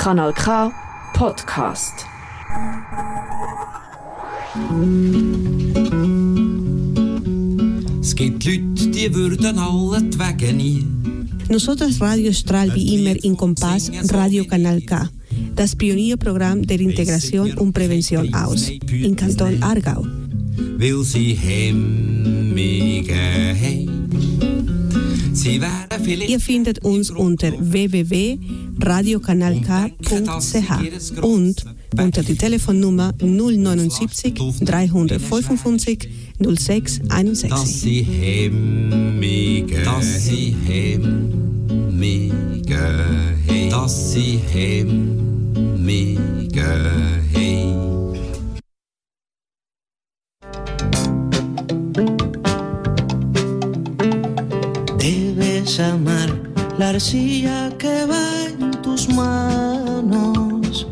Kanal K Podcast. Es gibt Leute, die würden alle die Wege nie. Nosotras Radio Stral wie immer in Kompass Radio Kanal K, das Pionierprogramm der Integration und Prävention aus, in Kanton Aargau. Weil sie hemmige vielleicht Ihr findet uns unter www.radiokanalk.ch und unter die Telefonnummer 079 355 06 dass 61. sie hemmige dass sie hemmige. Dass sie hemmige haben. Debes amar la arcilla que va en tus manos.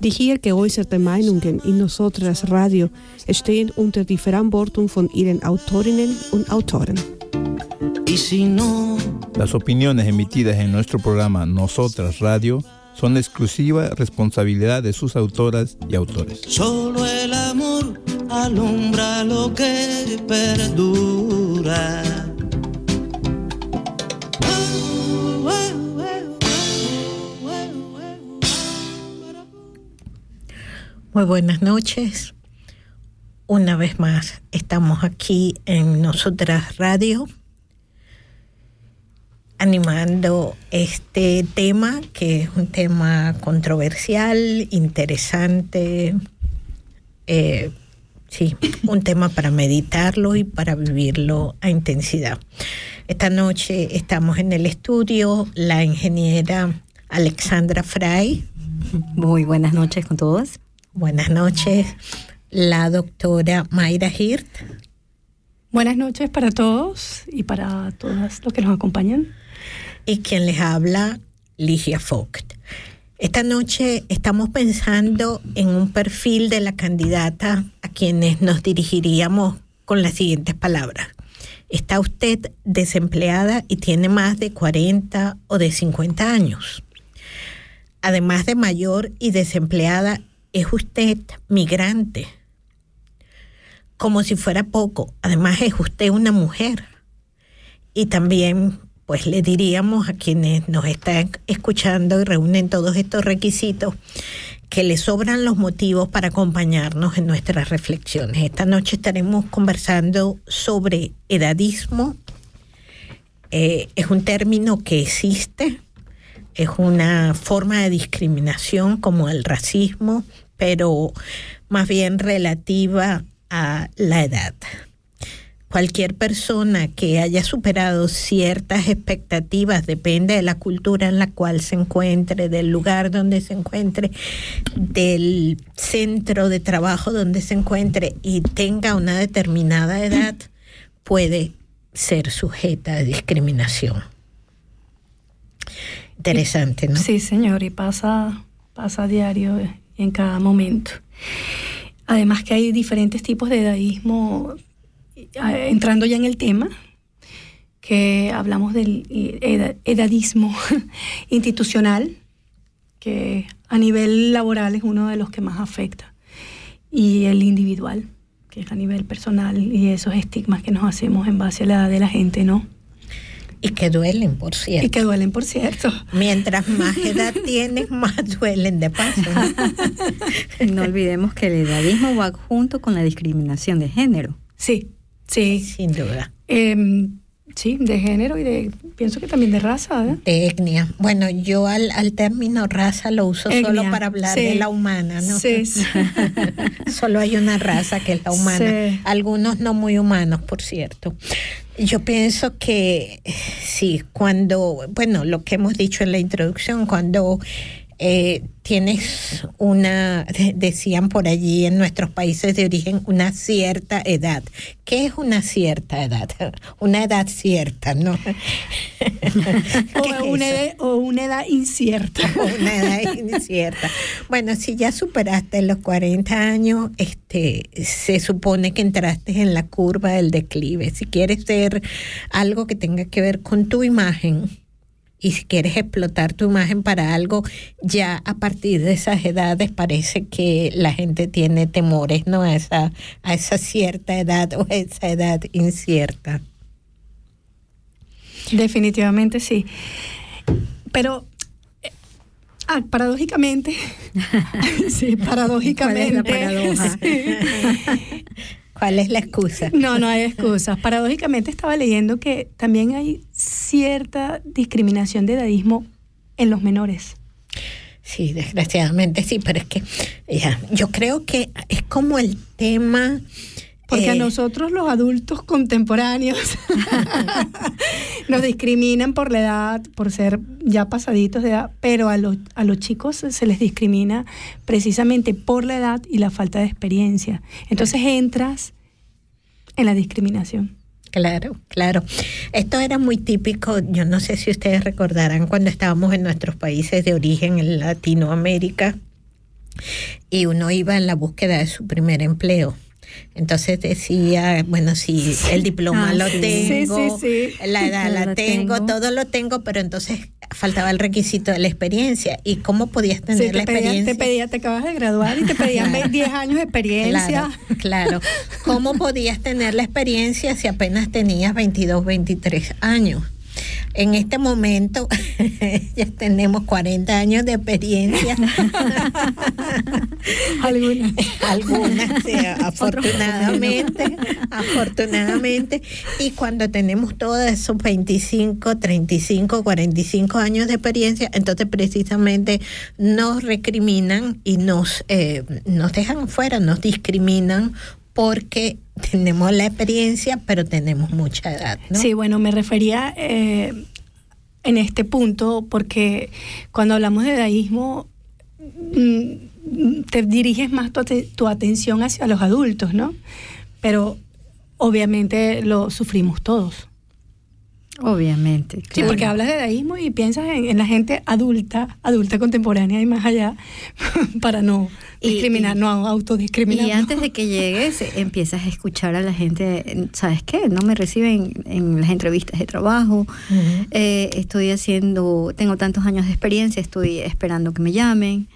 Die hier geäußerten Meinungen in Nosotras Radio stehen unter die Verantwortung von ihren Autorinnen und Autoren. Y si no, Las opiniones emitidas en nuestro programa Nosotras Radio son exclusiva responsabilidad de sus autoras y autores. solo el amor alumbra lo que perdura. Muy buenas noches. Una vez más estamos aquí en Nosotras Radio animando este tema que es un tema controversial, interesante, eh, sí, un tema para meditarlo y para vivirlo a intensidad. Esta noche estamos en el estudio la ingeniera Alexandra Fray, Muy buenas noches con todos. Buenas noches, la doctora Mayra Hirt Buenas noches para todos y para todas los que nos acompañan. y quien les habla, Ligia Vogt. Esta noche estamos pensando en un perfil de la candidata a quienes nos dirigiríamos con las siguientes palabras. ¿Está usted desempleada y tiene más de 40 o de 50 años? Además de mayor y desempleada, ¿es usted migrante? Como si fuera poco, además es usted una mujer. Y también, pues le diríamos a quienes nos están escuchando y reúnen todos estos requisitos, que le sobran los motivos para acompañarnos en nuestras reflexiones. Esta noche estaremos conversando sobre edadismo. Eh, es un término que existe, es una forma de discriminación como el racismo, pero más bien relativa a la edad. Cualquier persona que haya superado ciertas expectativas, depende de la cultura en la cual se encuentre, del lugar donde se encuentre, del centro de trabajo donde se encuentre y tenga una determinada edad, puede ser sujeta a discriminación. Interesante, ¿no? Sí, señor, y pasa, pasa a diario y en cada momento. Además que hay diferentes tipos de edadismo, eh, entrando ya en el tema, que hablamos del eda- edadismo institucional, que a nivel laboral es uno de los que más afecta, y el individual, que es a nivel personal, y esos estigmas que nos hacemos en base a la edad de la gente, ¿no? Y que duelen, por cierto. Y que duelen, por cierto. Mientras más edad tienes, más duelen de paso. ¿no? No olvidemos que el edadismo va junto con la discriminación de género. Sí, sí. Sin duda. Em, sí, de género y de, pienso que también de raza, ¿eh? De etnia. Bueno, yo al, al término raza lo uso solo para hablar sí. de la humana, ¿no? Sí, sí. Solo hay una raza que es la humana. Sí. Algunos no muy humanos, por cierto. Yo pienso que sí, cuando, bueno, lo que hemos dicho en la introducción, cuando eh, tienes una, de- decían por allí en nuestros países de origen, una cierta edad. ¿Qué es una cierta edad? Una edad cierta, ¿no? ¿Qué es O una, edad, o una edad incierta. una edad incierta. Bueno, si ya superaste los 40 años, este, se supone que entraste en la curva del declive. Si quieres ser algo que tenga que ver con tu imagen, y si quieres explotar tu imagen para algo, ya a partir de esas edades parece que la gente tiene temores, ¿no? A esa, a esa cierta edad o a esa edad incierta. Definitivamente sí. Pero eh, ah, paradójicamente, sí, paradójicamente. ¿Cuál es la paradoja? sí. ¿Cuál es la excusa? No, no hay excusas. Paradójicamente estaba leyendo que también hay cierta discriminación de edadismo en los menores. Sí, desgraciadamente sí, pero es que ya, yo creo que es como el tema... Porque a eh, nosotros los adultos contemporáneos nos discriminan por la edad, por ser ya pasaditos de edad, pero a los, a los chicos se les discrimina precisamente por la edad y la falta de experiencia. Entonces entras en la discriminación. Claro, claro. Esto era muy típico, yo no sé si ustedes recordarán cuando estábamos en nuestros países de origen en Latinoamérica y uno iba en la búsqueda de su primer empleo. Entonces decía, bueno, sí, el diploma Ah, lo sí. tengo, Sí, la edad la tengo, tengo. todo lo tengo, pero entonces faltaba el requisito de la experiencia. ¿Y cómo podías tener la te, pedían- experiencia? te pedía, te acabas de graduar y te pedían Claro. 10 años de experiencia. Claro, claro. ¿Cómo podías tener la experiencia si apenas tenías 22, 23 años? En este momento ya tenemos 40 años de experiencia. Algunas. Algunas, sí, afortunadamente, afortunadamente. Y cuando tenemos todos esos 25, 35, 45 años de experiencia, entonces precisamente nos recriminan y nos, eh, nos dejan fuera, nos discriminan porque tenemos la experiencia, pero tenemos mucha edad. ¿no? Sí, bueno, me refería eh, en este punto porque cuando hablamos de edadismo mm, te diriges más tu, tu atención hacia los adultos, ¿no? Pero obviamente lo sufrimos todos. Obviamente. Sí, claro. porque hablas de edadismo y piensas en, en la gente adulta, adulta contemporánea y más allá, para no Y- discriminar, y- no autodiscriminar. Y antes de que llegues, empiezas a escuchar a la gente, ¿sabes qué? No me reciben en las entrevistas de trabajo, eh, estoy haciendo, tengo tantos años de experiencia, estoy esperando que me llamen.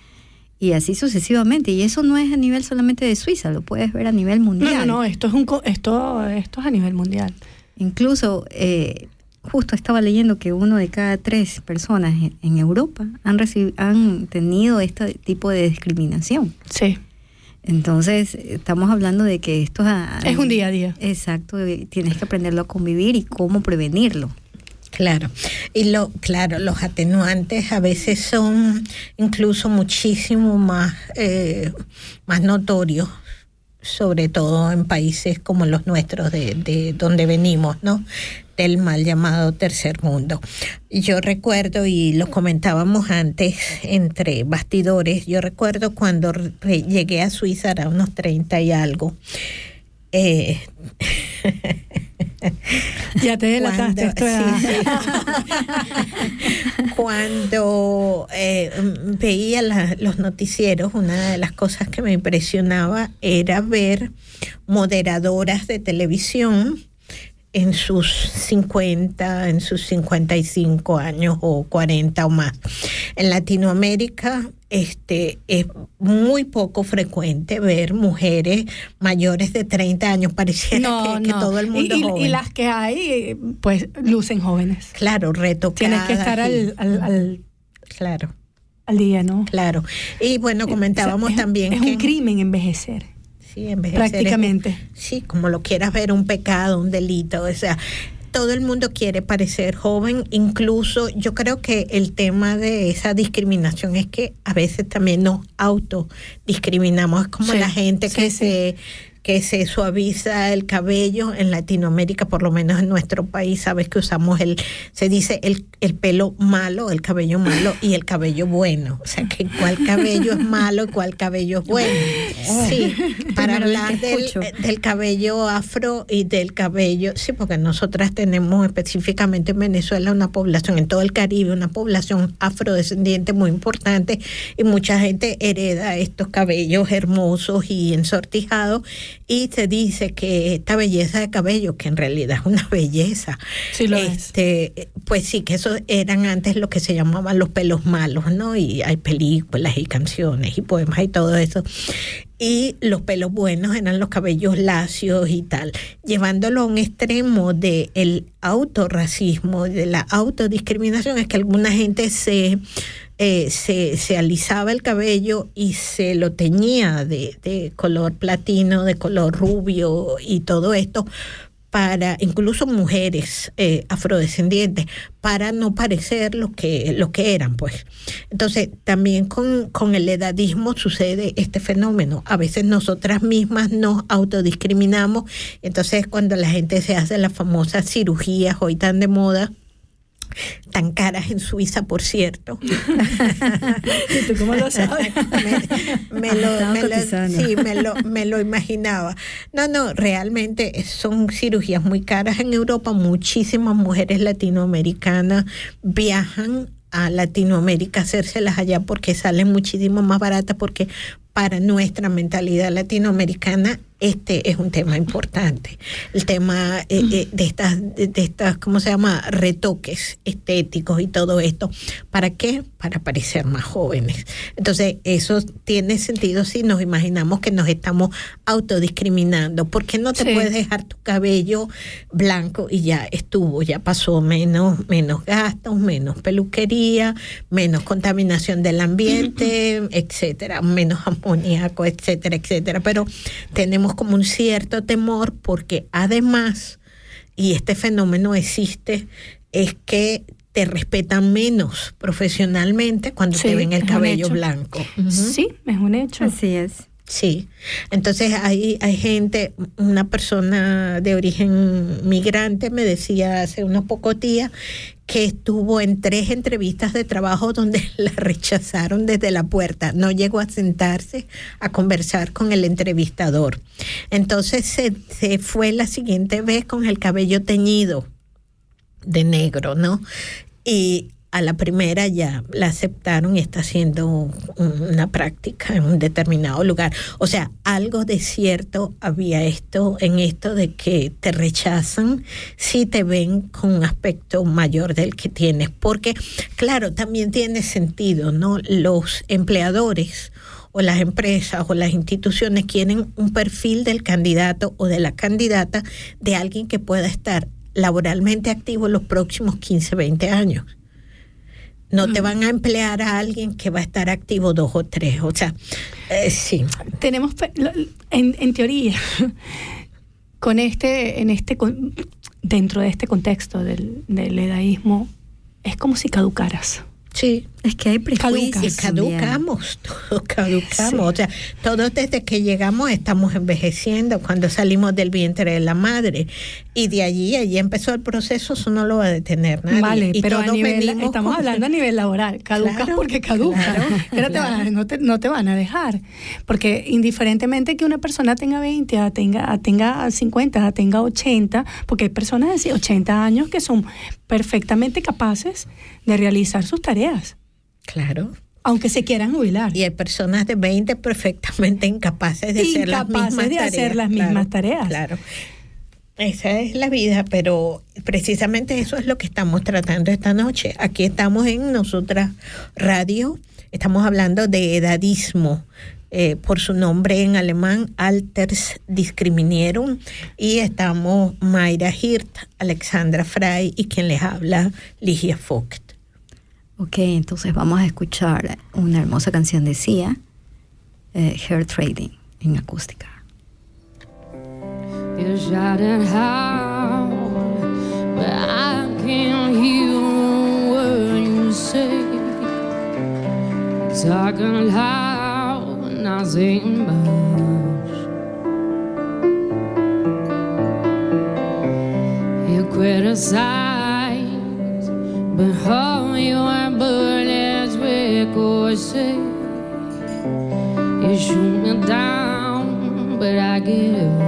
Y así sucesivamente. Y eso no es a nivel solamente de Suiza, lo puedes ver a nivel No, mundial. no, no, esto es, un, esto, esto es a nivel mundial. Incluso, eh, justo estaba leyendo que uno de cada tres personas en, Europa han, han tenido este tipo de discriminación. Sí. Entonces, estamos hablando de que esto a- Es un día a día. Exacto, tienes que aprenderlo a convivir y cómo prevenirlo. Claro, y lo, claro, los atenuantes a veces son incluso muchísimo más, eh, más notorios, sobre todo en países como los nuestros, de, de donde venimos, ¿no? Del mal llamado tercer mundo. Yo recuerdo, y lo comentábamos antes entre bastidores, yo recuerdo cuando llegué a Suiza, era unos 30 y algo. eh, Ya te delataste. Cuando- sí, sí. Cuando eh, veía la- los noticieros, una de las cosas que me impresionaba era ver moderadoras de televisión en sus 50, en sus 55 años o 40 o más. En Latinoamérica este, es muy poco frecuente ver mujeres mayores de 30 años. Pareciera No, que, todo el mundo y, joven. y las que hay, eh, pues lucen jóvenes. Claro, retocadas. Tienes que estar al, al, al, Claro, al día, ¿no? claro. Y bueno, comentábamos O sea, es- también Es que... un crimen envejecer. Sí, envejecer es- Prácticamente. sí, como lo quieras ver, un pecado, un delito. O sea, todo el mundo quiere parecer joven. Incluso yo creo que el tema de esa discriminación es que a veces también nos autodiscriminamos. Es como Sí, la gente que sí. se que se suaviza el cabello en Latinoamérica, por lo menos en nuestro país, sabes que usamos el, se dice el, el pelo malo, el cabello malo y el cabello bueno. O sea, que cuál cabello es malo y cuál cabello es bueno. Sí, para hablar del, del cabello afro y del cabello, sí, porque nosotras tenemos específicamente en Venezuela una población, en todo el Caribe, una población afrodescendiente muy importante y mucha gente hereda estos cabellos hermosos y ensortijados y se dice que esta belleza de cabello, que en realidad es una belleza, Sí lo es. este, pues sí, que eso eran antes lo que se llamaban los pelos malos, ¿no? Y hay películas y canciones y poemas y todo eso. Y los pelos buenos eran los cabellos lacios y tal, llevándolo a un extremo del el autorracismo, de la autodiscriminación, es que alguna gente se, eh, se, se alisaba el cabello y se lo teñía de, de color platino, de color rubio y todo esto para incluso mujeres eh, afrodescendientes para no parecer lo que lo que eran pues. Entonces también con, con el edadismo sucede este fenómeno. A veces nosotras mismas nos autodiscriminamos. Entonces cuando la gente se hace las famosas cirugías hoy tan de moda tan caras en Suiza, por cierto. ¿Y tú cómo lo sabes? me, me lo, me lo- cotizando. sí, me lo, me lo imaginaba. No, no, realmente son cirugías muy caras en Europa. Muchísimas mujeres latinoamericanas viajan a Latinoamérica a hacérselas allá porque salen muchísimo más baratas porque para nuestra mentalidad latinoamericana este es un tema importante. El tema eh, eh, de estas, de, estas, ¿cómo se llama? Retoques estéticos y todo esto. ¿Para qué? Para parecer más jóvenes. Entonces, eso tiene sentido si nos imaginamos que nos estamos autodiscriminando. ¿Por qué no te Sí. puedes dejar tu cabello blanco y ya estuvo, ya pasó menos, menos gastos, menos peluquería, menos contaminación del ambiente, etcétera, menos amoníaco, etcétera, etcétera. Pero tenemos como un cierto temor porque además, y este fenómeno existe, es que te respetan menos profesionalmente cuando Sí, te ven el cabello blanco. Sí, es un hecho. Así es. Sí, entonces hay, hay gente, una persona de origen migrante me decía hace unos pocos días que estuvo en tres entrevistas de trabajo donde la rechazaron desde la puerta, no llegó a sentarse a conversar con el entrevistador. Entonces se, se fue la siguiente vez con el cabello teñido de negro, ¿no? Y a la primera ya la aceptaron y está haciendo un- una práctica en un determinado lugar. O sea, algo de cierto había esto en esto de que te rechazan si te ven con un aspecto mayor del que tienes. Porque, claro, también tiene sentido, ¿no? Los empleadores o las empresas o las instituciones quieren un perfil del candidato o de la candidata de alguien que pueda estar laboralmente activo los próximos 15, 20 años. No te van a emplear a alguien que va a estar activo dos o tres. O sea, eh, sí. tenemos en, en teoría con este en este dentro de este contexto del, del edaísmo es como si caducaras Sí, Es que hay prejuicios. caducamos, todos caducamos. O sea, todos desde que llegamos estamos envejeciendo cuando salimos del vientre de la madre. Y de allí, allí empezó el proceso, eso no lo va a detener nadie. vale y pero a nivel estamos con- hablando a nivel laboral caducas Claro, porque caducas claro, pero te van a- no, te, no te van a dejar porque indiferentemente que una persona tenga 20 a tenga tenga 50 a tenga 80 porque hay personas de 80 años que son perfectamente capaces de realizar sus tareas Claro. aunque se quieran jubilar Y hay personas de 20 perfectamente incapaces de hacer las Incapaces mismas de tareas. hacer las claro, mismas tareas. Claro. Esa es la vida, pero precisamente eso es lo que estamos tratando esta noche. Aquí estamos en Nosotras Radio, estamos hablando de edadismo, eh, por su nombre en alemán, Alters Discriminierung, y estamos Mayra Hirt, Alexandra Frey y quien les habla, Ligia Vogt. Ok, entonces vamos a escuchar una hermosa canción de Sia, eh, Hair Trading, en acústica. All your bullets ricochet. You shoot me down, but I get up.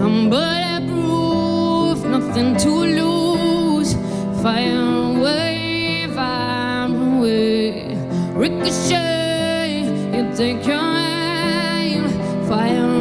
I'm bulletproof, nothing to lose. Fire away, fire away. Ricochet, you take your aim, fire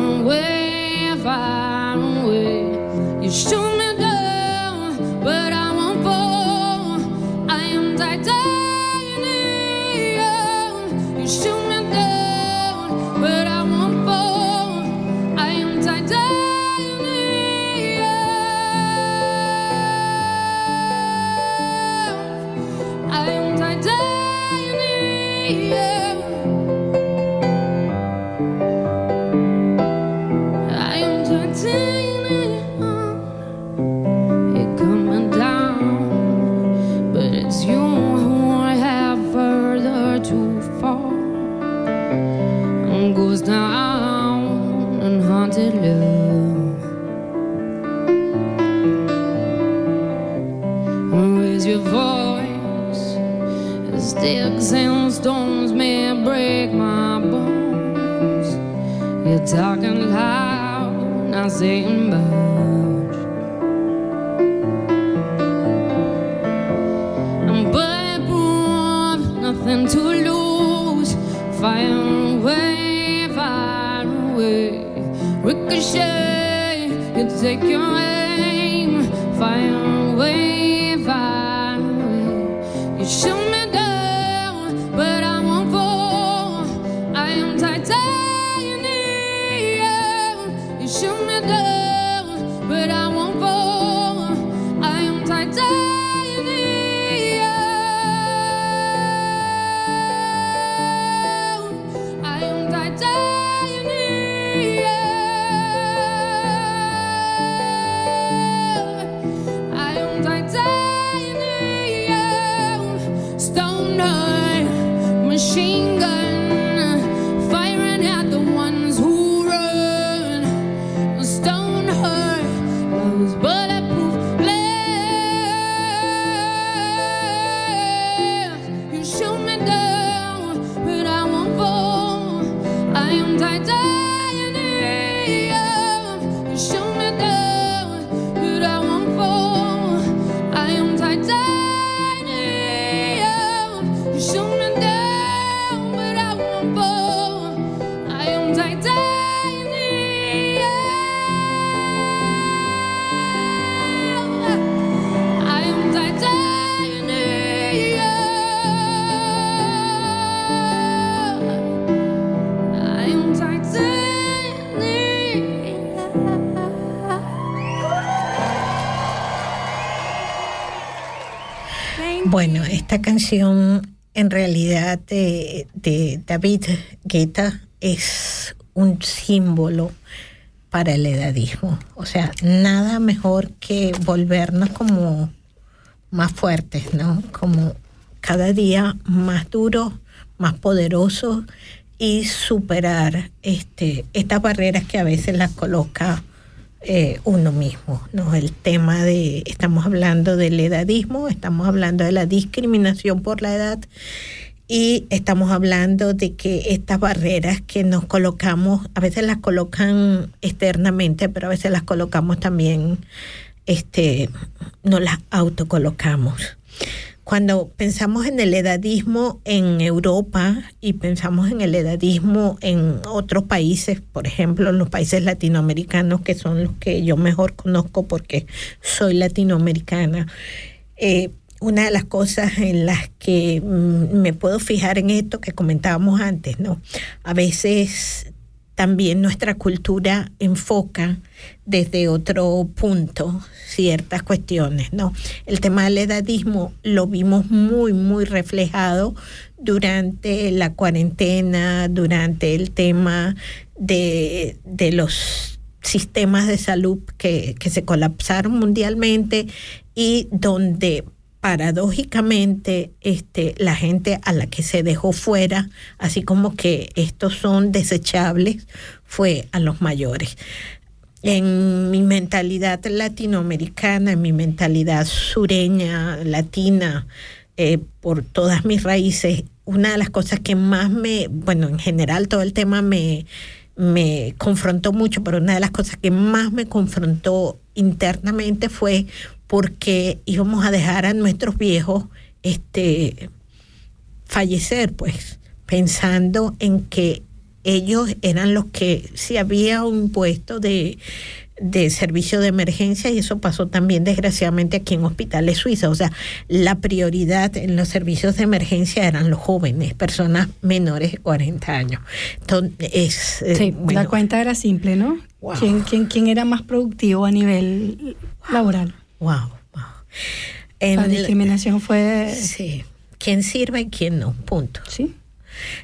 esta canción en realidad de, David Guetta es un símbolo para el edadismo. O sea, nada mejor que volvernos como más fuertes, ¿no? Como cada día más duros, más poderosos y superar este, estas barreras que a veces las coloca eh, uno mismo, ¿no? El tema de, estamos hablando del edadismo, estamos hablando de la discriminación por la edad y estamos hablando de que estas barreras que nos colocamos, a veces las colocan externamente, pero a veces las colocamos también, este, no las autocolocamos. Cuando pensamos en el edadismo en Europa y pensamos en el edadismo en otros países, por ejemplo, en los países latinoamericanos, que son los que yo mejor conozco porque soy latinoamericana, eh, una de las cosas en las que mm, me puedo fijar en esto que comentábamos antes, ¿no? A veces también nuestra cultura enfoca desde otro punto ciertas cuestiones, ¿no? El tema del edadismo lo vimos muy, muy reflejado durante la cuarentena, durante el tema de, de los sistemas de salud que, que se colapsaron mundialmente y donde paradójicamente este, la gente a la que se dejó fuera, así como que estos son desechables, fue a los mayores. En mi mentalidad latinoamericana, en mi mentalidad sureña, latina, eh, por todas mis raíces, una de las cosas que más me, bueno, en general todo el tema me, me confrontó mucho, pero una de las cosas que más me confrontó internamente fue porque íbamos a dejar a nuestros viejos este, fallecer, pues, pensando en que ellos eran los que, si había un puesto de, de servicio de emergencia y eso pasó también desgraciadamente aquí en hospitales suizos. O sea, la prioridad en los servicios de emergencia eran los jóvenes, personas menores de 40 años. Entonces, es, eh, Sí, bueno, la cuenta era simple, ¿no? Wow. ¿Quién, quién, quién era más productivo a nivel laboral? Wow, wow. En La el- discriminación fue... sí, quién sirve y quién no, punto. Sí.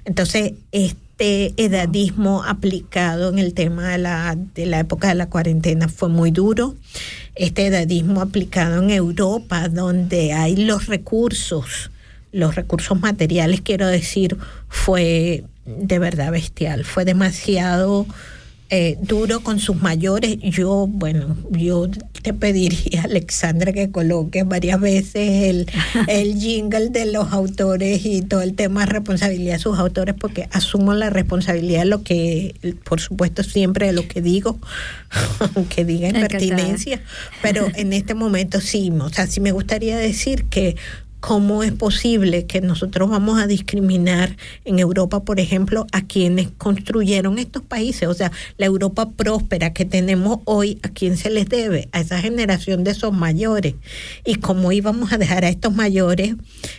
Entonces, este edadismo aplicado en el tema de la, de la época de la cuarentena fue muy duro. Este edadismo aplicado en Europa, donde hay los recursos, los recursos materiales, quiero decir, fue de verdad bestial. Fue demasiado eh, duro con sus mayores. Yo, bueno, yo te pediría, Alexandra, que coloques varias veces el, el jingle de los autores y todo el tema de responsabilidad de sus autores, porque asumo la responsabilidad de lo que, por supuesto, siempre de lo que digo, aunque diga impertinencia, pero en este momento sí, o sea, sí me gustaría decir que ¿Cómo es posible que nosotros vamos a discriminar en Europa, por ejemplo, a quienes construyeron estos países? O sea, la Europa próspera que tenemos hoy, ¿a quién se les debe? A esa generación de esos mayores. ¿Y cómo íbamos a dejar a estos mayores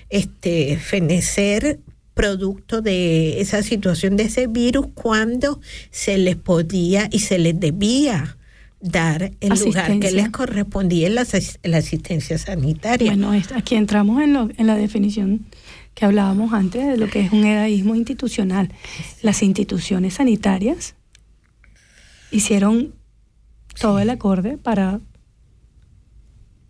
este, fenecer producto de esa situación de ese virus cuando se les podía y se les debía dar el lugar que les correspondía en la, en la asistencia sanitaria? Bueno, aquí entramos en, lo- en la definición que hablábamos antes de lo que es un edadismo institucional. Las instituciones sanitarias hicieron todo el acorde para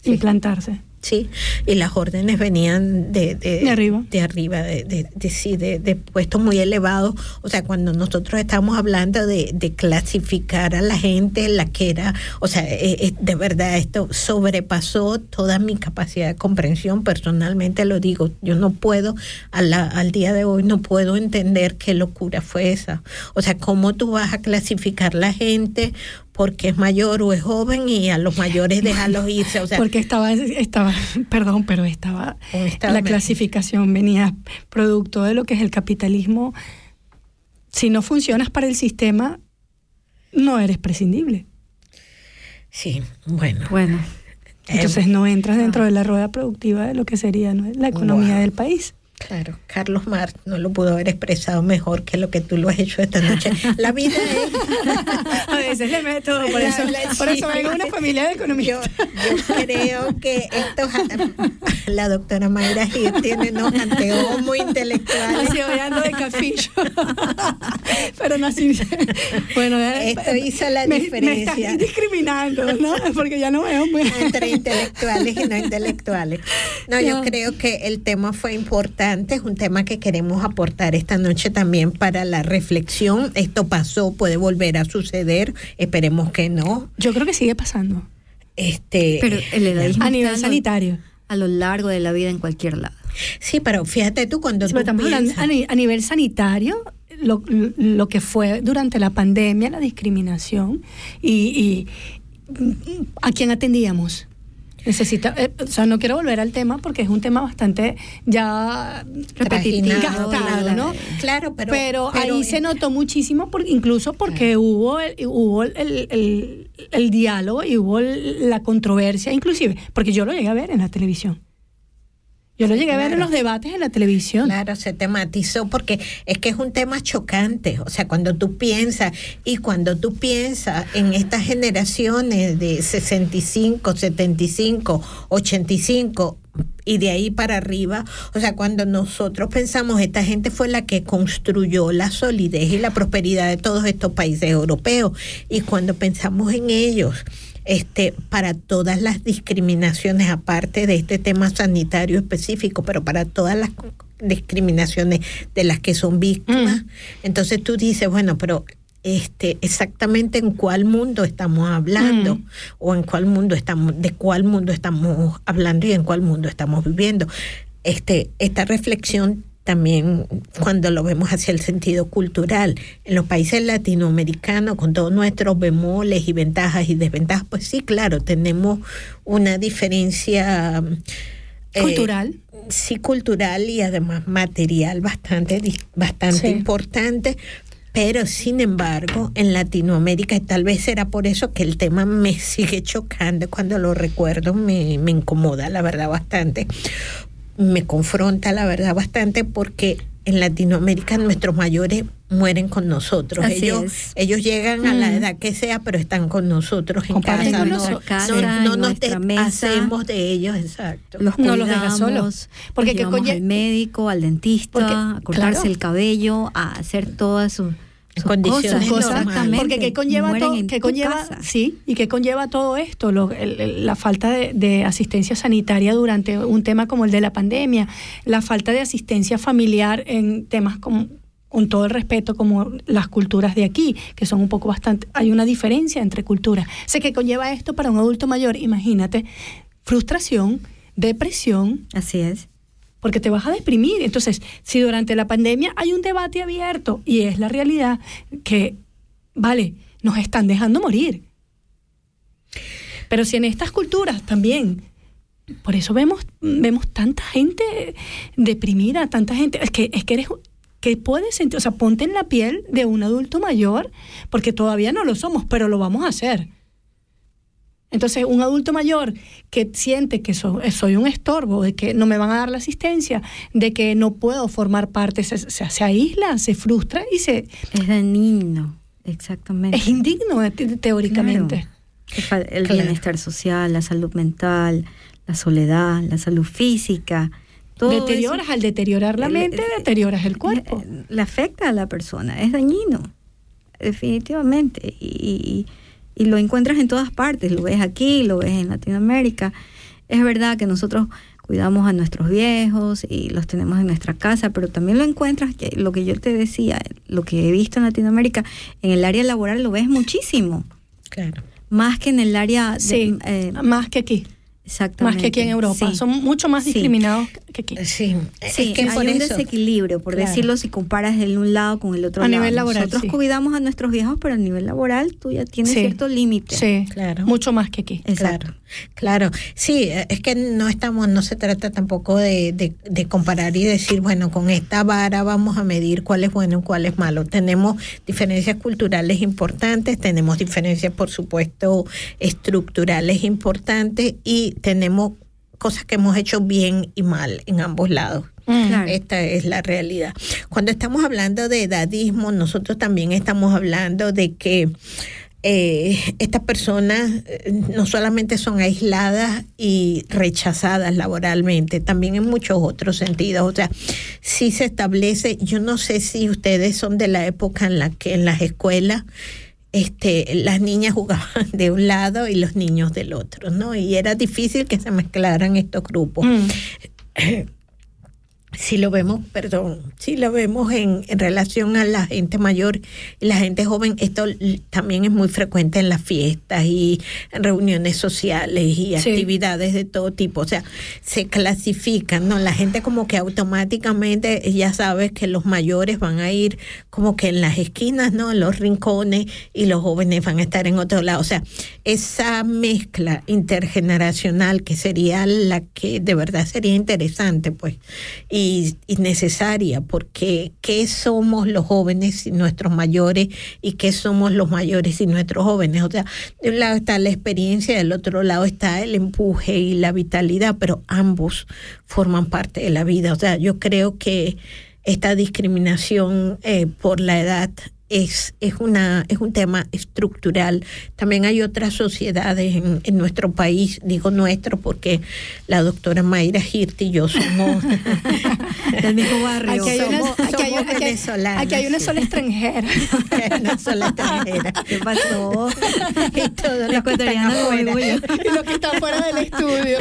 implantarse. Sí, y las órdenes venían de, de, De arriba. de arriba, de, de, de- sí, de, de puestos muy elevados. O sea, cuando nosotros estamos hablando de, de clasificar a la gente, la que era, o sea, eh, eh, de verdad esto sobrepasó toda mi capacidad de comprensión. Personalmente lo digo, yo no puedo, a la- al día de hoy, no puedo entender qué locura fue esa. O sea, cómo tú vas a clasificar la gente porque es mayor o es joven y a los mayores dejarlos irse. O sea, Porque estaba, estaba, perdón, pero estaba, la clasificación venía producto de lo que es el capitalismo. Si no funcionas para el sistema, no eres prescindible. sí, bueno. Bueno, Entonces no entras dentro de la rueda productiva de lo que sería ¿no? la economía Wow. del país. Claro, Carlos Marx no lo pudo haber expresado mejor que lo que tú lo has hecho esta noche. La vida es... A veces le meto, por eso, la- por eso vengo una familia de Yo, economistas. yo creo que esto, la doctora Mayra Gil tiene unos anteojos muy intelectuales. Así hoy ando de cafillo. Pero no así. Bueno, eh, Esto hizo la me, diferencia. Me estás discriminando, ¿no? Porque ya no veo muy. entre intelectuales y no intelectuales. No, yo No. creo que el tema fue importante, es un tema que queremos aportar esta noche también para la reflexión. Esto pasó, puede volver a suceder, esperemos que no. Yo creo que sigue pasando. Este, pero el edadismo A nivel está sanitario. a lo largo de la vida en cualquier lado. sí, pero fíjate tú cuando Sí, tú pero estamos hablando piensas- a, ni- a nivel sanitario, lo, lo que fue durante la pandemia, la discriminación y, y mm, a quién atendíamos. Necesita, eh, o sea, no quiero volver al tema porque es un tema bastante ya repetitivo, gastado, ¿no? Claro, pero, Pero, pero ahí se notó muchísimo, por, incluso porque hubo, el, hubo el, el- el- el diálogo y hubo el- la controversia, inclusive, porque yo lo llegué a ver en la televisión. Yo lo llegué a ver en los debates en la televisión. Claro, se tematizó porque es que es un tema chocante. O sea, cuando tú piensas y cuando tú piensas en estas generaciones de 65, 75, 85 y de ahí para arriba, o sea, cuando nosotros pensamos, esta gente fue la que construyó la solidez y la prosperidad de todos estos países europeos. Y cuando pensamos en ellos, este, para todas las discriminaciones, aparte de este tema sanitario específico, pero para todas las discriminaciones de las que son víctimas. Entonces tú dices, bueno, pero este, exactamente en cuál mundo estamos hablando Mm. o en cuál mundo estamos, de cuál mundo estamos hablando y en cuál mundo estamos viviendo. Este, esta reflexión también cuando lo vemos hacia el sentido cultural. En los países latinoamericanos, con todos nuestros bemoles y ventajas y desventajas, pues sí, claro, tenemos una diferencia eh, Cultural. sí, cultural y además material bastante, bastante Sí. importante. Pero sin embargo, en Latinoamérica, y tal vez será por eso que el tema me sigue chocando cuando lo recuerdo, me, me incomoda, la verdad, bastante. Me confronta, la verdad, bastante, porque en Latinoamérica nuestros mayores mueren con nosotros. Así ellos, es. ellos llegan a la Mm. edad que sea, pero están con nosotros en Comparten casa. con No. Casa, no, no nos nuestra de- mesa. hacemos de ellos, exacto. Los No los dejas solos. Porque que al médico, al dentista, Porque, a cortarse claro. el cabello, a hacer todas sus Condiciones cosas. normales. Porque qué conlleva todo, tu conlleva, casa. sí, y qué conlleva todo esto, Lo- el- el- la falta de, de asistencia sanitaria durante un tema como el de la pandemia, la falta de asistencia familiar en temas como con todo el respeto como las culturas de aquí, que son un poco bastante, hay una diferencia entre culturas. Sé que conlleva esto para un adulto mayor, imagínate, frustración, depresión, Así es. Porque te vas a deprimir. Entonces, si durante la pandemia hay un debate abierto y es la realidad que, vale, nos están dejando morir. Pero si en estas culturas también, por eso vemos, vemos tanta gente deprimida, tanta gente, es que, es que eres, que puedes sentir, o sea, ponte en la piel de un adulto mayor, porque todavía no lo somos, pero lo vamos a hacer. Entonces, un adulto mayor que siente que so- soy un estorbo, de que no me van a dar la asistencia, de que no puedo formar parte, se, se- se aísla, se frustra y se Es dañino, exactamente. es indigno eh, te- teóricamente. Claro. El Claro. bienestar social, la salud mental, la soledad, la salud física. Todo Deterioras, eso- al deteriorar la el- mente, el- deterioras el cuerpo. Le afecta a la persona, es dañino, definitivamente. Y, y- y lo encuentras en todas partes, lo ves aquí, lo ves en Latinoamérica. Es verdad que nosotros cuidamos a nuestros viejos y los tenemos en nuestra casa, pero también lo encuentras, que lo que yo te decía, lo que he visto en Latinoamérica, en el área laboral lo ves muchísimo, Claro. más que en el área de, Sí, eh, más que aquí, exactamente. más que aquí en Europa. Sí. Son mucho más Sí. discriminados que aquí. Sí, Sí, es que hay por un eso. desequilibrio, por Claro. decirlo, si comparas el un lado con el otro A lado. nivel laboral, Nosotros sí. cuidamos a nuestros viejos, pero a nivel laboral tú ya tienes Sí. cierto límite. Sí, Claro. mucho más que aquí. Exacto. Claro, claro. Sí, es que no estamos, no se trata tampoco de, de, de comparar y decir, bueno, con esta vara vamos a medir cuál es bueno y cuál es malo. Tenemos diferencias culturales importantes, tenemos diferencias, por supuesto, estructurales importantes y tenemos cosas que hemos hecho bien y mal en ambos lados. Mm. Claro. Esta es la realidad. Cuando estamos hablando de edadismo, nosotros también estamos hablando de que eh, estas personas eh, no solamente son aisladas y rechazadas laboralmente, también en muchos otros sentidos. O sea, sí se establece, yo no sé si ustedes son de la época en la que en las escuelas este, las niñas jugaban de un lado y los niños del otro, ¿no? Y era difícil que se mezclaran estos grupos Mm. si lo vemos, perdón, si lo vemos en, en relación a la gente mayor y la gente joven, esto también es muy frecuente en las fiestas y en reuniones sociales y Sí. actividades de todo tipo. O sea, se clasifican, ¿no? La gente como que automáticamente ya sabe que los mayores van a ir como que en las esquinas, ¿no? En los rincones y los jóvenes van a estar en otro lado. O sea, esa mezcla intergeneracional que sería la que de verdad sería interesante, pues, y, y necesaria, porque ¿qué somos los jóvenes y nuestros mayores y qué somos los mayores y nuestros jóvenes? O sea, de un lado está la experiencia, del otro lado está el empuje y la vitalidad, pero ambos forman parte de la vida. O sea, yo creo que esta discriminación eh, por la edad es, es, una, es un tema estructural. También hay otras sociedades en, en nuestro país, digo nuestro porque la doctora Mayra Hirti y yo somos, Del mismo barrio. Aquí hay una, Somos- aquí hay- somos aquí hay- venezolanas, aquí hay una sola extranjera. una sola extranjera. ¿Qué pasó? Y todos La los que están afuera. y que fuera del estudio.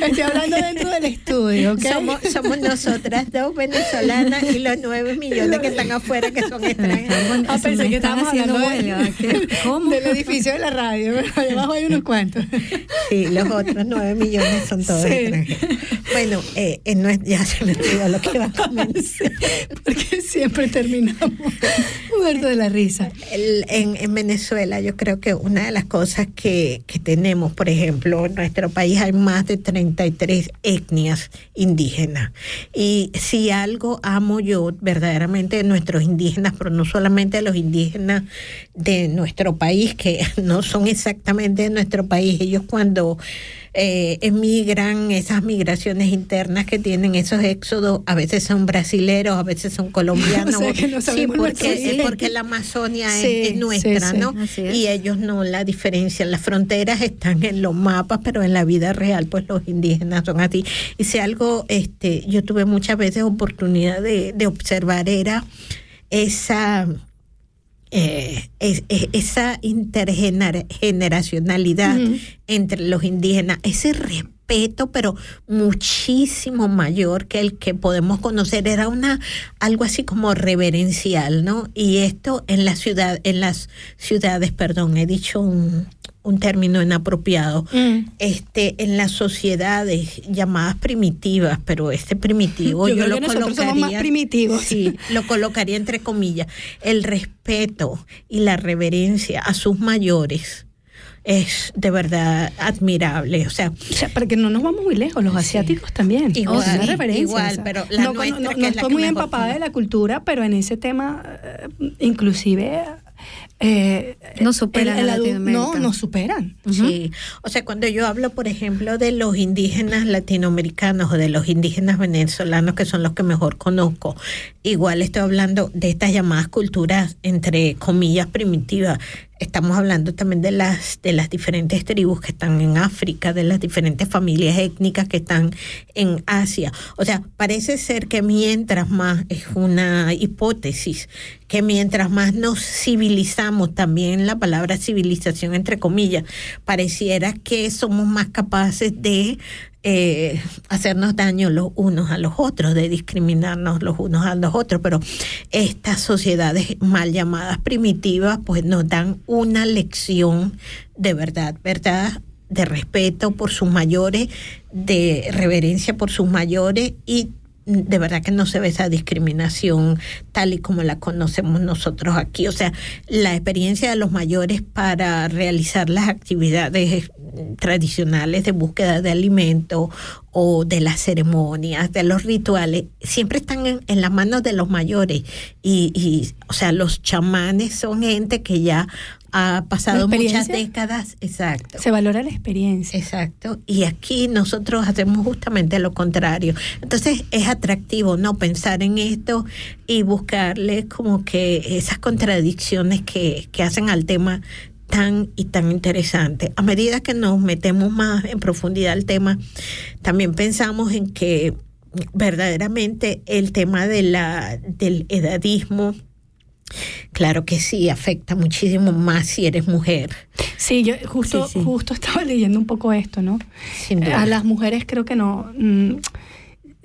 Estoy hablando dentro del estudio, ¿ok? Somos, somos nosotras dos venezolanas y los nueve millones que están afuera que son Ah, pensé que estábamos hablando de- del edificio de la radio, pero ahí abajo hay unos cuantos. Sí, los otros nueve millones son todos Sí. extranjeros. Bueno, eh, ya se me olvidó lo que iba a comenzar. Porque siempre terminamos muertos de la risa. El- en, en Venezuela yo creo que una de las cosas que, que tenemos, por ejemplo, en nuestro país hay más de 33 etnias indígena. Y si algo amo yo verdaderamente de nuestros indígenas, pero no solamente de los indígenas de nuestro país, que no son exactamente de nuestro país, ellos cuando eh, emigran, esas migraciones internas que tienen esos éxodos, a veces son brasileros, a veces son colombianos. O sea, que no sí, porque, nuestro- es porque la Amazonia es- Sí, es, nuestra, sí. ¿no? Es. Y ellos no la diferencian. Las fronteras están en los mapas, pero en la vida real, pues los indígenas son así. Y si algo, este, yo tuve muchas veces oportunidad de, de observar era esa eh, es- es- esa intergeneracionalidad entre los indígenas, ese respeto, pero muchísimo mayor que el que podemos conocer, era una algo así como reverencial, ¿no? Y esto en la ciudad, en las ciudades, perdón, he dicho un, un término inapropiado, Mm. este, en las sociedades llamadas primitivas, pero este primitivo Yo yo, lo somos más colocaría- primitivos. Sí, lo colocaría entre comillas. El respeto y la reverencia a sus mayores es de verdad admirable. O sea, O sea, para que no nos vamos muy lejos, los asiáticos también. Igual, O sea, una igual, o sea, pero la no, nuestra, no, que no es la estoy que muy mejor empapada de la cultura, pero en ese tema, eh, inclusive, eh, Nos superan el- el a adu- Latinoamérica. No, nos superan. Sí, o sea, cuando yo hablo, por ejemplo, de los indígenas latinoamericanos o de los indígenas venezolanos, que son los que mejor conozco, igual estoy hablando de estas llamadas culturas, entre comillas, primitivas. Estamos hablando también de las, de las diferentes tribus que están en África, de las diferentes familias étnicas que están en Asia. O sea, parece ser que mientras más, es una hipótesis, que mientras más nos civilizamos, también la palabra civilización entre comillas, pareciera que somos más capaces de eh, hacernos daño los unos a los otros, de discriminarnos los unos a los otros, pero estas sociedades mal llamadas primitivas pues nos dan una lección de verdad, verdad, de respeto por sus mayores, de reverencia por sus mayores y de verdad que no se ve esa discriminación tal y como la conocemos nosotros aquí. O sea, la experiencia de los mayores para realizar las actividades tradicionales de búsqueda de alimento o de las ceremonias, de los rituales, siempre están en, en las manos de los mayores. Y, y, o sea, los chamanes son gente que ya ha pasado ¿La muchas décadas. Exacto. Se valora la experiencia. Exacto. Y aquí nosotros hacemos justamente lo contrario. Entonces es atractivo, ¿no? Pensar en esto y buscarle como que esas contradicciones que, que hacen al tema tan y tan interesante. A medida que nos metemos más en profundidad al tema, también pensamos en que verdaderamente el tema de la, del edadismo, claro que sí, afecta muchísimo más si eres mujer. Sí, yo justo, Sí, sí. justo estaba leyendo un poco esto, ¿no? A las mujeres creo que no. mm,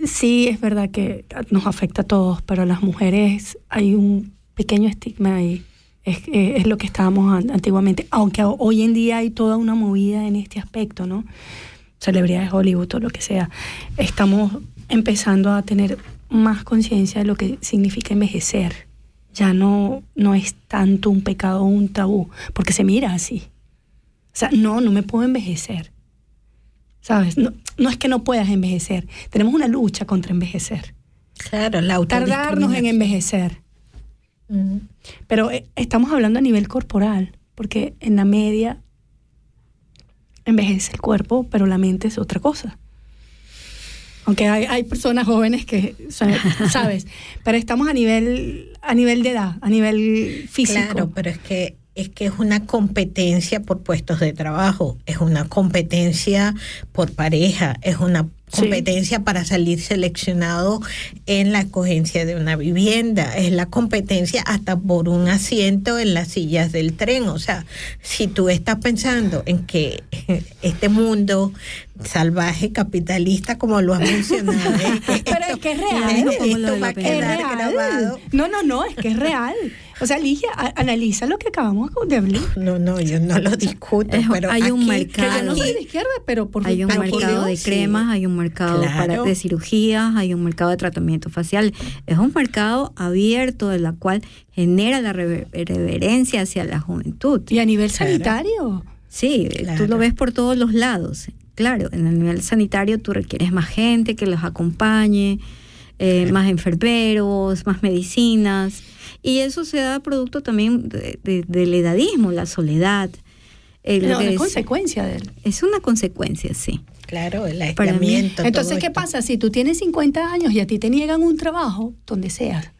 sí, es verdad que nos afecta a todos, pero a las mujeres hay un pequeño estigma ahí. Es, es lo que estábamos an- antiguamente, aunque ho- hoy en día hay toda una movida en este aspecto, ¿no? Celebridades de Hollywood o lo que sea. Estamos empezando a tener más conciencia de lo que significa envejecer. Ya no, no es tanto un pecado o un tabú, porque se mira así. O sea, no, no me puedo envejecer. ¿Sabes? No, no es que no puedas envejecer. Tenemos una lucha contra envejecer. Claro, la Tardarnos en envejecer. Mm. Pero eh, estamos hablando a nivel corporal, porque en la media envejece el cuerpo, pero la mente es otra cosa. Aunque hay, hay personas jóvenes que, ¿sabes? Pero estamos a nivel, a nivel de edad, a nivel físico. Claro, pero es que es que es una competencia por puestos de trabajo, es una competencia por pareja, es una Sí. competencia para salir seleccionado en la escogencia de una vivienda, es la competencia hasta por un asiento en las sillas del tren. O sea, si tú estás pensando en que este mundo salvaje capitalista, como lo has mencionado, es que Pero es que es real. como lo de va a la Es quedar real. grabado. No, no, no, es que es real. O sea, Ligia, analiza lo que acabamos de hablar. No, no, yo no lo discuto, Es- pero hay un Que yo no mercado. soy de izquierda, pero por Hay un mercado de sí. cremas, hay un mercado Claro. para, de cirugías, hay un mercado de tratamiento facial. Es un mercado abierto de la cual genera la rever- reverencia hacia la juventud. Y a nivel Claro. sanitario. Sí, Claro. tú lo ves por todos los lados. Claro, en el nivel sanitario tú requieres más gente que los acompañe, eh, más enfermeros, más medicinas. Y eso se da producto también de- de- del edadismo, la soledad. el No, es consecuencia de él. Es una consecuencia, sí. Claro, el aislamiento. Entonces, todo ¿qué esto. pasa? Si tú tienes 50 años y a ti te niegan un trabajo, donde seas,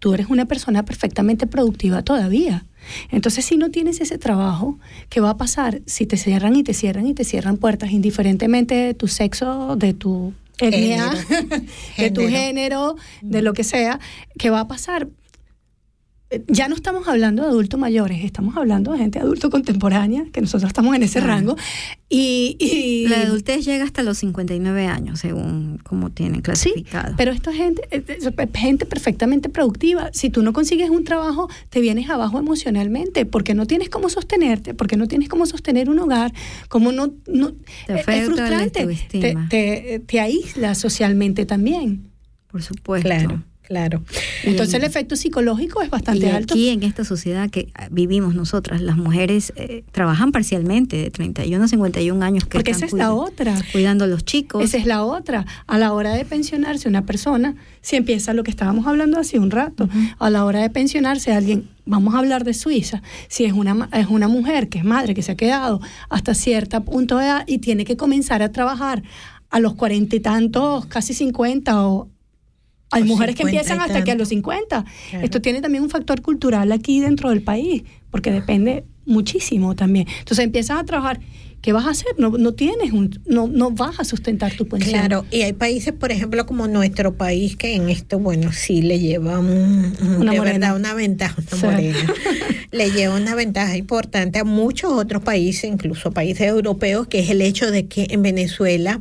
tú eres una persona perfectamente productiva todavía. Entonces, si no tienes ese trabajo, ¿qué va a pasar si te cierran y te cierran y te cierran puertas, indiferentemente de tu sexo, de tu etnia, de tu Género. género, de lo que sea? ¿Qué va a pasar? Eh, Ya no estamos hablando de adultos mayores, estamos hablando de gente adulto contemporánea, que nosotros estamos en ese Claro. rango. Y, y- La adultez llega hasta los 59 años, según como tienen Sí, clasificado. pero esto es gente, es- es gente perfectamente productiva. Si tú no consigues un trabajo, te vienes abajo emocionalmente, porque no tienes cómo sostenerte, porque no tienes cómo sostener un hogar, como no, no Te es- afecta es frustrante, te, te, te aísla socialmente también. por supuesto. Claro, claro. Entonces el efecto psicológico es bastante y alto. aquí en esta sociedad que ah, vivimos nosotras, las mujeres eh, trabajan parcialmente de 31 a 51 años que Porque están esa es la otra. cuidando a los chicos. Esa es la otra. A la hora de pensionarse una persona, si empieza lo que estábamos hablando hace un rato, a la hora de pensionarse alguien, vamos a hablar de Suiza, si es una, es una mujer que es madre, que se ha quedado hasta cierto punto de edad y tiene que comenzar a trabajar a los cuarenta y tantos, casi cincuenta o... Hay mujeres que 50 y empiezan hasta que a los 50. Claro. Esto tiene también un factor cultural aquí dentro del país, porque depende muchísimo también. Entonces empiezas a trabajar, ¿qué vas a hacer? No, no tienes un, no, no vas a sustentar tu pensión. Claro, y hay países, por ejemplo, como nuestro país, que en esto, bueno, sí le lleva un, un- Una de morena. verdad una ventaja, una Sí. morena. le lleva una ventaja importante a muchos otros países, incluso países europeos, que es el hecho de que en Venezuela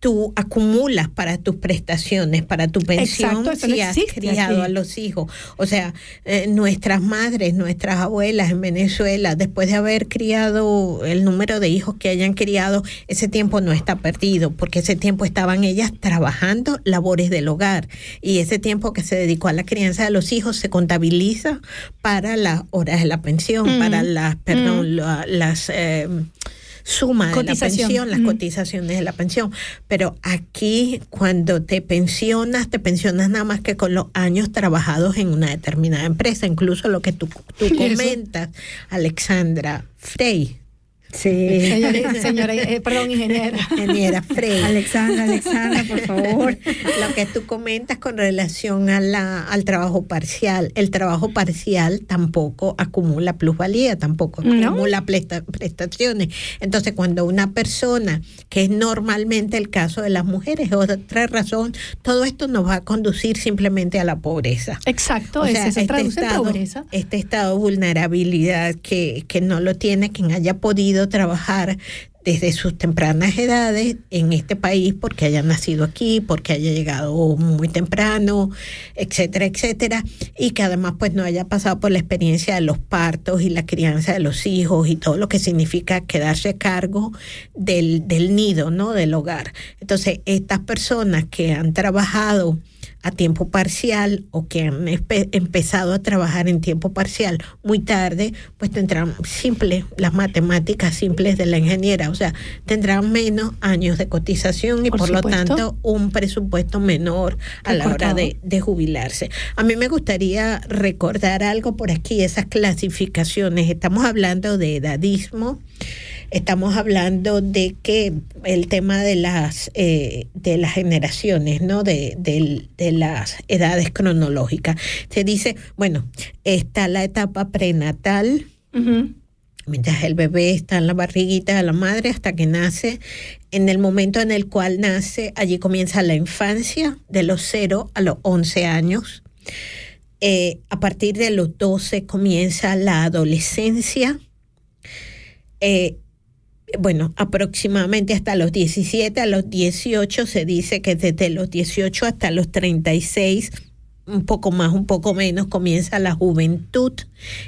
tú acumulas para tus prestaciones, para tu pensión, Exacto, si has existe criado a los hijos. O sea, eh, nuestras madres, nuestras abuelas en Venezuela, después de haber criado el número de hijos que hayan criado, ese tiempo no está perdido, porque ese tiempo estaban ellas trabajando labores del hogar y ese tiempo que se dedicó a la crianza de los hijos se contabiliza para las horas de la pensión, Mm. para las, perdón, la- las... eh, suma de la pensión, las Mm. cotizaciones de la pensión. Pero aquí, cuando te pensionas, te pensionas nada más que con los años trabajados en una determinada empresa, incluso lo que tú, tú comentas, Alexandra Frey. Sí. Señora, señora, eh, perdón, ingeniera. Ingeniera Frey. Alexandra, Alexandra, por favor. Lo que tú comentas con relación a la, al trabajo parcial. El trabajo parcial tampoco acumula plusvalía, tampoco No. acumula presta- prestaciones. Entonces, cuando una persona, que es normalmente el caso de las mujeres, o otra razón, todo esto nos va a conducir simplemente a la pobreza. Exacto, O ese sea, se traduce en pobreza. este estado de vulnerabilidad que, que no lo tiene quien haya podido trabajar desde sus tempranas edades en este país porque haya nacido aquí, porque haya llegado muy temprano, etcétera, etcétera, y que además pues no haya pasado por la experiencia de los partos y la crianza de los hijos y todo lo que significa quedarse a cargo del, del nido, ¿no? Del hogar. Entonces, estas personas que han trabajado a tiempo parcial o que han empezado a trabajar en tiempo parcial muy tarde, pues tendrán simple, las matemáticas simples de la ingeniera, o sea, tendrán menos años de cotización y Por por, lo tanto un presupuesto menor a la hora de, de jubilarse. A mí me gustaría recordar algo por aquí, esas clasificaciones. Estamos hablando de edadismo, estamos hablando de que el tema de las eh, de las generaciones, ¿no? De, del- de las edades cronológicas. Se dice, bueno, está la etapa prenatal, mientras el bebé está en la barriguita de la madre hasta que nace. En el momento en el cual nace, allí comienza la infancia, de los 0 a los 11 años. Eh, a partir de los 12 comienza la adolescencia. Eh, bueno, aproximadamente hasta los 17, a los 18 se dice que desde los 18 hasta los 36, un poco más, un poco menos, comienza la juventud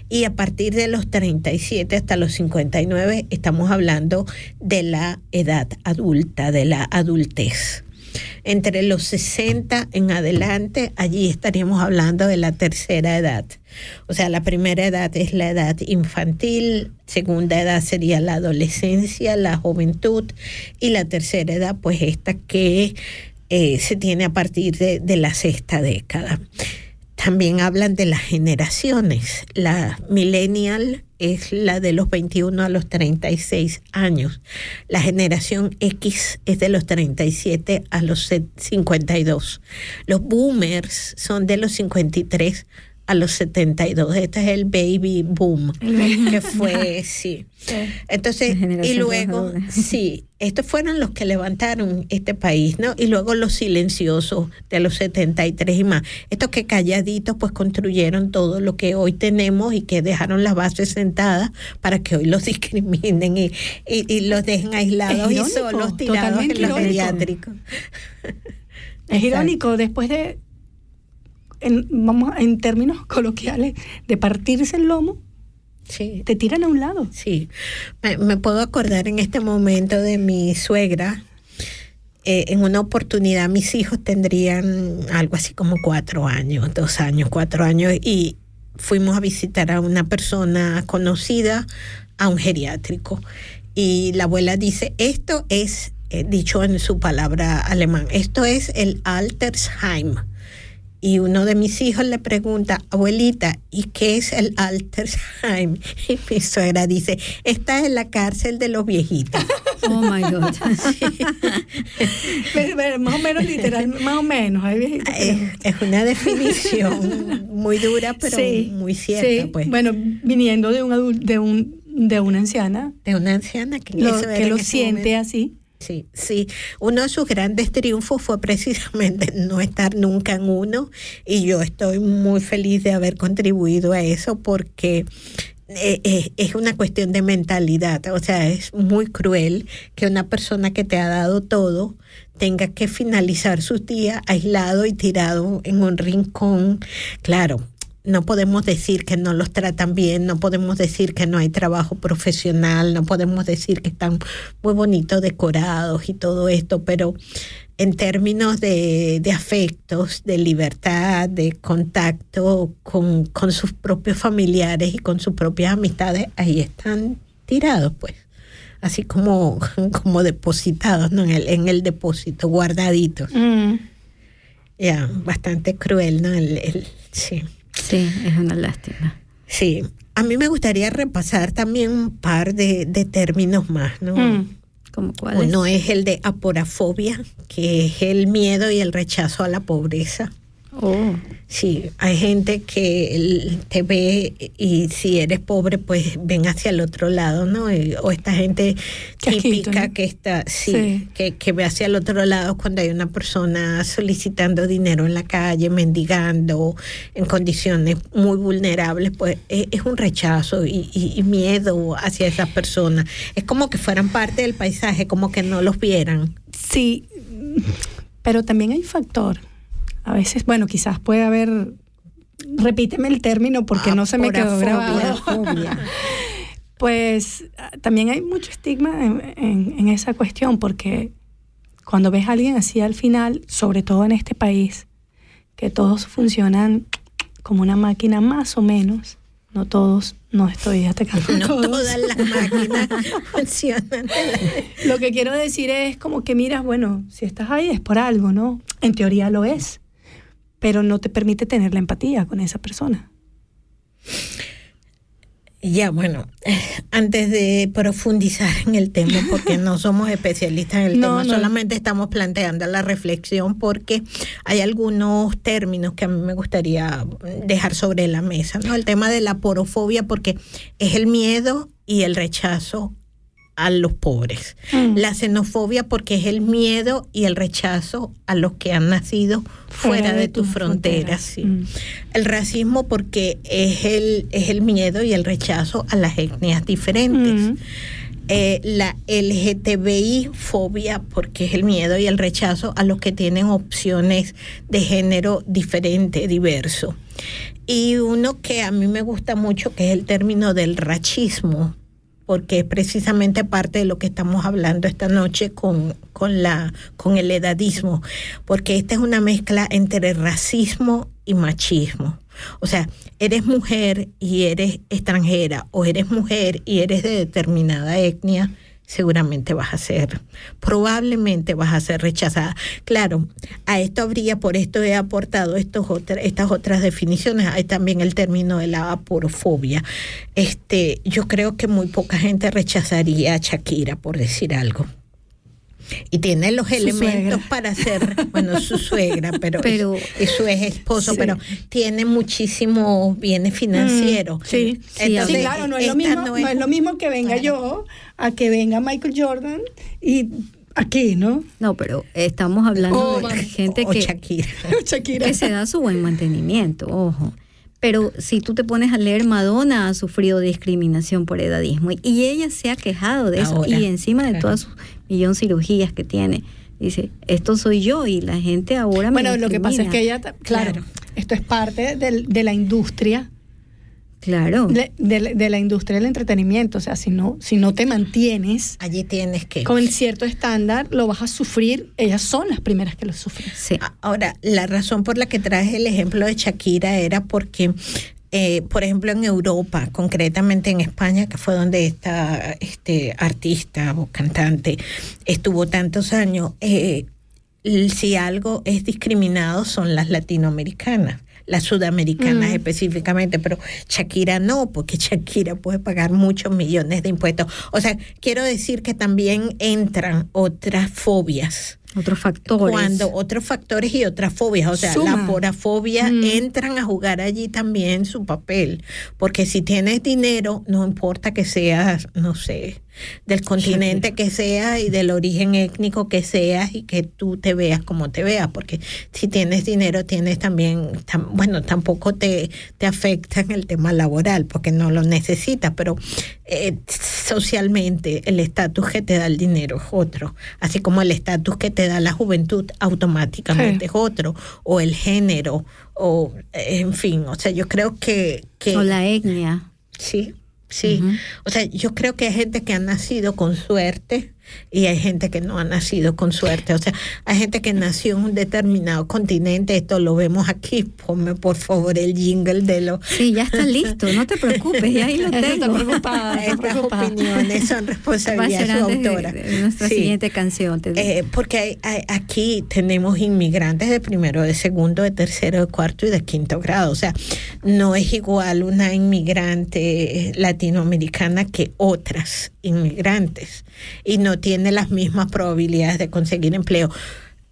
y a partir de los 37 hasta los 59 estamos hablando de la edad adulta, de la adultez. Entre los 60 en adelante, allí estaríamos hablando de la tercera edad. O sea, la primera edad es la edad infantil, segunda edad sería la adolescencia, la juventud y la tercera edad, pues esta que eh, se tiene a partir de, de la sexta década. También hablan de las generaciones. La millennial es la de los 21 a los 36 años. La generación X es de los 37 a los 52. Los boomers son de los 53 a los 72. Este es el baby boom, que fue, sí. Entonces, y luego, sí, estos fueron los que levantaron este país, ¿no? Y luego los silenciosos de los 73 y más. Estos que calladitos pues construyeron todo lo que hoy tenemos y que dejaron las bases sentadas para que hoy los discriminen y, y, y los dejen aislados y solos tirados en los pediátricos. Es irónico, después de, en, vamos, en términos coloquiales, de partirse el lomo, Sí. te tiran a un lado. Sí, me, me puedo acordar en este momento de mi suegra. Eh, en una oportunidad mis hijos tendrían algo así como cuatro años, dos años, cuatro años, y fuimos a visitar a una persona conocida a un geriátrico. Y la abuela dice, esto es, eh, dicho en su palabra alemán, esto es el Altersheim. Y uno de mis hijos le pregunta, abuelita, ¿y qué es el Altersheim? Y mi suegra dice, esta es la cárcel de los viejitos. Oh my God. Pero, pero, más o menos literal, más o menos. hay viejitos que- es, es una definición muy dura, pero Sí, muy cierta, sí. pues. Bueno, viniendo de un adul- de un de una anciana de una anciana que, lo- que en lo siente momento. así. Sí, sí. Uno de sus grandes triunfos fue precisamente no estar nunca en uno y yo estoy muy feliz de haber contribuido a eso porque eh, eh, es una cuestión de mentalidad. O sea, es muy cruel que una persona que te ha dado todo tenga que finalizar sus días aislado y tirado en un rincón. Claro, no podemos decir que no los tratan bien, no podemos decir que no hay trabajo profesional, no podemos decir que están muy bonitos decorados y todo esto, pero en términos de, de afectos, de libertad, de contacto con, con sus propios familiares y con sus propias amistades, ahí están tirados, pues. Así como, como depositados, ¿no? En el, en el depósito, guardaditos. Mm. Ya, bastante cruel, ¿no? El, el- sí. Sí, es una lástima. Sí, a mí me gustaría repasar también un par de, de términos más, ¿no? Mm. ¿Cómo cuál es? Uno es el de aporafobia, que es el miedo y el rechazo a la pobreza. Oh, Sí, hay gente que te ve y si eres pobre, pues ven hacia el otro lado, ¿no? Y- O esta gente típica ¿no? que está, sí, Sí. Que, que ve hacia el otro lado cuando hay una persona solicitando dinero en la calle, mendigando, en condiciones muy vulnerables, pues es, un rechazo y, y- y miedo hacia esas personas. Es como que fueran parte del paisaje, como que no los vieran. Sí, pero también hay un factor. A veces, bueno, quizás puede haber. Repíteme el término porque no se me quedó grabado. Pues ah, también hay mucho estigma en, en- en esa cuestión porque cuando ves a alguien así al final, sobre todo en este país, que todos funcionan como una máquina más o menos, no todos, no estoy atacando No todos. todas las máquinas funcionan. Lo que quiero decir es como que miras, bueno, si estás ahí es por algo, ¿no? En teoría lo es, pero no te permite tener la empatía con esa persona. Ya, bueno, antes de profundizar en el tema, porque no somos especialistas en el No, tema, no. solamente estamos planteando la reflexión porque hay algunos términos que a mí me gustaría dejar sobre la mesa, ¿no? El tema de la porofobia, porque es el miedo y el rechazo a los pobres. Mm. La xenofobia porque es el miedo y el rechazo a los que han nacido fuera, de, tus fronteras. sí. Mm. El racismo porque es el, es el miedo y el rechazo a las etnias diferentes. Mm. Eh, la LGTBI fobia porque es el miedo y el rechazo a los que tienen opciones de género diferente, diverso. Y uno que a mí me gusta mucho, que es el término del racismo, porque es precisamente parte de lo que estamos hablando esta noche con, con, la, con el edadismo, porque esta es una mezcla entre racismo y machismo. O sea, eres mujer y eres extranjera, o eres mujer y eres de determinada etnia, seguramente vas a ser, probablemente vas a ser rechazada. Claro, a esto habría, por esto he aportado estos otra- estas otras definiciones, hay también el término de la aporofobia. Este, yo creo que muy poca gente rechazaría a Shakira, por decir algo. Y tiene los Su elementos suegra. para ser, bueno, su suegra, pero, Pero- es, es su ex esposo, Sí. pero tiene muchísimos bienes financieros. Mm, sí. Entonces, Sí, claro, no es, lo mismo, no no es es lo mismo que venga yo a que venga Michael Jordan y aquí, ¿no? No, pero estamos hablando Oh, de gente o que, Shakira. Shakira. que se da su buen mantenimiento, ojo. Pero si tú te pones a leer, Madonna ha sufrido discriminación por edadismo y- y ella se ha quejado de eso y encima de claro. todas sus millón cirugías que tiene, dice, esto soy yo y la gente ahora me Bueno, lo que pasa es que ella, claro, Claro. esto es parte del- de la industria, Claro. de, de la- de la industria del entretenimiento. O sea, si no, si no te mantienes Allí tienes que... con cierto estándar, lo vas a sufrir. Ellas son las primeras que lo sufren. Sí. Ahora, la razón por la que traje el ejemplo de Shakira era porque, eh, por ejemplo, en Europa, concretamente en España, que fue donde esta este, artista o cantante estuvo tantos años, eh, si algo es discriminado son las latinoamericanas. Las sudamericanas Mm. específicamente, pero Shakira no, porque Shakira puede pagar muchos millones de impuestos. O sea, quiero decir que también entran otras fobias Otros factores. cuando otros factores y otras fobias, o sea, Suma. la porafobia Mm. entran a jugar allí también su papel, porque si tienes dinero, no importa que seas, no sé, del continente que seas y del origen étnico que seas y que tú te veas como te veas, porque si tienes dinero tienes también, tam- bueno, tampoco te, te afecta en el tema laboral, porque no lo necesitas, pero eh, socialmente el estatus que te da el dinero es otro, así como el estatus que te da la juventud automáticamente Sí. es otro, o el género, o en fin, o sea, yo creo que... que O la etnia. Sí, sí. O sea, yo creo que hay gente que ha nacido con suerte y hay gente que no ha nacido con suerte. O sea, hay gente que nació en un determinado continente. Esto lo vemos aquí. Ponme por favor el jingle de los... Sí, ya está listo, no te preocupes, ya ahí lo Está tengo. preocupada, está Estas preocupada. opiniones son responsabilidad de su antes de- autora. de, nuestra Sí. siguiente canción. te digo. Eh, porque hay- hay- aquí tenemos inmigrantes de primero, de segundo, de tercero, de cuarto y de quinto grado. O sea, no es igual una inmigrante latinoamericana que otras inmigrantes y no tiene las mismas probabilidades de conseguir empleo.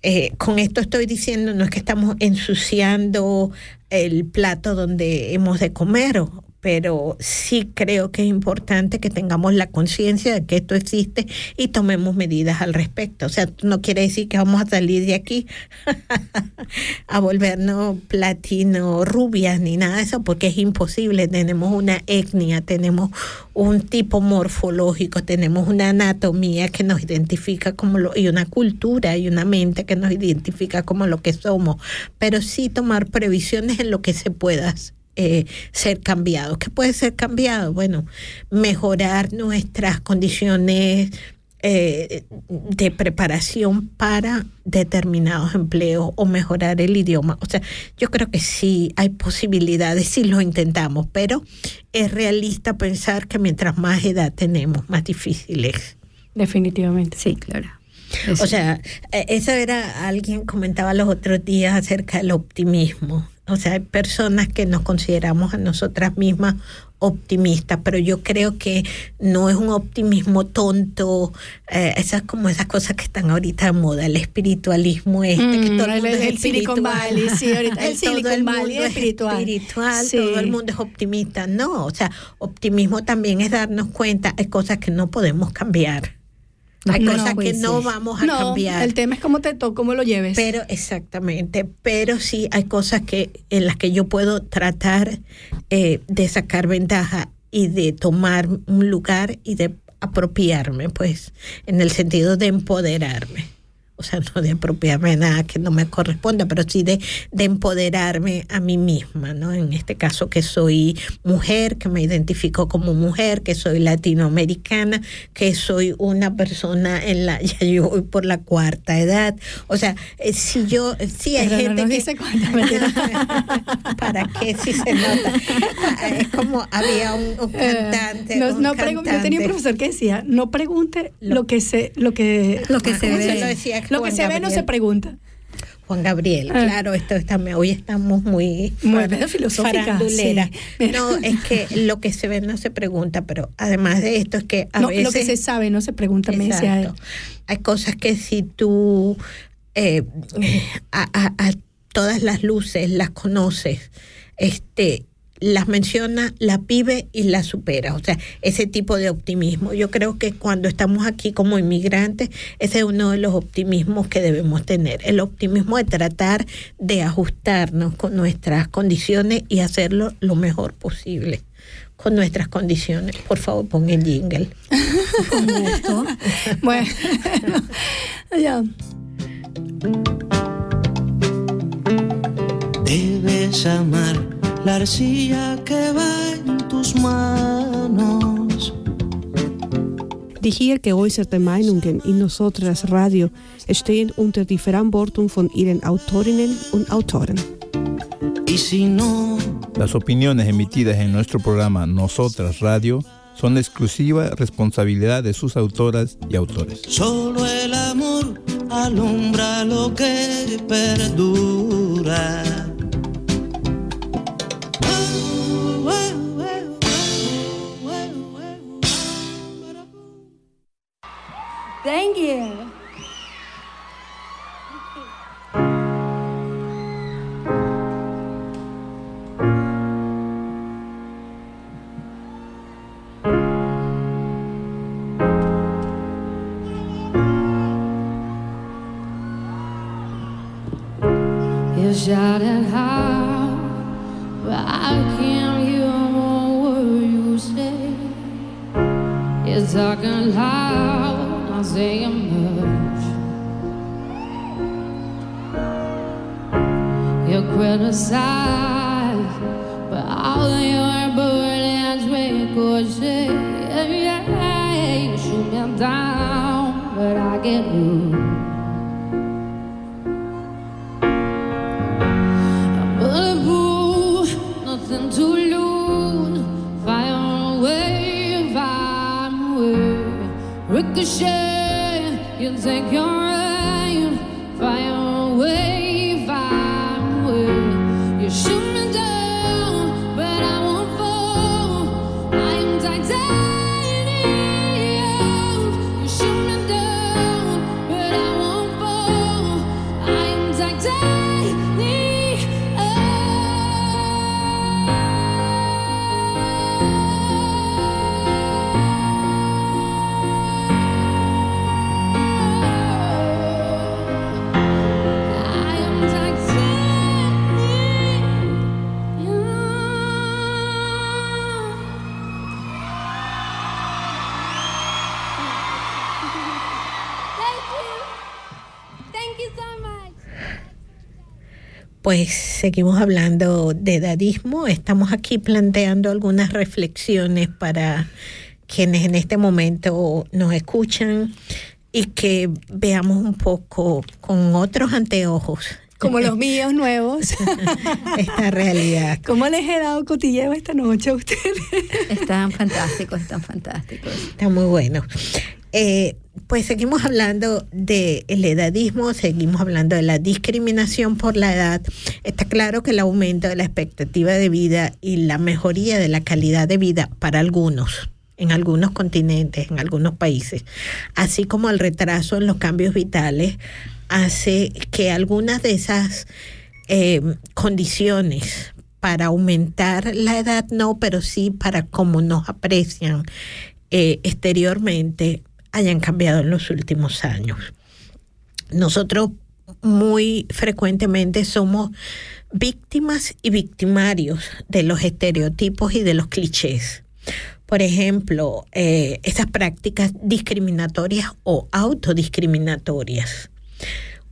Eh, con esto estoy diciendo, no es que estamos ensuciando el plato donde hemos de comer, o- pero sí creo que es importante que tengamos la conciencia de que esto existe y tomemos medidas al respecto. O sea, no quiere decir que vamos a salir de aquí a volvernos platino rubias ni nada de eso, porque es imposible. Tenemos una etnia, tenemos un tipo morfológico, tenemos una anatomía que nos identifica como lo, y una cultura y una mente que nos identifica como lo que somos, pero sí tomar previsiones en lo que se pueda eh, ser cambiado. ¿Qué puede ser cambiado? Bueno, mejorar nuestras condiciones eh, de preparación para determinados empleos o mejorar el idioma. O sea, yo creo que sí hay posibilidades si lo intentamos, pero es realista pensar que mientras más edad tenemos, más difícil es. Definitivamente. Sí, claro. O sea, eh, eso era, alguien comentaba los otros días acerca del optimismo. O sea, hay personas que nos consideramos a nosotras mismas optimistas, pero yo creo que no es un optimismo tonto, eh, esas como esas cosas que están ahorita de moda, el espiritualismo este, que Mm, todo el el- mundo es el Silicon. Valley, sí, ahorita el todo Silicon el Valley mundo es espiritual. espiritual, Sí. todo el mundo es optimista. No, o sea, optimismo también es darnos cuenta, hay cosas que no podemos cambiar. Hay No, cosas pues que no sí. vamos a no, cambiar. el tema es cómo te cómo lo lleves. Pero exactamente, pero sí hay cosas que en las que yo puedo tratar eh, de sacar ventaja y de tomar un lugar y de apropiarme, pues, en el sentido de empoderarme. O sea, no de apropiarme de nada que no me corresponda, pero sí de, de empoderarme a mí misma, ¿no? En este caso que soy mujer, que me identifico como mujer, que soy latinoamericana, que soy una persona en la, ya yo voy por la cuarta edad. O sea, eh, si yo, sí hay Pero no gente nos que... dice. ¿Para qué si se nota? Es como había un, un cantante. Eh, no, un no pregun- yo tenía un cantante. profesor que decía, no pregunte lo, que se, lo que, Lo que se Eso ve. lo decía lo que se ve no se pregunta. Juan Gabriel, Ah. claro, esto está, hoy estamos muy, Muy farandulera. sí. No, es que lo que se ve no se pregunta, pero además de esto es que a No, veces lo que se sabe no se pregunta, me decía él. Exacto. hay cosas que si tú eh, a, a- a todas las luces las conoces, este las menciona, la pibe y la supera. O sea, ese tipo de optimismo. Yo creo que cuando estamos aquí como inmigrantes, ese es uno de los optimismos que debemos tener. El optimismo de tratar de ajustarnos con nuestras condiciones y hacerlo lo mejor posible con nuestras condiciones. Por favor, pon el jingle. Con gusto. Bueno, ya. Debes amar la arcilla que va en tus manos. Die hier geäußerte Meinungen in Nosotras Radio stehen unter die Verantwortung von ihren Autorinnen und Autoren. Y si no, Las opiniones emitidas en nuestro programa Nosotras Radio son de exclusiva responsabilidad de sus autoras y autores. solo el amor alumbra lo que perdura. Thank you. You shouted how, but I can't hear a word you say. You're talking loud, saying much. You criticize, but all your bullets ricochet. Yeah, you shoot me down, but I get away. Ricochet, you think you're Pues seguimos hablando de edadismo. Estamos aquí planteando algunas reflexiones para quienes en este momento nos escuchan y que veamos un poco con otros anteojos Como los míos nuevos. esta realidad. ¿Cómo les he dado cotilleo esta noche a ustedes? Están fantásticos, están fantásticos. Está muy bueno. Eh, pues seguimos hablando del edadismo, seguimos hablando de la discriminación por la edad. Está claro que el aumento de la expectativa de vida y la mejoría de la calidad de vida para algunos, en algunos continentes, en algunos países, así como el retraso en los cambios vitales, hace que algunas de esas eh, condiciones para aumentar la edad, no, pero sí para cómo nos aprecian eh, exteriormente, hayan cambiado en los últimos años. Nosotros muy frecuentemente somos víctimas y victimarios de los estereotipos y de los clichés. Por ejemplo, eh, esas prácticas discriminatorias o autodiscriminatorias.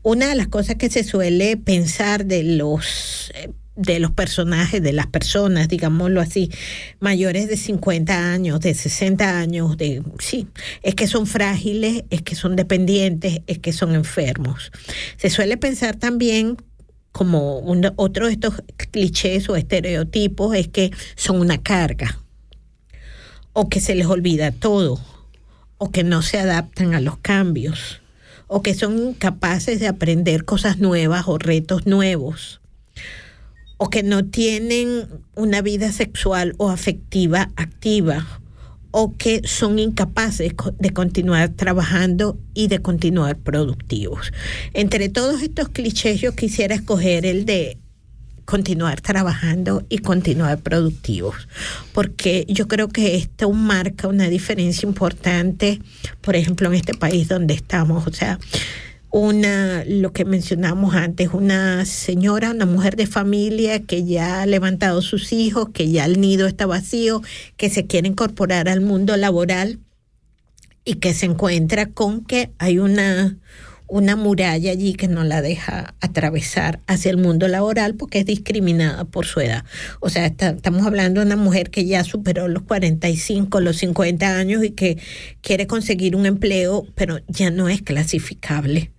Una de las cosas que se suele pensar de los eh, de los personajes, de las personas, digámoslo así, mayores de 50 años, de 60 años, de sí, es que son frágiles, es que son dependientes, es que son enfermos. Se suele pensar también como un- otro de estos clichés o estereotipos es que son una carga o que se les olvida todo o que no se adaptan a los cambios o que son incapaces de aprender cosas nuevas o retos nuevos o que no tienen una vida sexual o afectiva activa o que son incapaces de continuar trabajando y de continuar productivos. Entre todos estos clichés yo quisiera escoger el de continuar trabajando y continuar productivos, porque yo creo que esto marca una diferencia importante, por ejemplo, en este país donde estamos, o sea, una, lo que mencionamos antes, una señora, una mujer de familia que ya ha levantado sus hijos, que ya el nido está vacío, que se quiere incorporar al mundo laboral y que se encuentra con que hay una, una muralla allí que no la deja atravesar hacia el mundo laboral porque es discriminada por su edad. O sea, está- estamos hablando de una mujer que ya superó los 45, los 50 años y que quiere conseguir un empleo, pero ya no es clasificable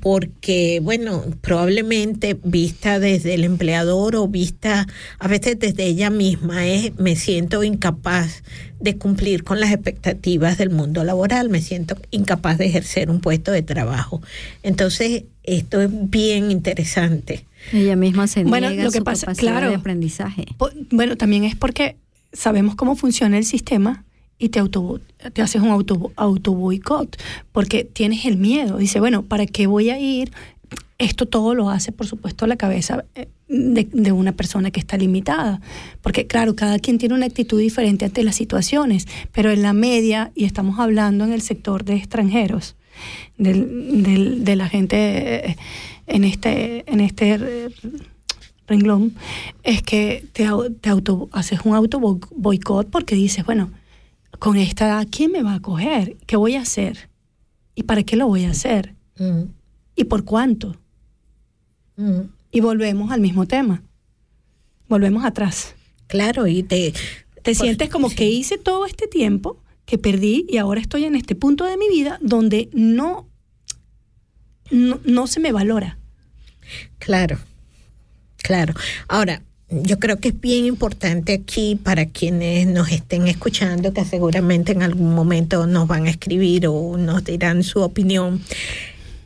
porque, bueno, probablemente vista desde el empleador o vista a veces desde ella misma, es me siento incapaz de cumplir con las expectativas del mundo laboral, me siento incapaz de ejercer un puesto de trabajo. Entonces, esto es bien interesante. Ella misma se Bueno, niega lo que su pasa- capacidad claro. de aprendizaje. Po- Bueno, también es porque sabemos cómo funciona el sistema y te, auto, te haces un auto, auto boicot, porque tienes el miedo. Dice, bueno, ¿para qué voy a ir? Esto todo lo hace, por supuesto, la cabeza eh, de, una persona que está limitada. Porque, claro, cada quien tiene una actitud diferente ante las situaciones, pero en la media, y estamos hablando en el sector de extranjeros, del, del- de la gente eh, en este, en este renglón, es que te, te auto, haces un auto bo- boicot porque dices, bueno, con esta edad, ¿quién me va a coger? ¿Qué voy a hacer? ¿Y para qué lo voy a hacer? Mm, ¿Y por cuánto? mm. Y volvemos al mismo tema. Volvemos atrás. Claro, y te... Te sientes como que hice todo este tiempo que perdí y ahora estoy en este punto de mi vida donde no, no, no se me valora. Claro, claro. Ahora, yo creo que es bien importante aquí para quienes nos estén escuchando, que seguramente en algún momento nos van a escribir o nos dirán su opinión,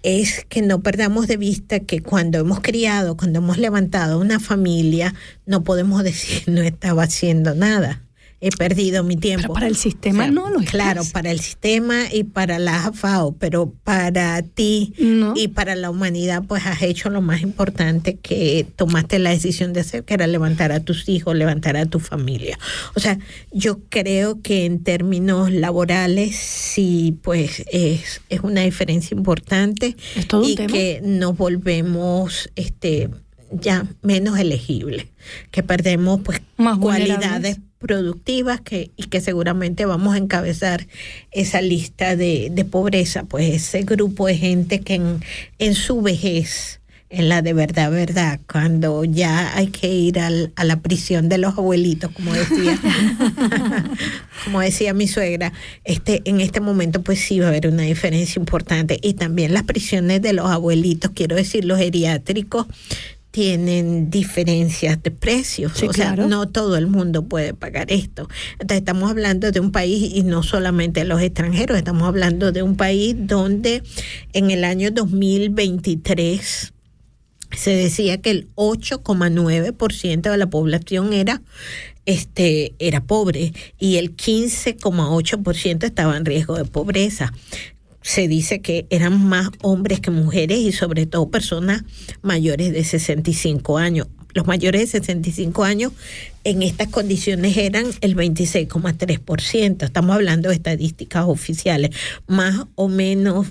es que no perdamos de vista que cuando hemos criado, cuando hemos levantado una familia, no podemos decir no estaba haciendo nada. He perdido mi tiempo. Pero para el sistema O sea, no lo Claro, estás. para el sistema y para la AFAO, pero para ti No. y para la humanidad, pues has hecho lo más importante que tomaste la decisión de hacer, que era levantar a tus hijos, levantar a tu familia. O sea, yo creo que en términos laborales sí, pues es, es una diferencia importante Es todo y tema. que nos volvemos este ya menos elegibles, que perdemos pues Más cualidades. Productivas que, y que seguramente vamos a encabezar esa lista de, de pobreza, pues ese grupo de gente que en, en su vejez, en la de verdad, verdad, cuando ya hay que ir al- a la prisión de los abuelitos, como decía, como decía mi suegra, este, en este momento pues sí va a haber una diferencia importante. Y también las prisiones de los abuelitos, quiero decir, los geriátricos, tienen diferencias de precios. Sí, o sea, claro. no todo el mundo puede pagar esto. Entonces estamos hablando de un país y no solamente los extranjeros, estamos hablando de un país donde en el año 2023 se decía que el 8,9% de la población era este era pobre y el 15,8% estaba en riesgo de pobreza. Se dice que eran más hombres que mujeres y sobre todo personas mayores de 65 años. Los mayores de 65 años en estas condiciones eran el 26,3%. Estamos hablando de estadísticas oficiales, más o menos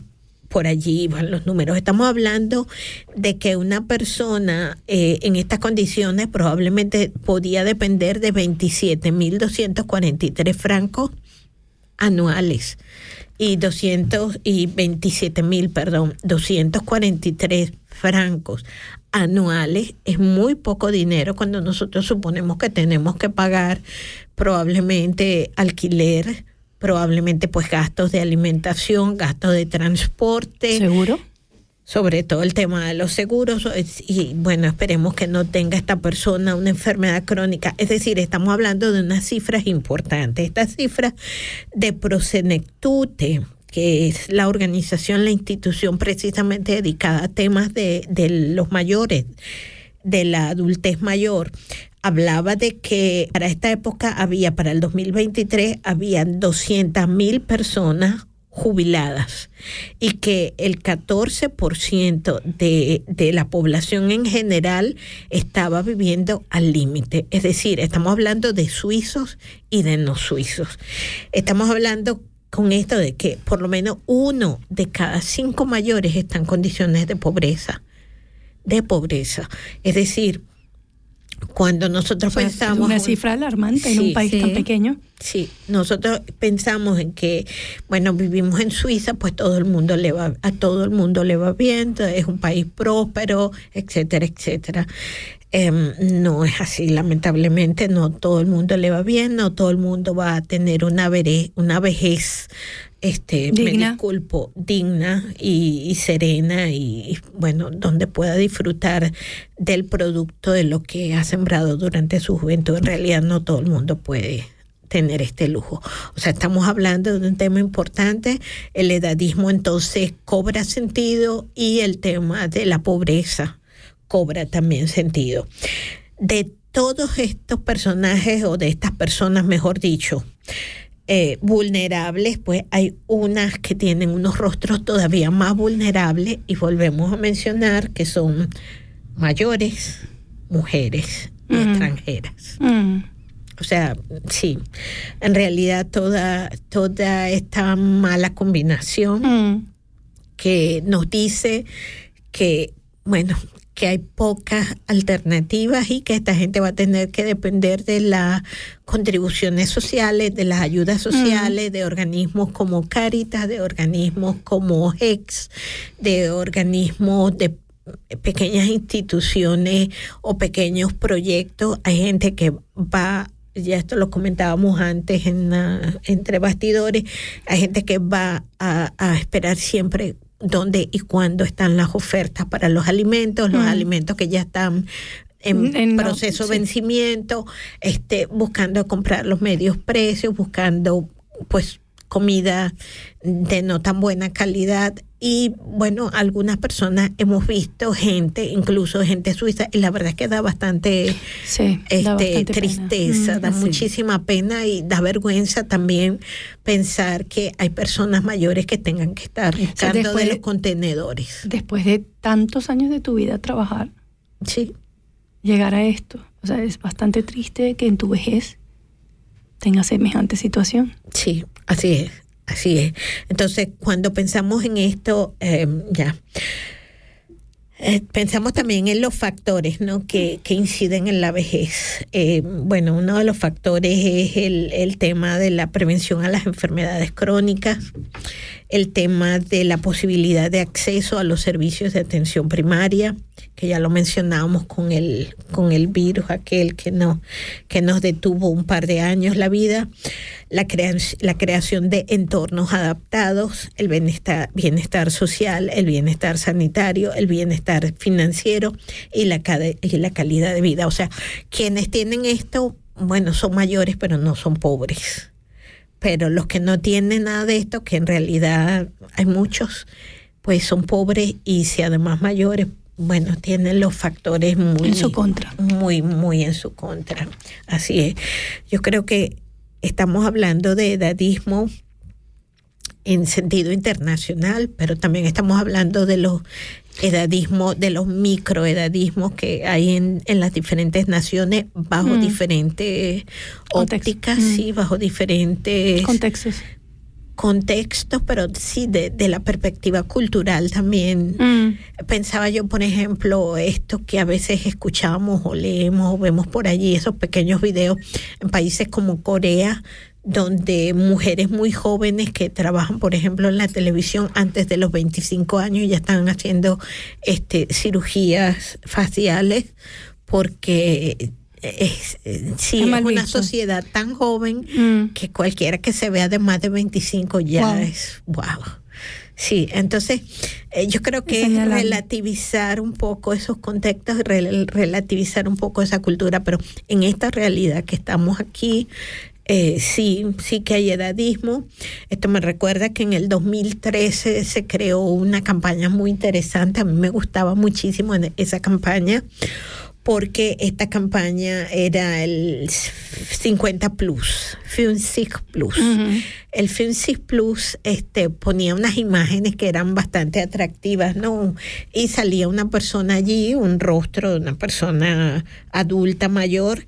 por allí van los números. Estamos hablando de que una persona eh, en estas condiciones probablemente podía depender de 27.243 francos anuales y 227 mil, perdón, 243 francos anuales es muy poco dinero cuando nosotros suponemos que tenemos que pagar probablemente alquiler, probablemente pues gastos de alimentación, gastos de transporte. ¿Seguro? Sobre todo el tema de los seguros y bueno, esperemos que no tenga esta persona una enfermedad crónica. Es decir, estamos hablando de unas cifras importantes. Estas cifras de Prosenectute, que es la organización, la institución precisamente dedicada a temas de, de los mayores, de la adultez mayor, hablaba de que para esta época había, para el 2023, habían 200 mil personas jubiladas y que el 14% de, de la población en general estaba viviendo al límite. Es decir, estamos hablando de suizos y de no suizos. Estamos hablando con esto de que por lo menos uno de cada cinco mayores está en condiciones de pobreza. De pobreza. Es decir, cuando nosotros pensamos... una cifra alarmante en un Sí, país tan pequeño. Sí, nosotros pensamos en que, bueno, vivimos en Suiza, pues todo el mundo le va, a todo el mundo le va bien, es un país próspero, etcétera, etcétera. Em, no es así, lamentablemente, no todo el mundo le va bien, no todo el mundo va a tener una, vere- una vejez, este, me disculpo, digna y, y serena y, y, bueno, donde pueda disfrutar del producto de lo que ha sembrado durante su juventud. En realidad no todo el mundo puede tener este lujo. O sea, estamos hablando de un tema importante, el edadismo entonces cobra sentido y el tema de la pobreza cobra también sentido. De todos estos personajes o de estas personas, mejor dicho, eh, vulnerables, pues hay unas que tienen unos rostros todavía más vulnerables y volvemos a mencionar que son mayores, mujeres y Ujú. extranjeras. Mm. O sea, sí, en realidad toda, toda esta mala combinación Mm. que nos dice que, bueno, que hay pocas alternativas y que esta gente va a tener que depender de las contribuciones sociales, de las ayudas sociales, de organismos como Caritas, de organismos como HEX, de organismos de pequeñas instituciones o pequeños proyectos. Hay gente que va ya esto lo comentábamos antes en entre bastidores, hay gente que va a, a esperar siempre dónde y cuándo están las ofertas para los alimentos, los Mm. alimentos que ya están en, En- no, proceso de sí. vencimiento, este, buscando comprar los medios precios, buscando pues comida de no tan buena calidad y bueno, algunas personas hemos visto gente, incluso gente suiza, y la verdad es que da bastante Sí, da este, bastante tristeza, Mm, da sí. muchísima pena y da vergüenza también pensar que hay personas mayores que tengan que estar buscando de de- los contenedores. Después de tantos años de tu vida trabajar, Sí, llegar a esto. O sea, es bastante triste que en tu vejez tengas semejante situación. sí, así es, así es. Entonces, cuando pensamos en esto, eh, ya. Eh, pensamos también en los factores ¿no? que, que inciden en la vejez. Eh, bueno, uno de los factores es el, el tema de la prevención a las enfermedades crónicas, el tema de la posibilidad de acceso a los servicios de atención primaria, que ya lo mencionábamos con el, con el virus aquel que, no, que nos detuvo un par de años la vida, la, crea- la creación de entornos adaptados, el bienestar, social, el bienestar sanitario, el bienestar financiero y la, y la calidad de vida. O sea, quienes tienen esto, bueno, son mayores, pero no son pobres pero los que no tienen nada de esto, que en realidad hay muchos, pues son pobres y si además mayores, bueno, tienen los factores muy En su contra. muy muy en su contra. Así es. Yo creo que estamos hablando de edadismo en sentido internacional, pero también estamos hablando de los edadismos, de los microedadismos que hay en, en las diferentes naciones bajo Mm. diferentes Contexto. ópticas, Mm. sí, bajo diferentes Contextos. contextos, pero sí de, de la perspectiva cultural también. Mm. Pensaba yo, por ejemplo, esto que a veces escuchamos o leemos o vemos por allí, esos pequeños videos en países como Corea, donde mujeres muy jóvenes que trabajan, por ejemplo, en la televisión antes de los 25 años ya están haciendo este, cirugías faciales porque es, sí, Es una sociedad tan joven Mm. que cualquiera que se vea de más de 25 ya Wow. es wow. Sí, entonces eh, yo creo que es relativizar un poco esos contextos, rel- relativizar un poco esa cultura, pero en esta realidad que estamos aquí, eh, sí, sí que hay edadismo. Esto me recuerda que en el 2013 se creó una campaña muy interesante, a mí me gustaba muchísimo esa campaña porque esta campaña era el 50 plus, FUNSIG plus. El FUNSIG plus este, ponía unas imágenes que eran bastante atractivas, ¿no? Y salía una persona allí, un rostro de una persona adulta mayor,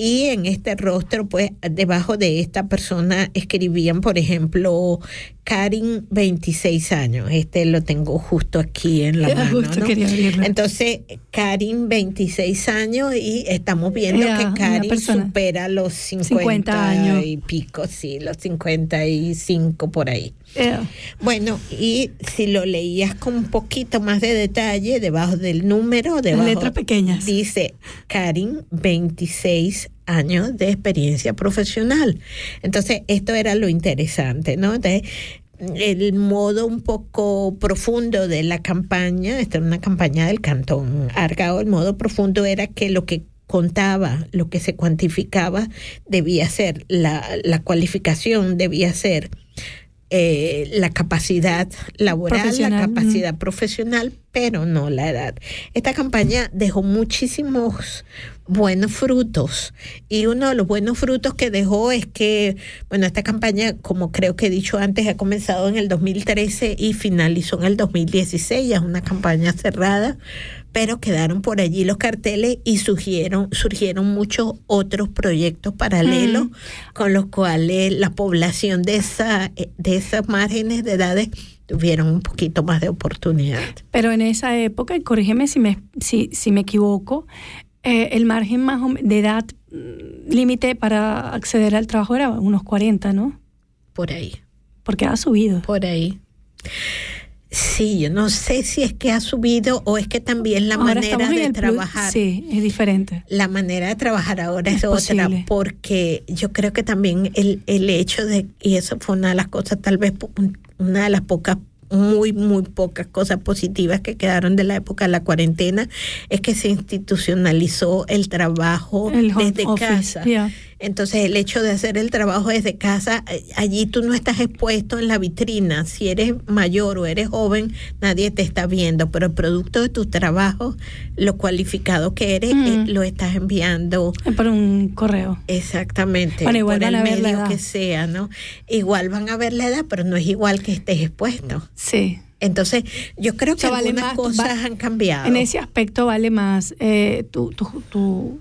y en este rostro, pues, debajo de esta persona escribían, por ejemplo, Karin, 26 años. Este lo tengo justo aquí en la mano. Justo ¿no? quería abrirlo. Entonces, Karin, 26 años, y estamos viendo que Karin supera los 50, 50 años. y pico, sí, los 55 por ahí. Bueno, y si lo leías con un poquito más de detalle, debajo del número, debajo letras pequeñas. dice Karin, 26 años de experiencia profesional. Entonces, esto era lo interesante, ¿no? Entonces, el modo un poco profundo de la campaña, esta era una campaña del Cantón Argao, el modo profundo era que lo que contaba, lo que se cuantificaba, debía ser la, la cualificación, debía ser eh, la capacidad laboral, la capacidad profesional, pero no la edad. Esta campaña dejó muchísimos buenos frutos y uno de los buenos frutos que dejó es que, bueno, esta campaña, como creo que he dicho antes, ha comenzado en el 2013 y finalizó en el 2016, ya es una campaña cerrada, pero quedaron por allí los carteles y surgieron, surgieron muchos otros proyectos paralelos Mm. con los cuales la población de, esa, de esos márgenes de edades tuvieron un poquito más de oportunidad. Pero en esa época, y corrígeme si me, si, si me equivoco, eh, el margen más de edad mm, límite para acceder al trabajo era unos 40, ¿no? Por ahí, Porque ha subido. por ahí. Sí, yo no sé si es que ha subido o es que también la Ahora manera de trabajar. Sí, es diferente. La manera de trabajar ahora es, Es otra, porque yo creo que también el, el hecho de, y eso fue una de las cosas, tal vez una de las pocas, muy, muy pocas cosas positivas que quedaron de la época de la cuarentena, es que se institucionalizó el trabajo El desde office, casa. yeah. Entonces el hecho de hacer el trabajo desde casa, eh, allí tú no estás expuesto en la vitrina. Si eres mayor o eres joven, nadie te está viendo, pero el producto de tu trabajo, lo cualificado que eres, Mm. eh, lo estás enviando. Eh, Por un correo. Exactamente. Bueno, igual por van el a ver la medio edad. que sea, ¿no? Igual van a ver la edad, pero no es igual que estés expuesto. Sí. Entonces, yo creo que sea, vale algunas más- cosas va- han cambiado. En ese aspecto vale más eh, tu, tu, tu-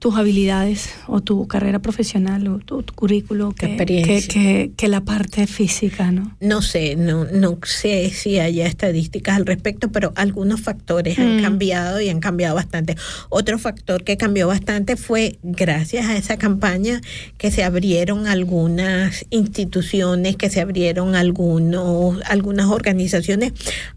tus habilidades o tu carrera profesional o tu, tu currículo que, que, experiencia. que- que la parte física, ¿no? No sé, no, no sé si haya estadísticas al respecto, pero algunos factores han Mm. cambiado y han cambiado bastante. Otro factor que cambió bastante fue gracias a esa campaña que se abrieron algunas instituciones, que se abrieron algunos, algunas organizaciones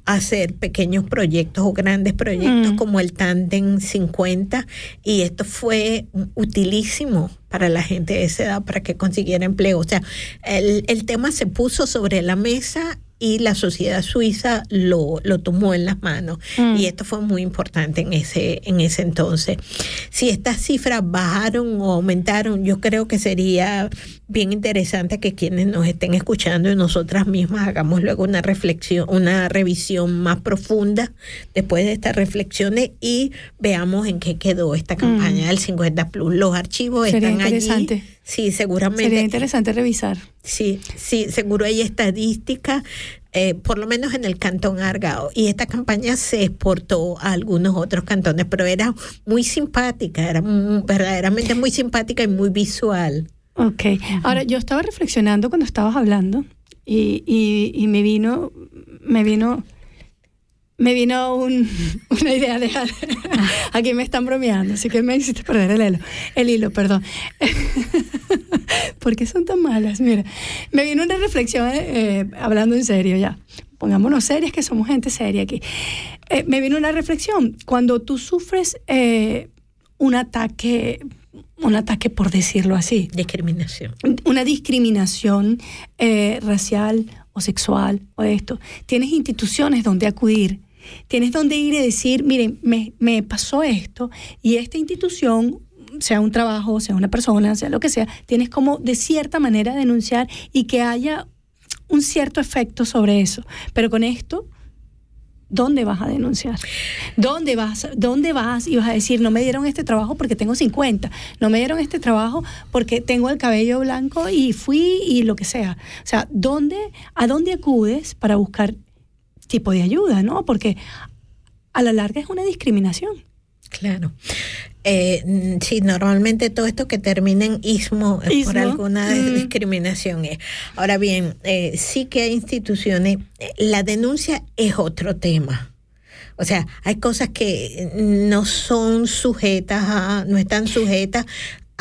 a hacer pequeños proyectos o grandes proyectos Mm. como el Tandem 50 y esto fue utilísimo para la gente de esa edad para que consiguiera empleo. O sea, el, el tema se puso sobre la mesa y la sociedad suiza lo, lo tomó en las manos. Mm. Y esto fue muy importante en ese, en ese entonces. Si estas cifras bajaron o aumentaron, yo creo que sería bien interesante que quienes nos estén escuchando y nosotras mismas hagamos luego una reflexión, una revisión más profunda después de estas reflexiones y veamos en qué quedó esta campaña Mm. del 50 Plus. Los archivos Sería están allí. Sí, seguramente. Sería interesante revisar. Sí, sí, seguro hay estadística, eh, por lo menos en el cantón Argao. Y esta campaña se exportó a algunos otros cantones, pero era muy simpática, era mu- verdaderamente muy simpática y muy visual. Ok. Ahora, yo estaba reflexionando cuando estabas hablando y, y, y me vino, me vino me vino un- una idea de... Aquí me están bromeando, así que me hiciste perder el hilo. El hilo, perdón. ¿Por qué son tan malas? Mira, me vino una reflexión, eh, hablando en serio ya. Pongámonos serias, que somos gente seria aquí. Eh, me vino una reflexión. Cuando tú sufres eh, un ataque, un ataque por decirlo así, Discriminación. una discriminación eh, racial o sexual o esto, tienes instituciones donde acudir, tienes donde ir y decir, miren, me, me pasó esto y esta institución, sea un trabajo, sea una persona, sea lo que sea, tienes como de cierta manera denunciar y que haya un cierto efecto sobre eso. Pero con esto, ¿dónde vas a denunciar? ¿Dónde vas? ¿Dónde vas y vas a decir, no me dieron este trabajo porque tengo 50, no me dieron este trabajo porque tengo el cabello blanco y fui y lo que sea? O sea, ¿dónde, ¿a dónde acudes para buscar tipo de ayuda, no? Porque a la larga es una discriminación. Claro. Eh, mm, sí, normalmente todo esto que termina en ismo, es por Ismo, alguna mm. discriminación. es. Ahora bien, eh, sí que hay instituciones, eh, la denuncia es otro tema. O sea, hay cosas que no son sujetas a, no están sujetas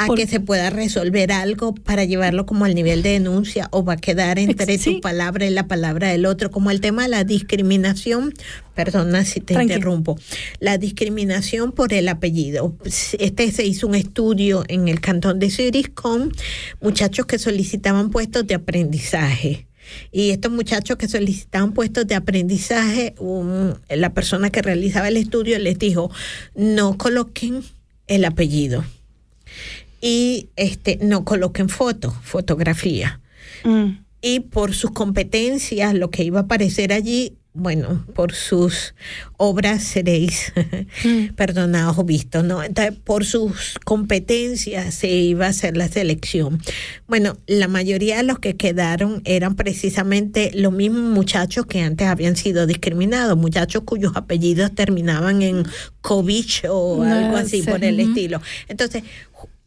a Por- que se pueda resolver algo para llevarlo como al nivel de denuncia o va a quedar entre sí. tu palabra y la palabra del otro, como el tema de la discriminación, perdona si te interrumpo, la discriminación por el apellido. Este se hizo un estudio en el cantón de Zurich con muchachos que solicitaban puestos de aprendizaje. Y estos muchachos que solicitaban puestos de aprendizaje, un- la persona que realizaba el estudio les dijo, no coloquen el apellido y este no coloquen foto, fotografía. Mm. Y por sus competencias, lo que iba a aparecer allí, bueno, por sus obras seréis perdonados o vistos, ¿no? Entonces, por sus competencias se iba a hacer la selección. Bueno, la mayoría de los que quedaron eran precisamente los mismos muchachos que antes habían sido discriminados, muchachos cuyos apellidos terminaban en Kovich o algo Ah, así sí. por el estilo. Entonces,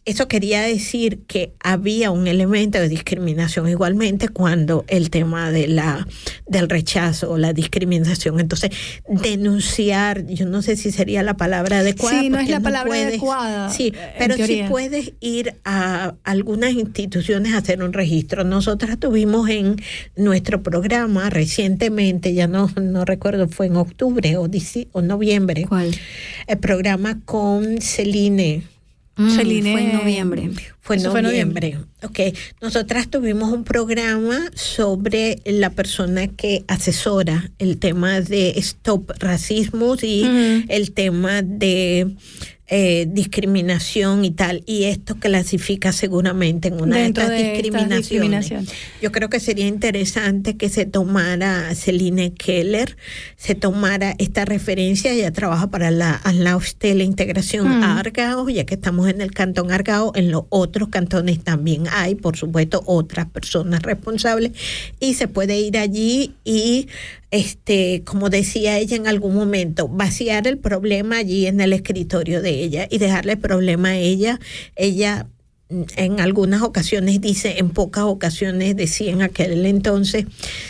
eso quería decir que había un elemento de discriminación igualmente cuando el tema de la del rechazo o la discriminación. Entonces, denunciar, yo no sé si sería la palabra adecuada. Sí, no es la palabra puedes- adecuada, Sí, eh, pero sí puedes ir a algunas instituciones a hacer un registro. Nosotras tuvimos en nuestro programa recientemente, ya no, no recuerdo, fue en octubre o, o noviembre, ¿Cuál? el programa con Celine. Mm, Celine- Fue en noviembre. Fue en Eso fue en noviembre. Ok. Nosotras tuvimos un programa sobre la persona que asesora el tema de Stop Racismo y el tema de eh, discriminación y tal. Y esto clasifica seguramente en una Dentro de estas estas discriminaciones. Yo creo que sería interesante que se tomara Celine Keller, se tomara esta referencia, ella trabaja para la ANLAUSTE, la integración Mm. Argao, ya que estamos en el cantón Argao, en los otros cantones también hay, por supuesto, otras personas responsables, y se puede ir allí y, este, como decía ella en algún momento, vaciar el problema allí en el escritorio de ella y dejarle el problema a ella. Ella mm, en algunas ocasiones dice, en pocas ocasiones decía en aquel entonces,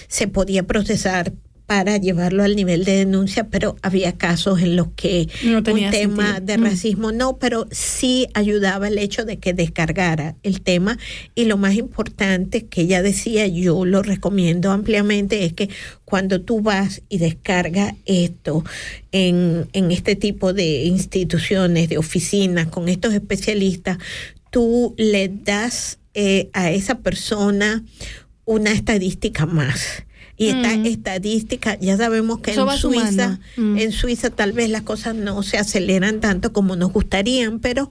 se podía procesar para llevarlo al nivel de denuncia, pero había casos en los que No tenía un tema sentido. de Mm. racismo no, pero sí ayudaba el hecho de que descargara el tema y lo más importante que ella decía, yo lo recomiendo ampliamente, es que cuando tú vas y descargas esto en, en este tipo de instituciones, de oficinas, con estos especialistas, tú le das eh, a esa persona una estadística más. Y esta Mm. estadística, ya sabemos que Eso en Suiza. Mm. en Suiza tal vez las cosas no se aceleran tanto como nos gustarían, pero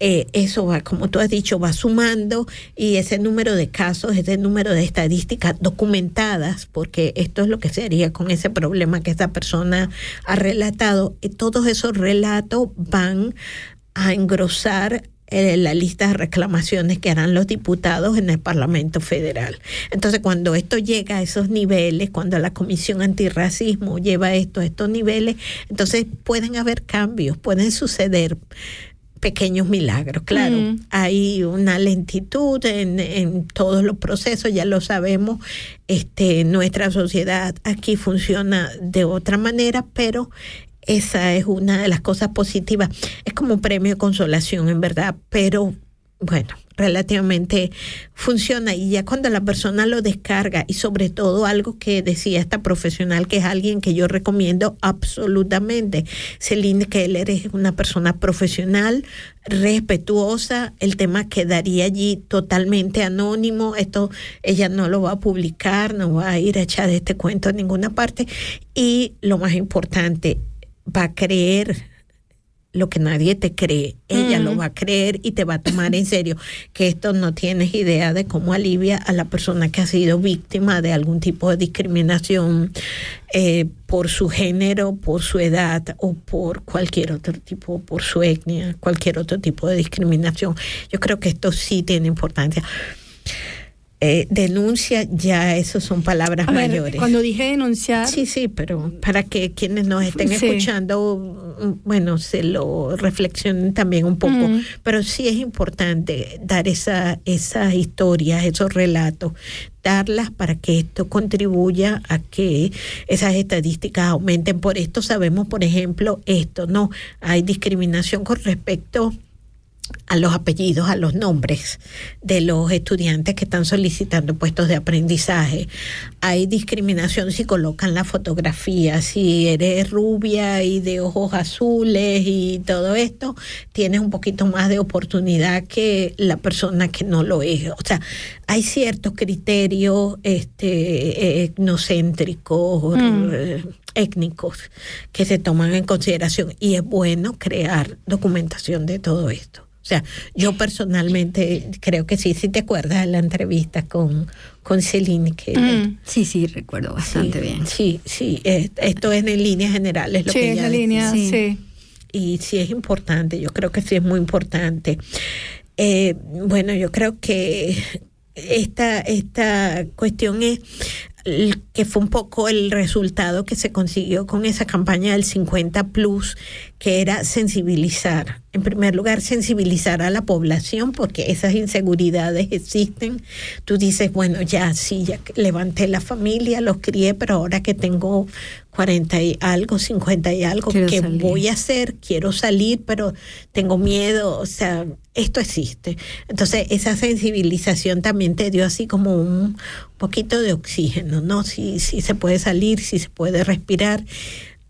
eh, eso va, como tú has dicho, va sumando y ese número de casos, ese número de estadísticas documentadas, porque esto es lo que se haría con ese problema que esta persona ha relatado, y todos esos relatos van a engrosar la lista de reclamaciones que harán los diputados en el Parlamento Federal. Entonces, cuando esto llega a esos niveles, cuando la Comisión Antirracismo lleva esto a estos niveles, entonces pueden haber cambios, pueden suceder pequeños milagros. Claro, Mm. hay una lentitud en, en todos los procesos, ya lo sabemos. Este, nuestra sociedad aquí funciona de otra manera, pero esa es una de las cosas positivas. Es como un premio de consolación, en verdad, pero bueno, relativamente funciona. Y ya cuando la persona lo descarga y sobre todo algo que decía esta profesional que es alguien que yo recomiendo absolutamente, Celine Keller es una persona profesional, respetuosa, el tema quedaría allí totalmente anónimo, esto ella no lo va a publicar, no va a ir a echar este cuento a ninguna parte. Y lo más importante, va a creer lo que nadie te cree, ella lo va a creer y te va a tomar en serio, que esto no tienes idea de cómo alivia a la persona que ha sido víctima de algún tipo de discriminación eh, por su género, por su edad o por cualquier otro tipo, por su etnia, cualquier otro tipo de discriminación. Yo creo que esto sí tiene importancia. Eh, denuncia, ya eso son palabras A ver, mayores. cuando dije denunciar, Sí, sí, pero para que quienes nos estén Sí. escuchando, bueno, se lo reflexionen también un poco. Mm. Pero sí es importante dar esa, esas historias, esos relatos, darlas para que esto contribuya a que esas estadísticas aumenten. Por esto sabemos, por ejemplo, esto, ¿no? Hay discriminación con respecto a los apellidos, a los nombres de los estudiantes que están solicitando puestos de aprendizaje. Hay discriminación si colocan la fotografía, si eres rubia y de ojos azules y todo esto, tienes un poquito más de oportunidad que la persona que no lo es. O sea, hay ciertos criterios este, eh, etnocéntricos, Mm. eh, étnicos que se toman en consideración y es bueno crear documentación de todo esto. O sea, yo personalmente creo que sí, si te acuerdas de la entrevista con, con Celine, que Mm. Sí, sí, recuerdo bastante sí, bien. Sí, sí, esto es en líneas generales lo sí, que es ella la decía. línea, Sí. sí. Y sí es importante, yo creo que sí es muy importante. Eh, bueno, yo creo que esta, esta cuestión es que fue un poco el resultado que se consiguió con esa campaña del 50 plus, que era sensibilizar. En primer lugar, sensibilizar a la población, porque esas inseguridades existen. Tú dices, bueno, ya sí, ya levanté la familia, los crié, pero ahora que tengo 40 y algo, 50 y algo, Quiero ¿qué salir. voy a hacer? Quiero salir, pero tengo miedo, o sea, esto existe. Entonces, esa sensibilización también te dio así como un poquito de oxígeno, ¿no? Si, si se puede salir, si se puede respirar,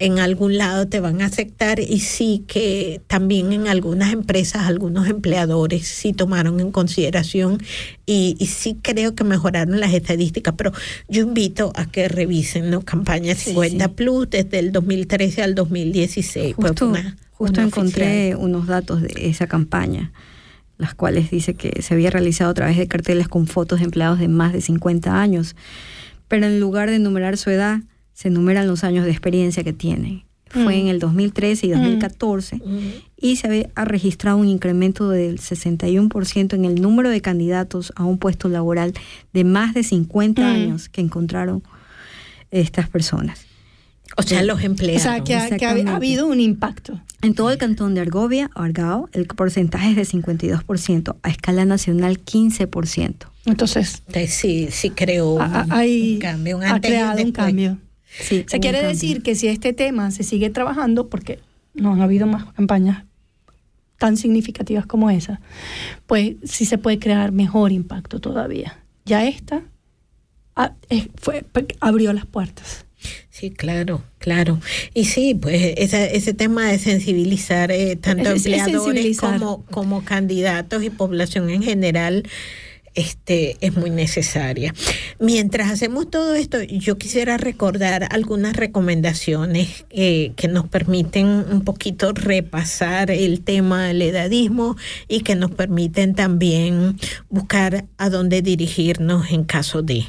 en algún lado te van a aceptar y sí que también en algunas empresas, algunos empleadores sí tomaron en consideración y, y sí creo que mejoraron las estadísticas, pero yo invito a que revisen, ¿no? Campaña Sí, 50 sí. Plus desde el 2013 al 2016. pues, Justo, una- justo una encontré oficial. unos datos de esa campaña, las cuales dice que se había realizado a través de carteles con fotos de empleados de más de 50 años, pero en lugar de enumerar su edad, se enumeran los años de experiencia que tienen. Fue Mm. en el 2013 y 2014 Mm. y se había- ha registrado un incremento del 61% en el número de candidatos a un puesto laboral de más de 50 Mm. años que encontraron estas personas. O sea, los O empleados. sea, que ha, que habido un impacto. En todo el cantón de Argovia, Argao, el porcentaje es de 52%, a escala nacional 15%. Entonces, Entonces, sí, sí creo un, ha, ha- hay- un cambio, un ha antes y un creado un cambio. Sí, Se quiere cambio. decir que si este tema se sigue trabajando, porque no han habido más campañas tan significativas como esa, pues sí se puede crear mejor impacto todavía. Ya esta ah, fue, abrió las puertas. Sí, claro, claro. Y sí, pues esa- ese tema de sensibilizar eh, tanto Es- es empleadores sensibilizar. como, como candidatos y población en general este, es muy necesaria. Mientras hacemos todo esto, yo quisiera recordar algunas recomendaciones que, que nos permiten un poquito repasar el tema del edadismo y que nos permiten también buscar a dónde dirigirnos en caso de...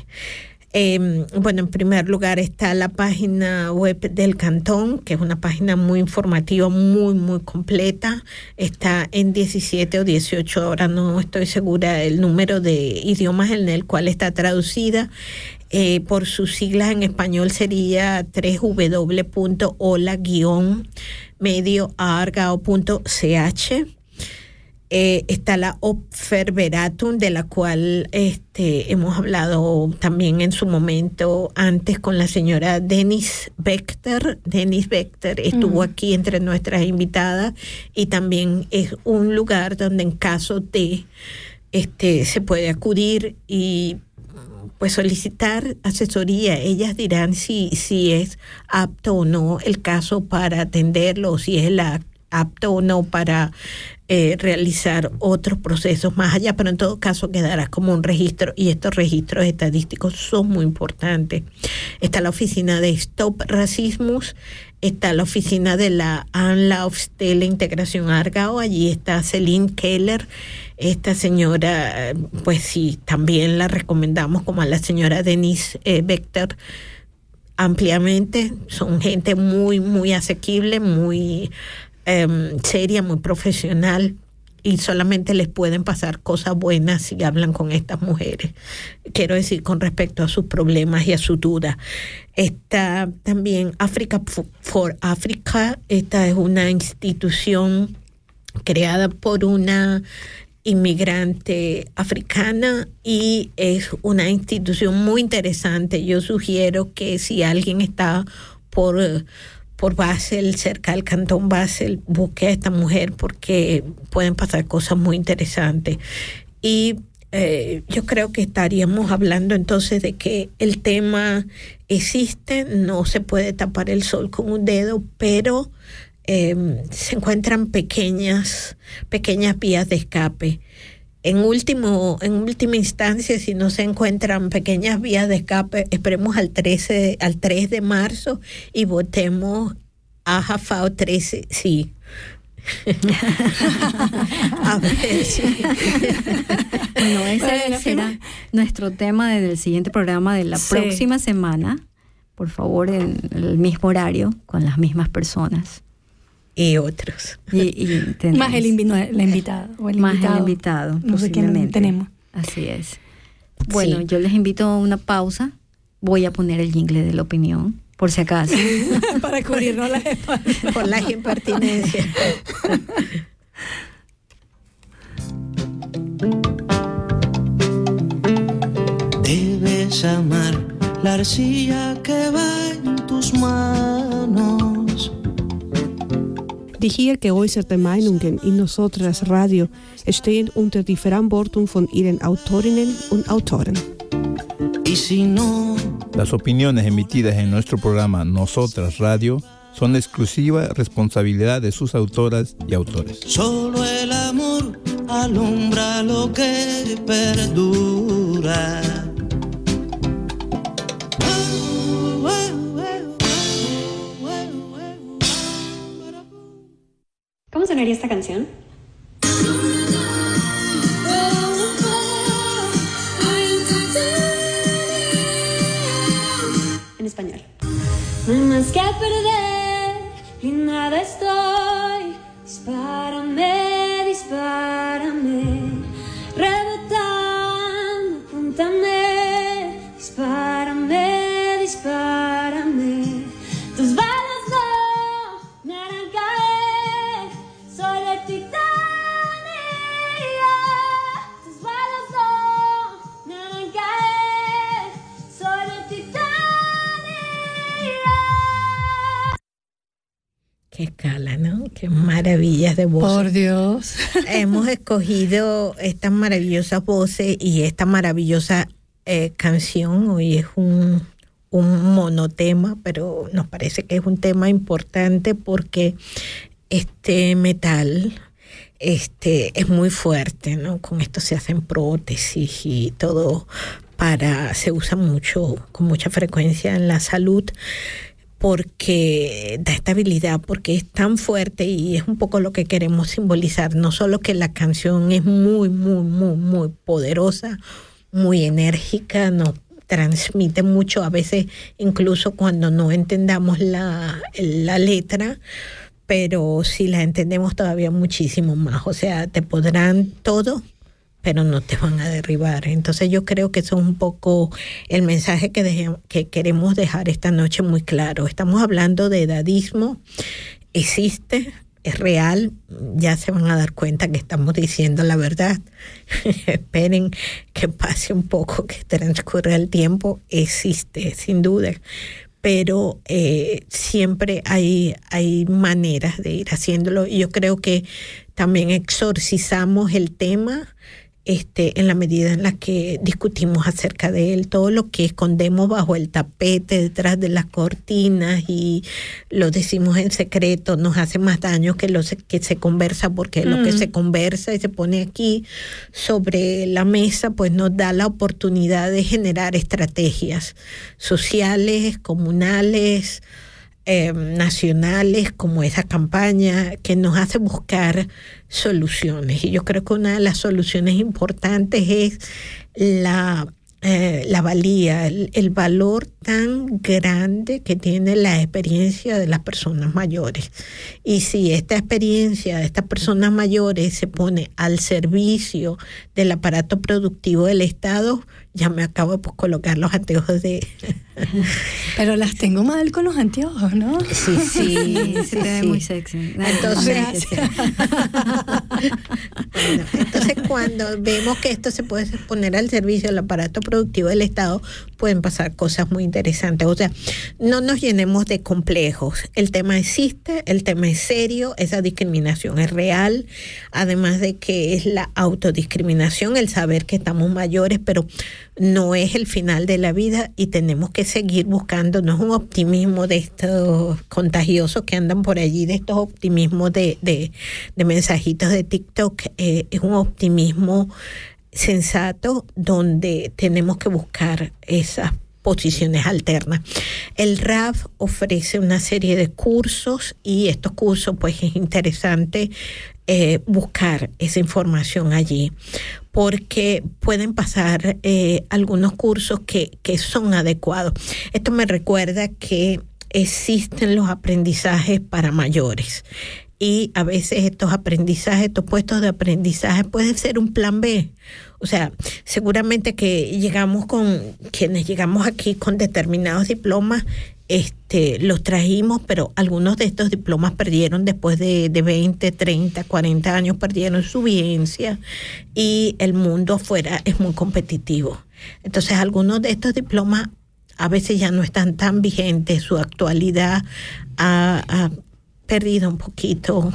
Eh, bueno, en primer lugar está la página web del cantón, que es una página muy informativa, muy, muy completa. Está en 17 o 18 horas, no estoy segura del número de idiomas en el cual está traducida. Eh, por sus siglas en español sería www.hola-medioargao.ch Eh, está la Opferveratum, de la cual este, hemos hablado también en su momento antes con la señora Dennis Bechter. Dennis Bechter estuvo aquí entre nuestras invitadas y también es un lugar donde en caso de este, se puede acudir y pues solicitar asesoría. Ellas dirán si, si es apto o no el caso para atenderlo, si es la apto o no para eh, realizar otros procesos más allá, pero en todo caso quedará como un registro y estos registros estadísticos son muy importantes. Está la oficina de Stop Racismus, está la oficina de la Anlaufstelle Integración Argao, allí está Celine Keller, esta señora, pues sí, también la recomendamos como a la señora Denise eh, Bechter ampliamente, son gente muy, muy asequible, muy em, seria, muy profesional y solamente les pueden pasar cosas buenas si hablan con estas mujeres. Quiero decir, con respecto a sus problemas y a su duda. Está también Africa for Africa, esta es una institución creada por una inmigrante africana y es una institución muy interesante. Yo sugiero que si alguien está por, eh, por Basel, cerca del cantón Basel, busque a esta mujer porque pueden pasar cosas muy interesantes. Y eh, yo creo que estaríamos hablando entonces de que el tema existe, no se puede tapar el sol con un dedo, pero eh, se encuentran pequeñas, pequeñas vías de escape. En, último, en última instancia, si no se encuentran pequeñas vías de escape, esperemos al, 13, al 3 de marzo y votemos a Jafao 13, sí. a ver, sí. Bueno, ese Bueno, será nuestro tema del siguiente programa de la Sí. próxima semana. Por favor, en el mismo horario, con las mismas personas. Y otros. Y, y Más el invi- la invitada. O el más invitado. el invitado, posiblemente. tenemos. Así es. Bueno, Sí. yo les invito a una pausa. Voy a poner el jingle de la opinión, por si acaso. Para cubrirnos las espaldas. Por las impertinencias. Debes amar la arcilla que va en tus manos. Die hier geäußerte Meinungen in Nosotras Radio stehen unter die Verantwortung von ihren Autorinnen und Autoren. Y si no, Las opiniones emitidas en nuestro programa Nosotras Radio son exclusiva responsabilidad de sus autoras y autores. solo el amor alumbra lo que perdura. Sonaría esta canción? En español. No hay más que perder, y nada estoy. Qué maravillas de voz. Por Dios. Hemos escogido estas maravillosas voces y esta maravillosa eh, canción. Hoy es un, un monotema, pero nos parece que es un tema importante porque este metal este, es muy fuerte, ¿no? Con esto se hacen prótesis y todo para, se usa mucho, con mucha frecuencia en la salud porque da estabilidad, porque es tan fuerte y es un poco lo que queremos simbolizar, no solo que la canción es muy, muy, muy, muy poderosa, muy enérgica, nos transmite mucho, a veces incluso cuando no entendamos la, la letra, pero si la entendemos todavía muchísimo más, o sea, te podrán todo, pero no te van a derribar. Entonces yo creo que eso es un poco el mensaje que, queremos dejar esta noche muy claro. Estamos hablando de edadismo, existe, es real, ya se van a dar cuenta que estamos diciendo la verdad. Esperen que pase un poco, que transcurra el tiempo, existe, sin duda. Pero eh, siempre hay, hay maneras de ir haciéndolo. Y yo creo que también exorcizamos el tema este, en la medida en la que discutimos acerca de él, todo lo que escondemos bajo el tapete, detrás de las cortinas y lo decimos en secreto, nos hace más daño que lo que se conversa, porque lo que Mm. se conversa y se pone aquí sobre la mesa, pues nos da la oportunidad de generar estrategias sociales, comunales, eh, nacionales como esa campaña que nos hace buscar soluciones. Y yo creo que una de las soluciones importantes es la, eh, la valía, el, valor tan grande que tiene la experiencia de las personas mayores. Y si esta experiencia de estas personas mayores se pone al servicio del aparato productivo del Estado, ya me acabo de pues, colocar los anteojos de... Pero las tengo mal con los anteojos, ¿no? Sí, sí, se te ve muy sexy. Entonces. Bueno, entonces cuando vemos que esto se puede poner al servicio del aparato productivo del Estado, pueden pasar cosas muy interesantes. O sea, no nos llenemos de complejos. El tema existe, el tema es serio, esa discriminación es real, además de que es la autodiscriminación, el saber que estamos mayores, pero no es el final de la vida y tenemos que seguir buscando, no es un optimismo de estos contagiosos que andan por allí, de estos optimismos de, de, de mensajitos de TikTok, eh, es un optimismo sensato donde tenemos que buscar esas posiciones alternas. El RAF ofrece una serie de cursos y estos cursos pues es interesante eh, buscar esa información allí porque pueden pasar eh, algunos cursos que, que son adecuados. Esto me recuerda que existen los aprendizajes para mayores y a veces estos aprendizajes, estos puestos de aprendizaje pueden ser un plan B. O sea, seguramente que llegamos con quienes llegamos aquí con determinados diplomas, este, los trajimos, pero algunos de estos diplomas perdieron después de, de 20, 30, 40 años, perdieron su vigencia y el mundo afuera es muy competitivo. Entonces, algunos de estos diplomas a veces ya no están tan vigentes, su actualidad ha, ha perdido un poquito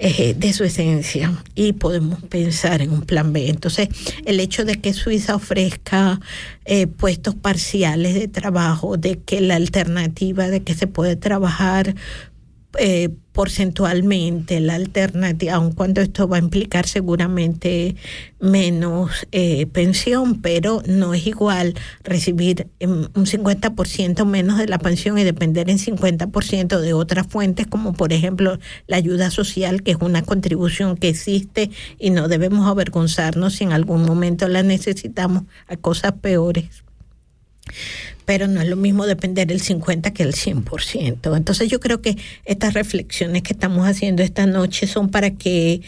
eh, de su esencia y podemos pensar en un plan B. Entonces, el hecho de que Suiza ofrezca eh, puestos parciales de trabajo, de que la alternativa de que se puede trabajar eh, porcentualmente la alternativa, aun cuando esto va a implicar seguramente menos eh, pensión, pero no es igual recibir em, un 50% menos de la pensión y depender en 50% de otras fuentes, como por ejemplo la ayuda social, que es una contribución que existe y no debemos avergonzarnos si en algún momento la necesitamos a cosas peores pero no es lo mismo depender el 50 que el 100%. Entonces yo creo que estas reflexiones que estamos haciendo esta noche son para que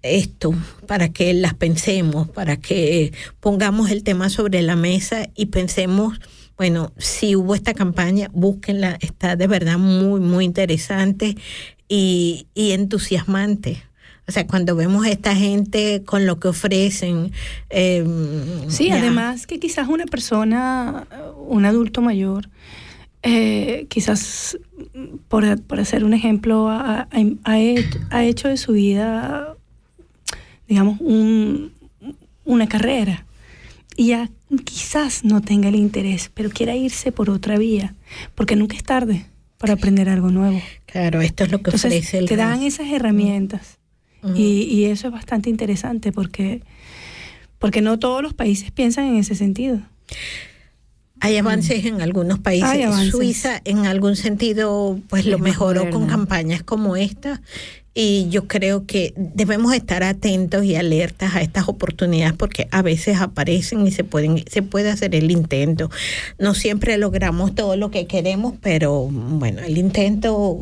esto, para que las pensemos, para que pongamos el tema sobre la mesa y pensemos, bueno, si hubo esta campaña, búsquenla, está de verdad muy, muy interesante y, y entusiasmante. O sea, cuando vemos a esta gente con lo que ofrecen. eh, Sí, ya. además que quizás una persona, un adulto mayor, eh, quizás mm, por, por hacer un ejemplo, ha, ha- hecho, ha hecho de su vida, digamos, un- una carrera y ya quizás no tenga el interés, pero quiera irse por otra vía, porque nunca es tarde para aprender algo nuevo. Claro, esto es lo que Entonces, ofrece el te dan esas herramientas. Y, y eso es bastante interesante porque, porque no todos los países piensan en ese sentido. Hay avances en algunos países. Suiza, en algún sentido, pues lo Es mejoró con campañas como esta. Y yo creo que debemos estar atentos y alertas a estas oportunidades porque a veces aparecen y se pueden se puede hacer el intento. No siempre logramos todo lo que queremos, pero bueno, el intento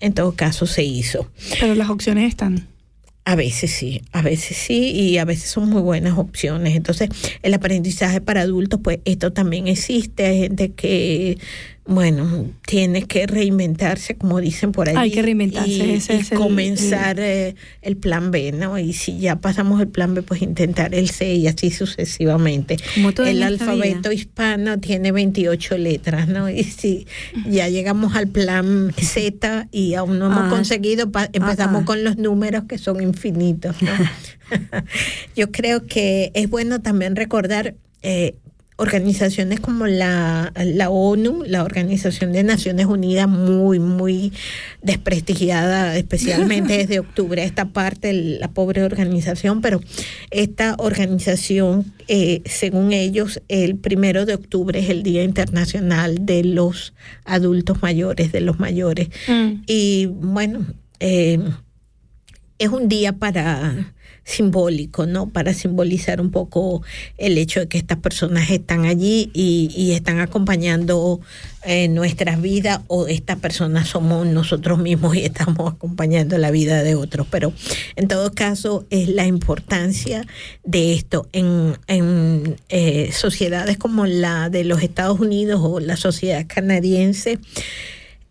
en todo caso se hizo. Pero las opciones están. A veces sí, a veces sí, y a veces son muy buenas opciones. Entonces, el aprendizaje para adultos, pues esto también existe. Hay gente que bueno, tiene que reinventarse, como dicen por allí. Hay que reinventarse, y, ese y es comenzar eh, el plan B, ¿no? Y si ya pasamos el plan B, pues intentar el C y así sucesivamente. Como todo el alfabeto vida. hispano tiene 28 letras, ¿no? Y si ya llegamos al plan Z y aún no hemos Ah. conseguido, empezamos ah. con los números que son infinitos, ¿no? Yo creo que es bueno también recordar eh, organizaciones como la, la ONU, la Organización de Naciones Unidas, muy, muy desprestigiada, especialmente desde octubre, esta parte, la pobre organización, pero esta organización, eh, según ellos, el primero de octubre es el Día Internacional de los Adultos Mayores, de los mayores. Mm. Y bueno, eh, es un día para simbólico, ¿no? Para simbolizar un poco el hecho de que estas personas están allí y, están acompañando eh, nuestras vidas o estas personas somos nosotros mismos y estamos acompañando la vida de otros. Pero en todo caso es la importancia de esto en, en eh, sociedades como la de los Estados Unidos o la sociedad canadiense.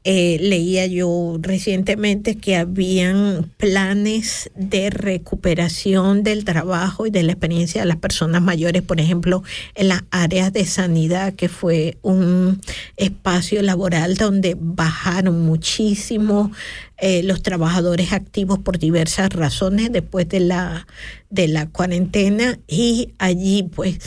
Eh, leía yo recientemente que habían planes de recuperación del trabajo y de la experiencia de las personas mayores, por ejemplo, en las áreas de sanidad, que fue un espacio laboral donde bajaron muchísimo eh, los trabajadores activos por diversas razones después de la, de la cuarentena. Y allí pues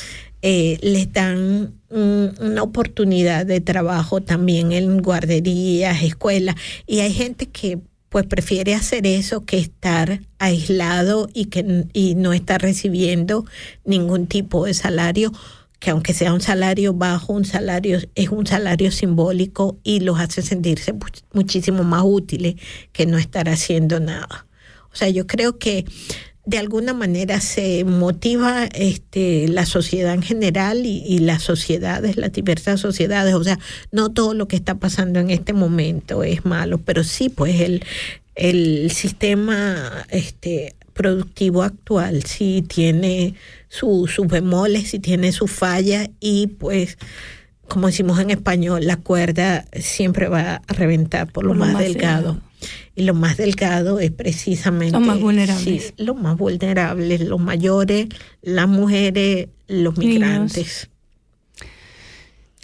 eh, les dan un- una oportunidad de trabajo también en guarderías, escuelas, y hay gente que pues prefiere hacer eso que estar aislado y que y no estar recibiendo ningún tipo de salario que aunque sea un salario bajo, un salario es un salario simbólico y los hace sentirse much- muchísimo más útiles que no estar haciendo nada. O sea, yo creo que de alguna manera se motiva este, la sociedad en general y, y las sociedades, las diversas sociedades. O sea, no todo lo que está pasando en este momento es malo, pero sí, pues el, el sistema este, productivo actual sí tiene su- sus bemoles, sí tiene sus fallas y pues como decimos en español, la cuerda siempre va a reventar por lo, Por más, más delgado. delgado. Y lo más delgado es precisamente... Los más vulnerables. sí, los más vulnerables, los mayores, las mujeres, los Niños. migrantes.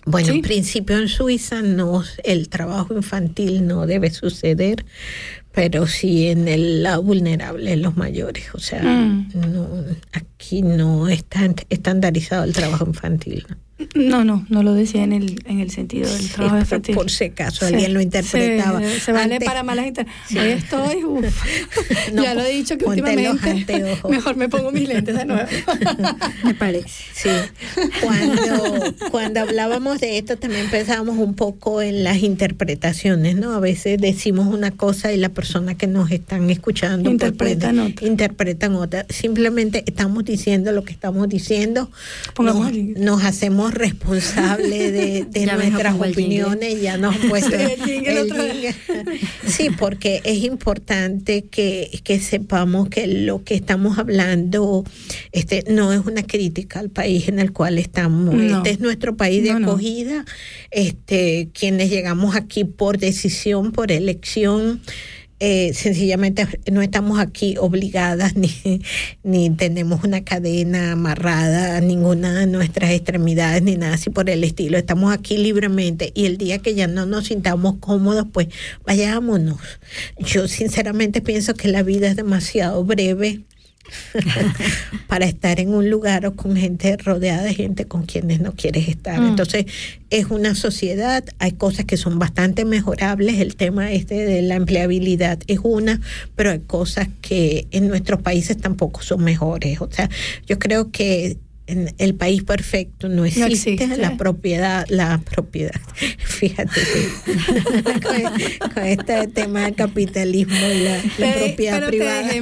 Bueno, Sí. en principio en Suiza no, el trabajo infantil no debe suceder, pero sí en el lado vulnerable, los mayores. O sea, Mm. no, aquí no está estandarizado el trabajo infantil. ¿no? No, no, no lo decía en el, en el sentido del Sí, trabajo pero infantil. por si acaso Sí, alguien lo interpretaba. Se, se vale Antes- para malas interpretaciones. Hoy estoy, uf. No, ya lo he dicho que últimamente mejor me pongo mis lentes de nuevo. Me parece. Sí, cuando, cuando hablábamos de esto también pensábamos un poco en las interpretaciones, ¿no? A veces decimos una cosa y la persona que nos están escuchando pues, Interpretan puede- otra. interpretan otra. Simplemente estamos diciendo lo que estamos diciendo, Pongamos nos, nos hacemos responsables de, nuestras opiniones, ya nos puesto Sí, porque es importante que, que sepamos que lo que estamos hablando este, no es una crítica al país en el cual estamos. No. Este es nuestro país de No, no. acogida. Este, quienes llegamos aquí por decisión, por elección. Eh, sencillamente no estamos aquí obligadas ni, ni tenemos una cadena amarrada a ninguna de nuestras extremidades ni nada así por el estilo. Estamos aquí libremente y el día que ya no nos sintamos cómodos, pues vayámonos. Yo sinceramente pienso que la vida es demasiado breve para estar en un lugar o con gente rodeada de gente con quienes no quieres estar. Mm. Entonces, es una sociedad, hay cosas que son bastante mejorables, el tema este de la empleabilidad es una, pero hay cosas que en nuestros países tampoco son mejores. O sea, yo creo que en el país perfecto no existe, existe. la propiedad, la propiedad. Fíjate que con, con este tema del capitalismo y la, la Te- propiedad privada.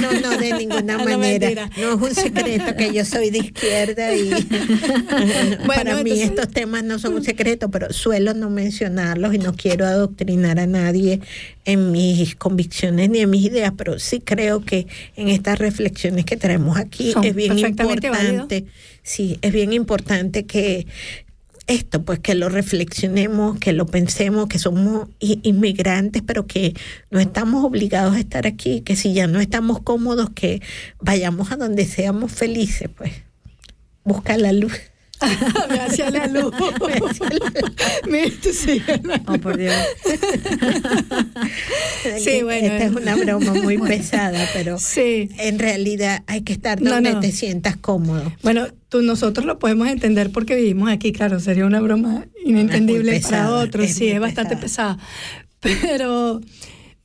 No, no, de ninguna manera. No es un secreto que yo soy de izquierda y para mí entonces- estos temas no son un secreto, pero suelo no mencionarlos y no quiero adoctrinar a nadie en mis convicciones ni en mis ideas, pero sí creo que en estas reflexiones que traemos aquí Son es bien perfectamente sí, es bien importante que esto, pues que lo reflexionemos, que lo pensemos, que somos inmigrantes, pero que no estamos obligados a estar aquí, que si ya no estamos cómodos, que vayamos a donde seamos felices, pues. Busca la luz. Me hacía la luz. Oh, por Dios. Sí, bueno. Esta es una broma muy pesada, pero Sí. en realidad hay que estar donde no. te sientas cómodo. Bueno, tú, nosotros lo podemos entender porque vivimos aquí, claro, sería una broma inentendible pesada, para otros, sí, es bastante pesada. pesada. Pero,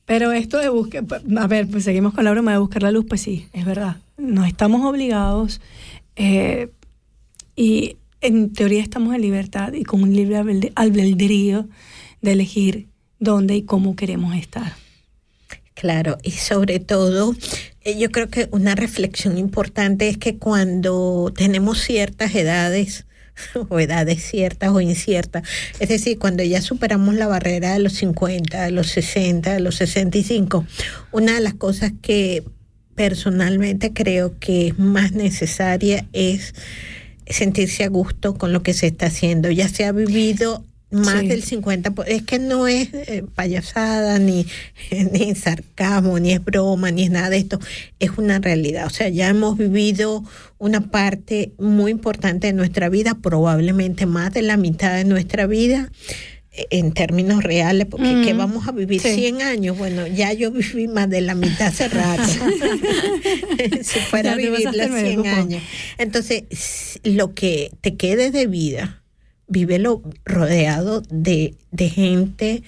pero esto de buscar, a ver, pues seguimos con la broma de buscar la luz, pues sí, es verdad. No estamos obligados eh, y en teoría estamos en libertad y con un libre albed- albedrío de elegir dónde y cómo queremos estar. Claro, y sobre todo, eh, yo creo que una reflexión importante es que cuando tenemos ciertas edades, o edades ciertas o inciertas, es decir, cuando ya superamos la barrera de los 50, de los 60, de los 65, una de las cosas que personalmente creo que es más necesaria es sentirse a gusto con lo que se está haciendo, ya se ha vivido más Sí. del 50, po- es que no es eh, payasada, ni, ni sarcasmo, ni es broma, ni es nada de esto, es una realidad. O sea, ya hemos vivido una parte muy importante de nuestra vida, probablemente más de la mitad de nuestra vida, en términos reales, porque ¿qué Mm, vamos a vivir sí. 100 años? Bueno, ya yo viví más de la mitad hace rato. si fuera a vivir los medio 100 cupo. años. Entonces, lo que te quede de vida, vívelo rodeado de, de gente,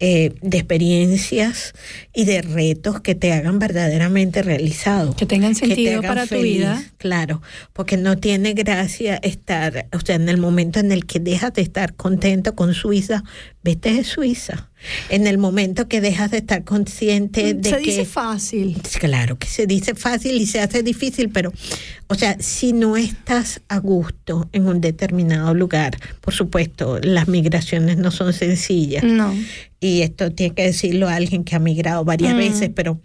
eh, de experiencias y de retos que te hagan verdaderamente realizado. Que tengan que te sentido hagan para tu vida. Claro, porque no tiene gracia estar, o sea, en el momento en el que dejas de estar contento con Suiza, vete de Suiza. En el momento que dejas de estar consciente de Se que dice fácil. Claro que se dice fácil y se hace difícil, pero, o sea, si no estás a gusto en un determinado lugar, por supuesto, las migraciones no son sencillas. No. Y esto tiene que decirlo a alguien que ha migrado varias Mm. veces, pero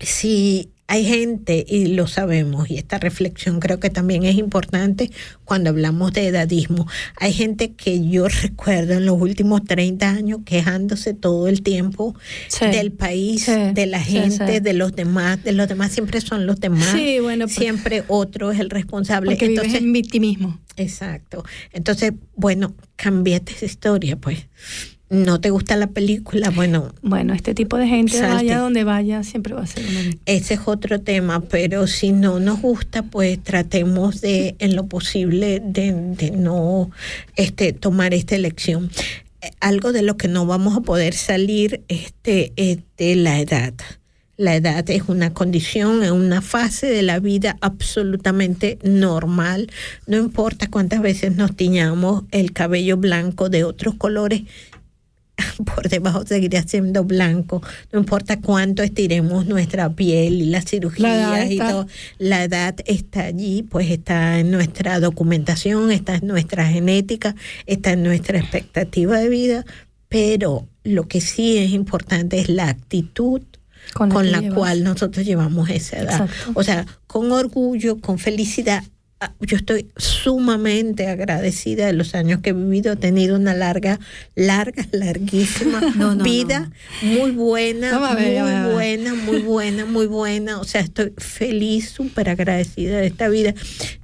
si hay gente, y lo sabemos, y esta reflexión creo que también es importante cuando hablamos de edadismo, hay gente que yo recuerdo en los últimos 30 años quejándose todo el tiempo Sí. del país, Sí, de la gente, sí. de los demás, de los demás siempre son los demás. Sí, bueno, pues- siempre otro es el responsable. Porque vives Entonces, en victimismo. Exacto. Entonces, bueno, cambiate esa historia, pues. No te gusta la película, bueno, Bueno, este tipo de gente, Salte. vaya donde vaya, siempre va a ser una ese es otro tema, pero si no nos gusta, pues tratemos de, en lo posible, de, de no este, tomar esta elección. Eh, Algo de lo que no vamos a poder salir este, es de la edad. La edad es una condición, es una fase de la vida absolutamente normal. No importa cuántas veces nos tiñamos el cabello blanco de otros colores, por debajo seguirá siendo blanco. No importa cuánto estiremos nuestra piel y las cirugías La y todo. La edad está allí, pues está en nuestra documentación, está en nuestra genética, está en nuestra expectativa de vida, pero lo que sí es importante es la actitud Con la cual nosotros llevamos esa edad. Exacto. O sea, con orgullo, con felicidad. Yo estoy sumamente agradecida de los años que he vivido. He tenido una larga, larga, larguísima No, no, vida, muy buena, ver, muy buena, muy buena, muy buena. O sea, estoy feliz, súper agradecida de esta vida.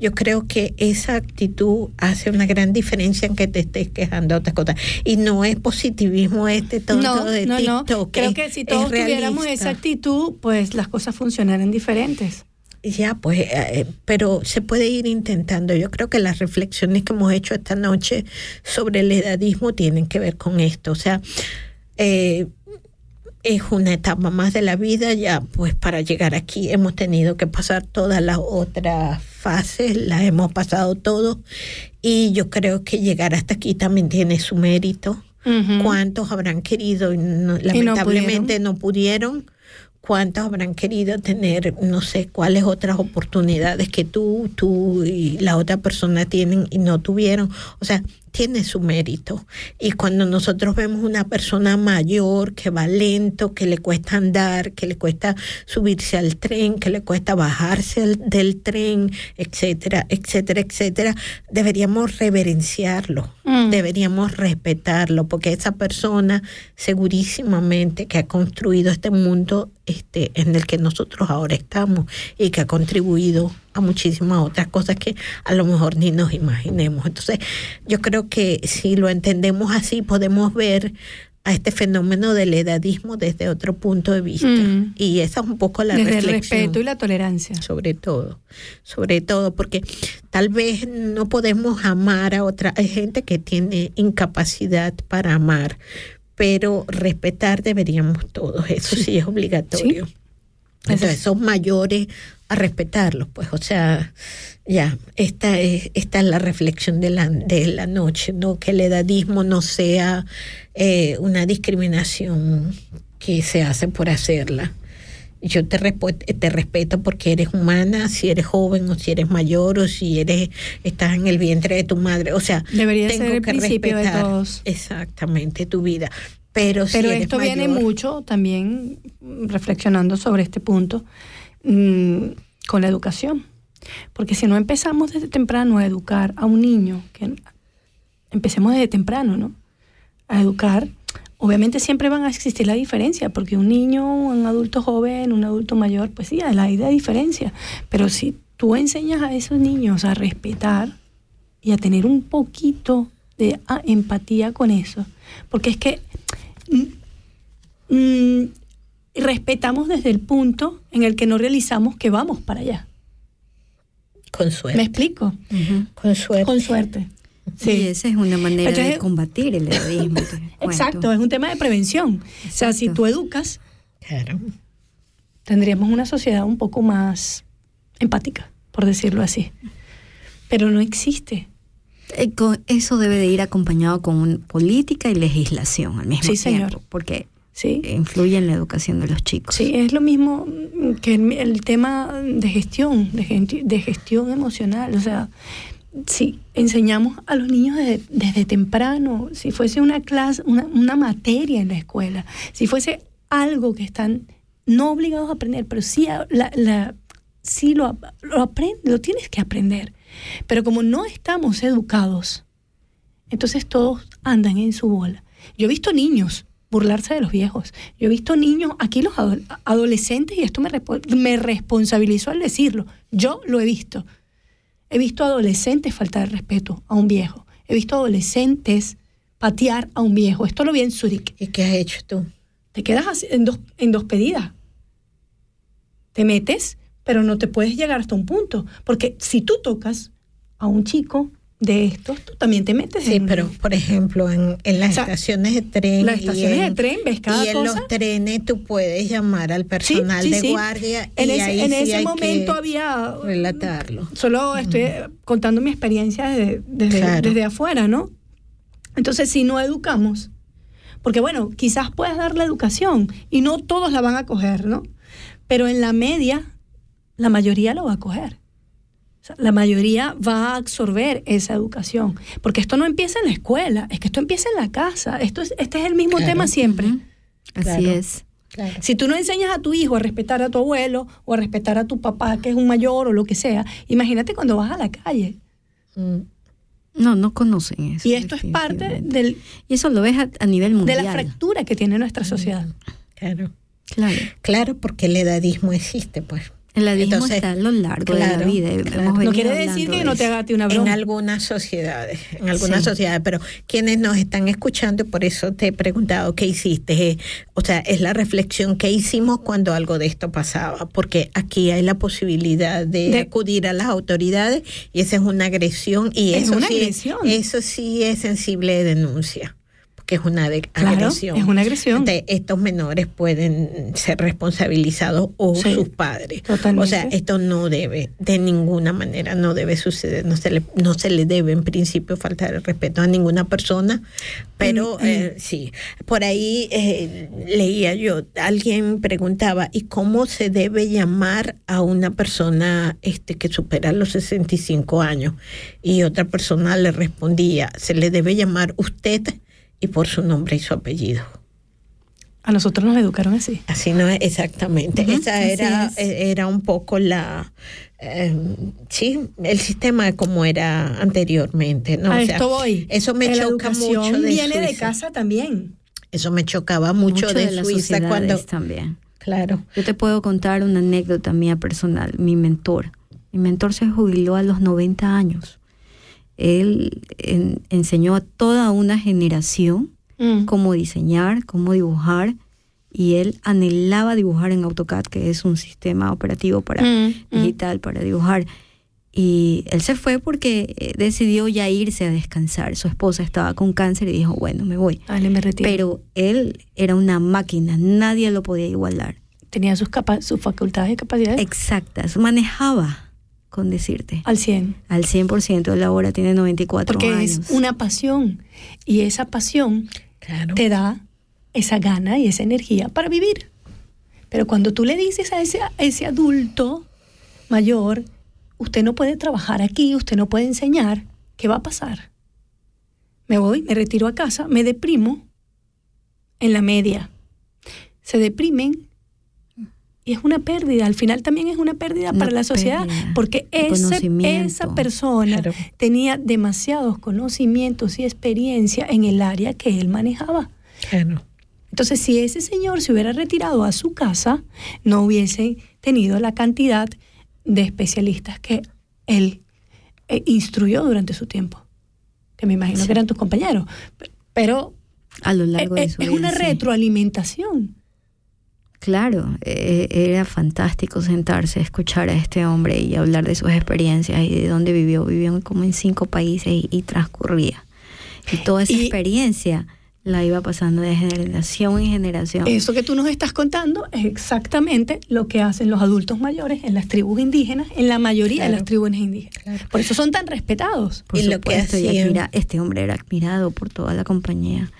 Yo creo que esa actitud hace una gran diferencia en que te estés quejando de otras cosas. Y no es positivismo este tonto de no, no. TikTok. Creo es- que si todos tuviéramos esa actitud, pues las cosas funcionaran diferentes. Ya, pues, eh, pero se puede ir intentando. Yo creo que las reflexiones que hemos hecho esta noche sobre el edadismo tienen que ver con esto. O sea, eh, es una etapa más de la vida. Ya, pues, para llegar aquí hemos tenido que pasar todas las otras fases, las hemos pasado todos. Y yo creo que llegar hasta aquí también tiene su mérito. Ujú. ¿Cuántos habrán querido y no- lamentablemente no pudieron? ¿Cuántos habrán querido tener, no sé, cuáles otras oportunidades que tú, tú y la otra persona tienen y no tuvieron? O sea, tiene su mérito. Y cuando nosotros vemos una persona mayor que va lento, que le cuesta andar, que le cuesta subirse al tren, que le cuesta bajarse del tren, etcétera, etcétera, etcétera, deberíamos reverenciarlo, Mm. deberíamos respetarlo, porque esa persona segurísimamente que ha construido este mundo este, en el que nosotros ahora estamos y que ha contribuido a muchísimas otras cosas que a lo mejor ni nos imaginemos. Entonces, yo creo que si lo entendemos así, podemos ver a este fenómeno del edadismo desde otro punto de vista. Mm. Y esa es un poco la Desde el respeto y la tolerancia. sobre todo, sobre todo, porque tal vez no podemos amar a otra, hay gente que tiene incapacidad para amar, pero respetar deberíamos todos, eso sí, es obligatorio. Entonces son mayores a respetarlos, pues, o sea, ya, esta es, esta es la reflexión de la, de la noche, ¿no? Que el edadismo no sea eh, una discriminación que se hace por hacerla. Yo te, te respeto porque eres humana, si eres joven o si eres mayor o si eres estás en el vientre de tu madre. O sea, Debería tengo ser el que principio de respetar todos. exactamente tu vida. Pero, Pero esto viene mucho también reflexionando sobre este punto mm, con la educación. Porque si no empezamos desde temprano a educar a un niño, que empecemos desde temprano, ¿no? A educar, obviamente siempre van a existir la diferencia, porque un niño, un adulto joven, un adulto mayor, pues sí, hay la diferencia. Pero si tú enseñas a esos niños a respetar y a tener un poquito de ah, empatía con eso, porque es que mm, mm, respetamos desde el punto en el que no realizamos que vamos para allá. Con suerte. ¿Me explico? Con suerte. Con suerte. Sí, esa es una manera de combatir el cuento. Exacto, es un tema de prevención. O sea, si tú educas, Claro. tendríamos una sociedad un poco más empática, por decirlo así. Pero no existe. Eh, con- Eso debe de ir acompañado con política y legislación al mismo Sí, tiempo, señor. porque Sí. influye en la educación de los chicos. Sí, es lo mismo que el, el tema de gestión, de, de gestión emocional. O sea, si enseñamos a los niños desde, desde temprano, si fuese una clase, una, una materia en la escuela, si fuese algo que están no obligados a aprender, pero sí, la, la- sí lo, lo, aprend- lo tienes que aprender. Pero como no estamos educados, entonces todos andan en su bola. Yo he visto niños burlarse de los viejos. Yo he visto niños, aquí los ado- adolescentes, y esto me, me responsabilizo al decirlo, yo lo he visto. He visto adolescentes faltar respeto a un viejo. He visto adolescentes patear a un viejo. Esto lo vi en Zurich. ¿Y qué has hecho tú? Te quedas así en dos, en dos pedidas. Te metes, pero no te puedes llegar hasta un punto. Porque si tú tocas a un chico de estos, tú también te metes Sí, en pero por ejemplo, en, en las O sea, estaciones de tren. las estaciones de en- tren, ves cada Y en cosa. los trenes tú puedes llamar al personal sí, de sí. guardia. En y ese, ahí en ese hay momento que había Relatarlo. Solo estoy contando mi experiencia desde, desde, Claro. desde afuera, ¿no? Entonces, si no educamos, porque bueno, quizás puedas dar la educación y no todos la van a coger, ¿no? Pero en la media, la mayoría lo va a coger. O sea, la mayoría va a absorber esa educación. Porque esto no empieza en la escuela, es que esto empieza en la casa. Esto es, este es el mismo Claro. tema siempre. Así Claro. es. Claro. Si tú no enseñas a tu hijo a respetar a tu abuelo o a respetar a tu papá, que es un mayor o lo que sea, imagínate cuando vas a la calle. Mm. No, no conocen eso. Y esto es parte del- Y eso lo ves a, a nivel de mundial. la fractura que tiene nuestra sociedad. Claro. Claro. Claro, porque el edadismo existe, pues. El edadismo Entonces, está a lo largo de la vida. claro. No quiere decir que de no te hagas una En broma. algunas sociedades, en algunas Sí. sociedades, pero quienes nos están escuchando, por eso te he preguntado qué hiciste. Eh, O sea, es la reflexión que hicimos cuando algo de esto pasaba, porque aquí hay la posibilidad de, De- acudir a las autoridades y esa es una agresión y Es eso una sí, agresión. eso sí es sensible de denuncia. Que es una de- Claro, agresión. es una agresión. Estos menores pueden ser responsabilizados o Sí, sus padres. totalmente. O sea, esto no debe, de ninguna manera, no debe suceder. No se le, no se le debe, en principio, faltar el respeto a ninguna persona. Pero Mm, eh, sí, por ahí eh, leía yo, alguien preguntaba, ¿y cómo se debe llamar a una persona este, que supera los 65 años? Y otra persona le respondía, se le debe llamar usted y por su nombre y su apellido. A nosotros nos educaron así. Así no es exactamente. Esa era, es. eh, era un poco la eh, sí, el sistema como era anteriormente, ¿no? a O sea, esto voy. Eso me La choca educación mucho de viene de casa también. Eso me chocaba mucho, de, las Suiza sociedades cuando también. claro. Yo te puedo contar una anécdota mía personal. Mi mentor, mi mentor se jubiló a los 90 años. Él en- enseñó a toda una generación Mm. cómo diseñar, cómo dibujar, y él anhelaba dibujar en AutoCAD, que es un sistema operativo para Mm, mm. digital para dibujar. Y él se fue porque eh, decidió ya irse a descansar. Su esposa estaba con cáncer y dijo, bueno, me voy. Dale, me retiro. Pero él era una máquina, nadie lo podía igualar. Tenía sus, capa- sus facultades y capacidades Exactas, manejaba, con decirte, al 100. al 100%. Él ahora tiene 94 Porque años. es una pasión. Y esa pasión Claro. te da esa gana y esa energía para vivir. Pero cuando tú le dices a ese, a ese adulto mayor, usted no puede trabajar aquí, usted no puede enseñar, ¿qué va a pasar? Me voy, me retiro a casa, me deprimo en la media. Se deprimen y es una pérdida. Al final también es una pérdida Una para la sociedad pérdida porque ese- esa persona Claro. tenía demasiados conocimientos y experiencia en el área que él manejaba. Claro. Entonces, si ese señor se hubiera retirado a su casa, no hubiese tenido la cantidad de especialistas que él eh, instruyó durante su tiempo, que me imagino que eran tus compañeros. Pero a lo largo eh, de eh, su es vida. una sí. retroalimentación. Claro, eh, era fantástico sentarse a escuchar a este hombre y hablar de sus experiencias y de dónde vivió. Vivió como en cinco países y, y transcurría. Y toda esa Y- experiencia la iba pasando de generación en generación. Eso que tú nos estás contando es exactamente lo que hacen los adultos mayores en las tribus indígenas, en la mayoría de las tribus indígenas. Claro. Por eso son tan respetados. Por y lo que supuesto, y hacían- admira- este hombre era admirado por toda la compañía.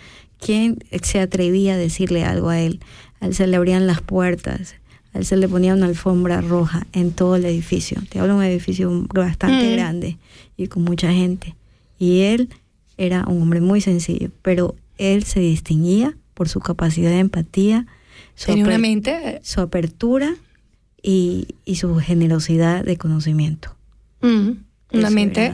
¿Quién se atrevía a decirle algo a él? A él se le abrían las puertas, a él se le ponía una alfombra roja en todo el edificio. Te hablo de un edificio bastante Mm. grande y con mucha gente. Y él era un hombre muy sencillo, pero él se distinguía por su capacidad de empatía, su, Tenía una aper- mente eh, su apertura y, y su generosidad de conocimiento. mm, una mente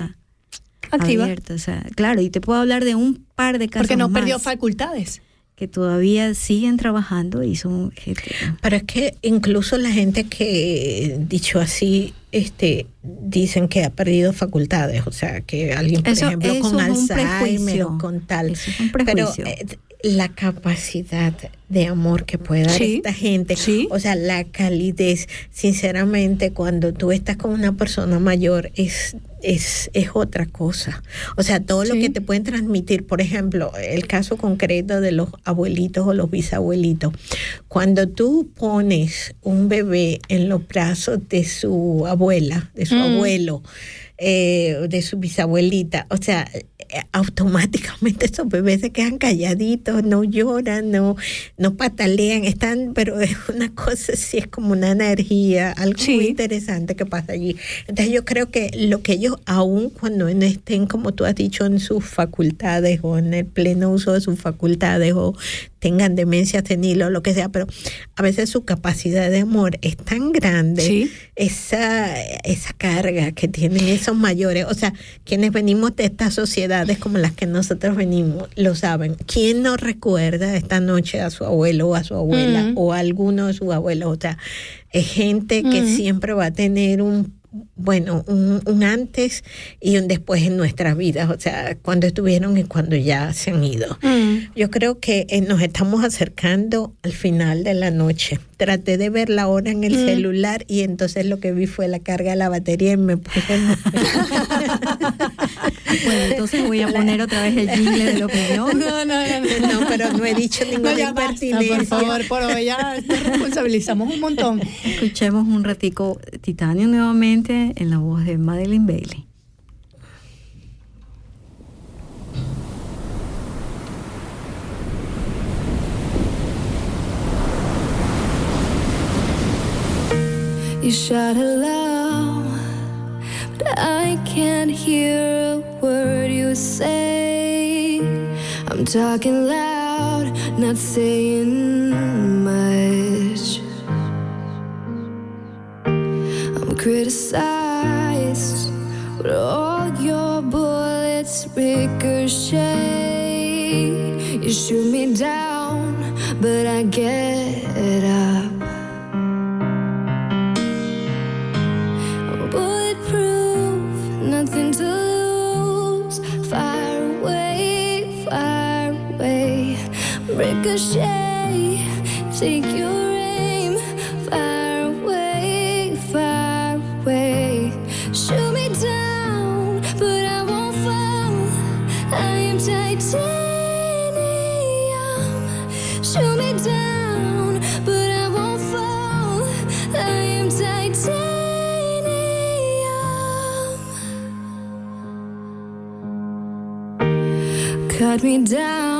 activa, abierta, o sea, claro, y te puedo hablar de un par de casos porque no más perdió facultades. Que todavía siguen trabajando y son gente Pero que incluso la gente que, dicho así, este, dicen que ha perdido facultades, o sea, que alguien, por Eso- ejemplo, eso con Alzheimer o con tal. Eso es un Pero eh, la capacidad de amor que puede dar Sí, esta gente, sí. o sea, la calidez, sinceramente, cuando tú estás con una persona mayor es es, es otra cosa. O sea, todo lo que te pueden transmitir, por ejemplo, el caso concreto de los abuelitos o los bisabuelitos. Cuando tú pones un bebé en los brazos de su abuela, de su Mm. abuelo, eh, de su bisabuelita, o sea, eh, automáticamente esos bebés se quedan calladitos, no lloran, no, no patalean, están, pero es una cosa así, es como una energía, algo Sí. muy interesante que pasa allí. Entonces yo creo que lo que ellos, aún cuando no estén, como tú has dicho, en sus facultades o en el pleno uso de sus facultades o tengan demencia senil o lo que sea, pero a veces su capacidad de amor es tan grande, Sí. esa, esa carga que tienen esos mayores, o sea, quienes venimos de estas sociedades como las que nosotros venimos, lo saben. ¿Quién no recuerda esta noche a su abuelo o a su abuela o a alguno de sus abuelos? O sea, es gente que siempre va a tener un bueno, un, un antes y un después en nuestras vidas, o sea, cuando estuvieron y cuando ya se han ido. Mm. Yo creo que eh, nos estamos acercando al final de la noche. Traté de ver la hora en el Mm. celular y entonces lo que vi fue la carga de la batería y me puse Bueno, entonces voy a poner otra vez el jingle de la opinión. No, no, no, no. No, pero no he dicho ninguna No, basta, impertinencia. por favor, por hoy ya nos responsabilizamos un montón. Escuchemos un ratico Titanio nuevamente en la voz de Madeline Bailey. You shout aloud, but I can't hear a word you say. I'm talking loud, not saying much. I'm criticized, but all your bullets ricochet. You shoot me down, but I get up. Ricochet, take your aim. Fire away, fire away. Shoot me down, but I won't fall. I am titanium. Shoot me down, but I won't fall. I am titanium. Cut me down,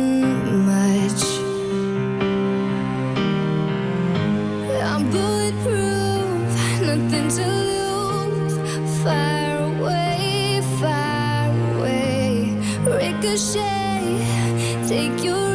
Take your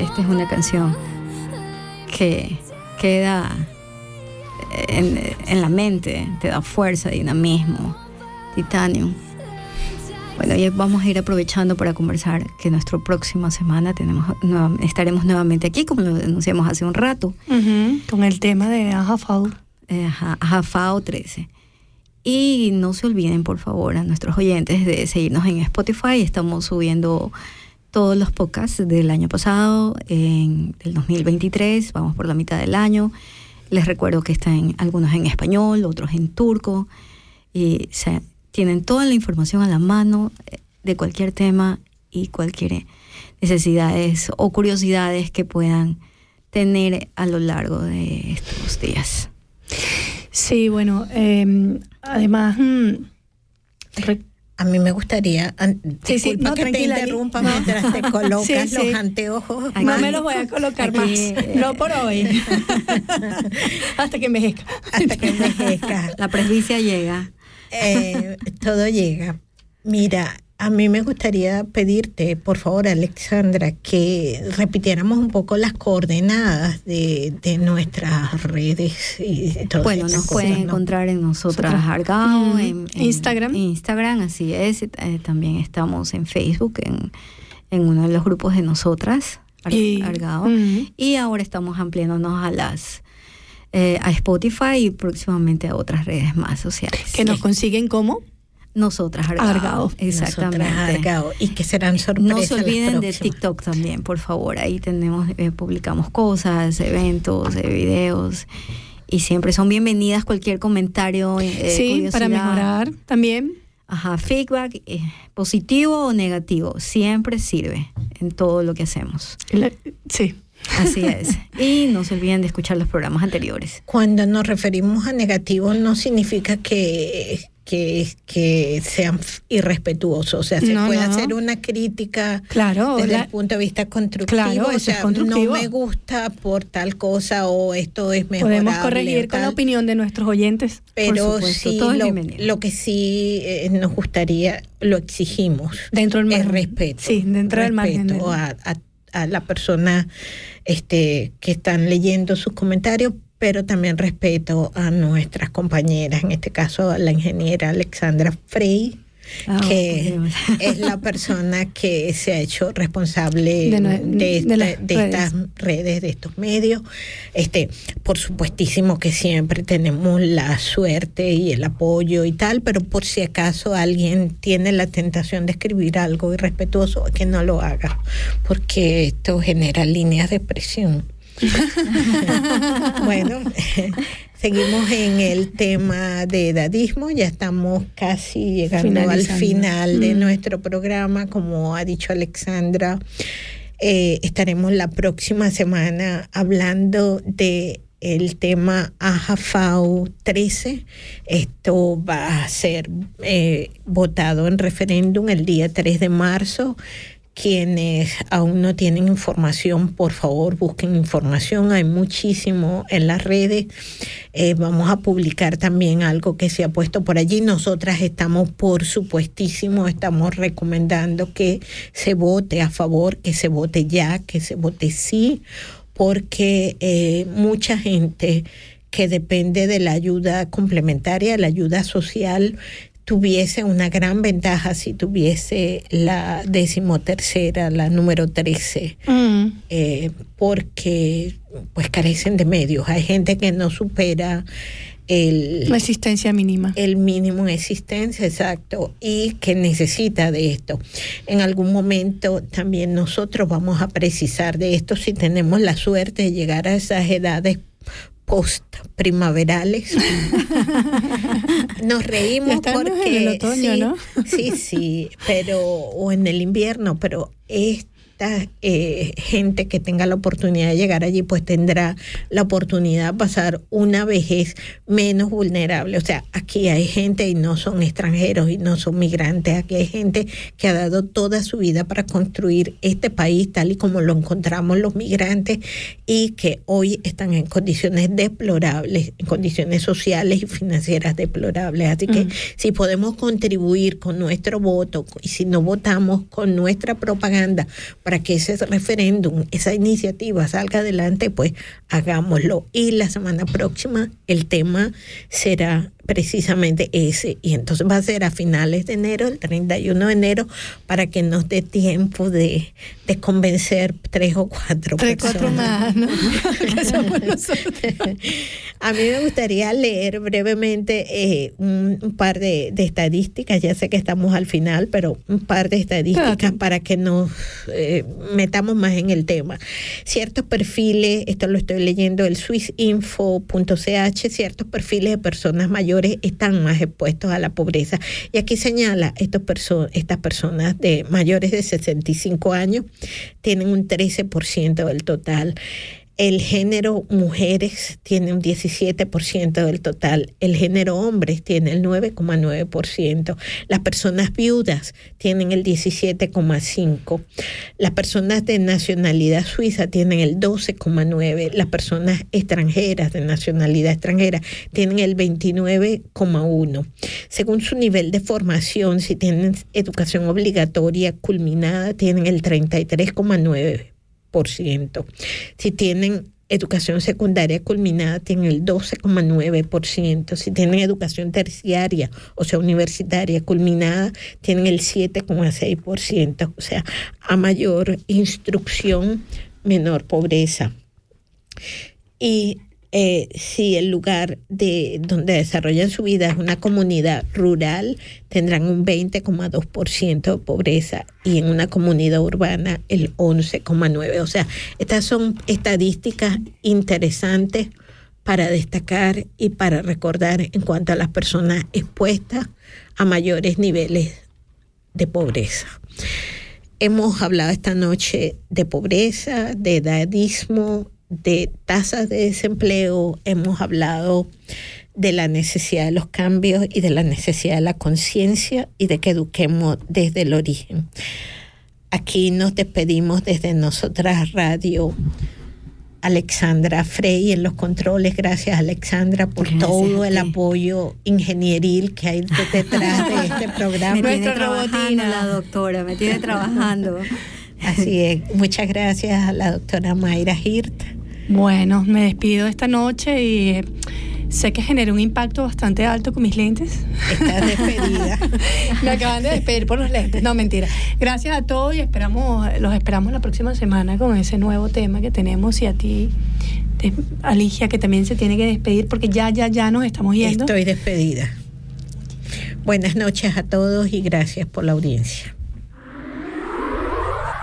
esta es una canción que queda en, en la mente, te da fuerza, dinamismo, titanium. Bueno, y vamos a ir aprovechando para conversar que nuestra próxima semana tenemos, nueva- estaremos nuevamente aquí, como lo anunciamos hace un rato. Con el tema de eh, Ajá, Ajafao 13. Y no se olviden, por favor, a nuestros oyentes de seguirnos en Spotify. Estamos subiendo todos los podcasts del año pasado, en el 2023. Vamos por la mitad del año. Les recuerdo que están algunos en español, otros en turco. Y se- tienen toda la información a la mano eh, de cualquier tema y cualquier necesidades o curiosidades que puedan tener a lo largo de estos días. Sí, bueno, eh, además, mm, A mí me gustaría, Sí, sí, disculpa no, que te interrumpa no. mientras te colocas Sí, sí. los anteojos. Aquí- no me los voy a colocar aquí, más, no por hoy, hasta que envejezca. hasta que envejezca. La presbicia llega. Eh, todo llega. Mira, a mí me gustaría pedirte, por favor, Alexandra, que repitiéramos un poco las coordenadas de, de nuestras redes y todas Bueno, nos cosas, pueden ¿no? encontrar en nosotras. Argao, Mm, en, en Instagram. Instagram, así es. Eh, también estamos en Facebook, en, en uno de los grupos de nosotras. Ar- Y- Argao. Y ahora estamos ampliándonos a las eh, a Spotify y próximamente a otras redes más sociales. Que nos consiguen como Nosotras Argao. Argao. Exactamente. Nosotras, Argao, y que serán sorpresas. No se olviden de. TikTok también, por favor. Ahí tenemos, eh, publicamos cosas, eventos, eh, videos. Y siempre son bienvenidas cualquier comentario. eh, sí, para mejorar también. Ajá, feedback, eh, positivo o negativo, siempre sirve en todo lo que hacemos. La- sí. Así es. Y no se olviden de escuchar los programas anteriores. Cuando nos referimos a negativo no significa que, que, que sean irrespetuosos. O sea, se No, puede no. hacer una crítica Claro, desde la- el punto de vista constructivo. Claro, o es sea, constructivo. no me gusta por tal cosa o esto es mejor. Podemos corregir con la opinión de nuestros oyentes. Pero Por supuesto, sí, lo, que sí eh, nos gustaría, lo exigimos, Dentro del respeto. Sí, dentro del margen. respeto del- a, a- a la persona este, que están leyendo sus comentarios, pero también respeto a nuestras compañeras, en este caso a la ingeniera Alexandra Frey, Ah, que es la persona que se ha hecho responsable De de, de esta- las de estas redes, de estos medios. Este, por supuestísimo que siempre tenemos la suerte y el apoyo y tal, pero por si acaso alguien tiene la tentación de escribir algo irrespetuoso, que no lo haga, porque esto genera líneas de presión. bueno, seguimos en el tema de edadismo, ya estamos casi llegando al final de Mm. nuestro programa, como ha dicho Alexandra. eh, estaremos la próxima semana hablando de el tema AJAFAU 13. Esto va a ser eh, votado en referéndum el día 3 de marzo. Quienes aún no tienen información, por favor busquen información. Hay muchísimo en las redes. Eh, vamos a publicar también algo que se ha puesto por allí. Nosotras estamos, por supuestísimo, estamos recomendando que se vote a favor, que se vote ya, que se vote sí, porque eh, mucha gente que depende de la ayuda complementaria, la ayuda social, tuviese una gran ventaja si tuviese la decimotercera, la número 13, Mm. eh, porque pues carecen de medios. Hay gente que no supera el, La existencia mínima. el mínimo en existencia, exacto, y que necesita de esto. En algún momento también nosotros vamos a precisar de esto si tenemos la suerte de llegar a esas edades post primaverales. Nos reímos porque en el otoño, sí, ¿no? sí, sí, pero o en el invierno, pero esta eh, gente que tenga la oportunidad de llegar allí, pues tendrá la oportunidad de pasar una vejez menos vulnerable. O sea, aquí hay gente y no son extranjeros y no son migrantes, aquí hay gente que ha dado toda su vida para construir este país tal y como lo encontramos los migrantes y que hoy están en condiciones deplorables, en condiciones sociales y financieras deplorables. Así que Mm. si podemos contribuir con nuestro voto y si no votamos con nuestra propaganda para que ese referéndum, esa iniciativa salga adelante, pues hagámoslo. Y la semana próxima el tema será precisamente ese. Y entonces va a ser a finales de enero, el 31 de enero, para que nos dé tiempo de, de convencer tres o cuatro Tres, cuatro personas. más, somos nosotros. A mí me gustaría leer brevemente eh, un, un par de, de estadísticas, ya sé que estamos al final, pero un par de estadísticas Claro. para que nos eh, metamos más en el tema. Ciertos perfiles, esto lo estoy leyendo el swissinfo.ch, ciertos perfiles de personas mayores están más expuestos a la pobreza. Y aquí señala, estos perso estas personas de mayores de 65 años tienen un 13% del total. El género mujeres tiene un 17% del total. El género hombres tiene el 9,9%. Las personas viudas tienen el 17,5%. Las personas de nacionalidad suiza tienen el 12,9%. Las personas extranjeras de nacionalidad extranjera tienen el 29,1%. Según su nivel de formación, si tienen educación obligatoria culminada, tienen el 33,9%. Si tienen educación secundaria culminada, tienen el 12,9%. Si tienen educación terciaria, o sea, universitaria culminada, tienen el 7,6%. O sea, a mayor instrucción, menor pobreza. Y eh, si el lugar de donde desarrollan su vida es una comunidad rural, tendrán un 20,2% de pobreza y en una comunidad urbana el 11,9%. O sea, estas son estadísticas interesantes para destacar y para recordar en cuanto a las personas expuestas a mayores niveles de pobreza. Hemos hablado esta noche de pobreza, de edadismo, de tasas de desempleo, hemos hablado de la necesidad de los cambios y de la necesidad de la conciencia y de que eduquemos desde el origen. Aquí nos despedimos desde Nosotras Radio. Alexandra Frey en los controles. Gracias, Alexandra, por Gracias todo el apoyo ingenieril que hay detrás de este programa. Me tiene Nuestra trabajando robotina. la doctora, me tiene trabajando. Así es. Muchas gracias a la doctora Mayra Hirt. Bueno, me despido esta noche y eh, sé que generé un impacto bastante alto con mis lentes. Estás despedida. Me acaban de despedir por los lentes. No, mentira. Gracias a todos y esperamos, los esperamos la próxima semana con ese nuevo tema que tenemos y a ti, te- Alicia, que también se tiene que despedir porque ya, ya, ya nos estamos yendo. Estoy despedida. Buenas noches a todos y gracias por la audiencia.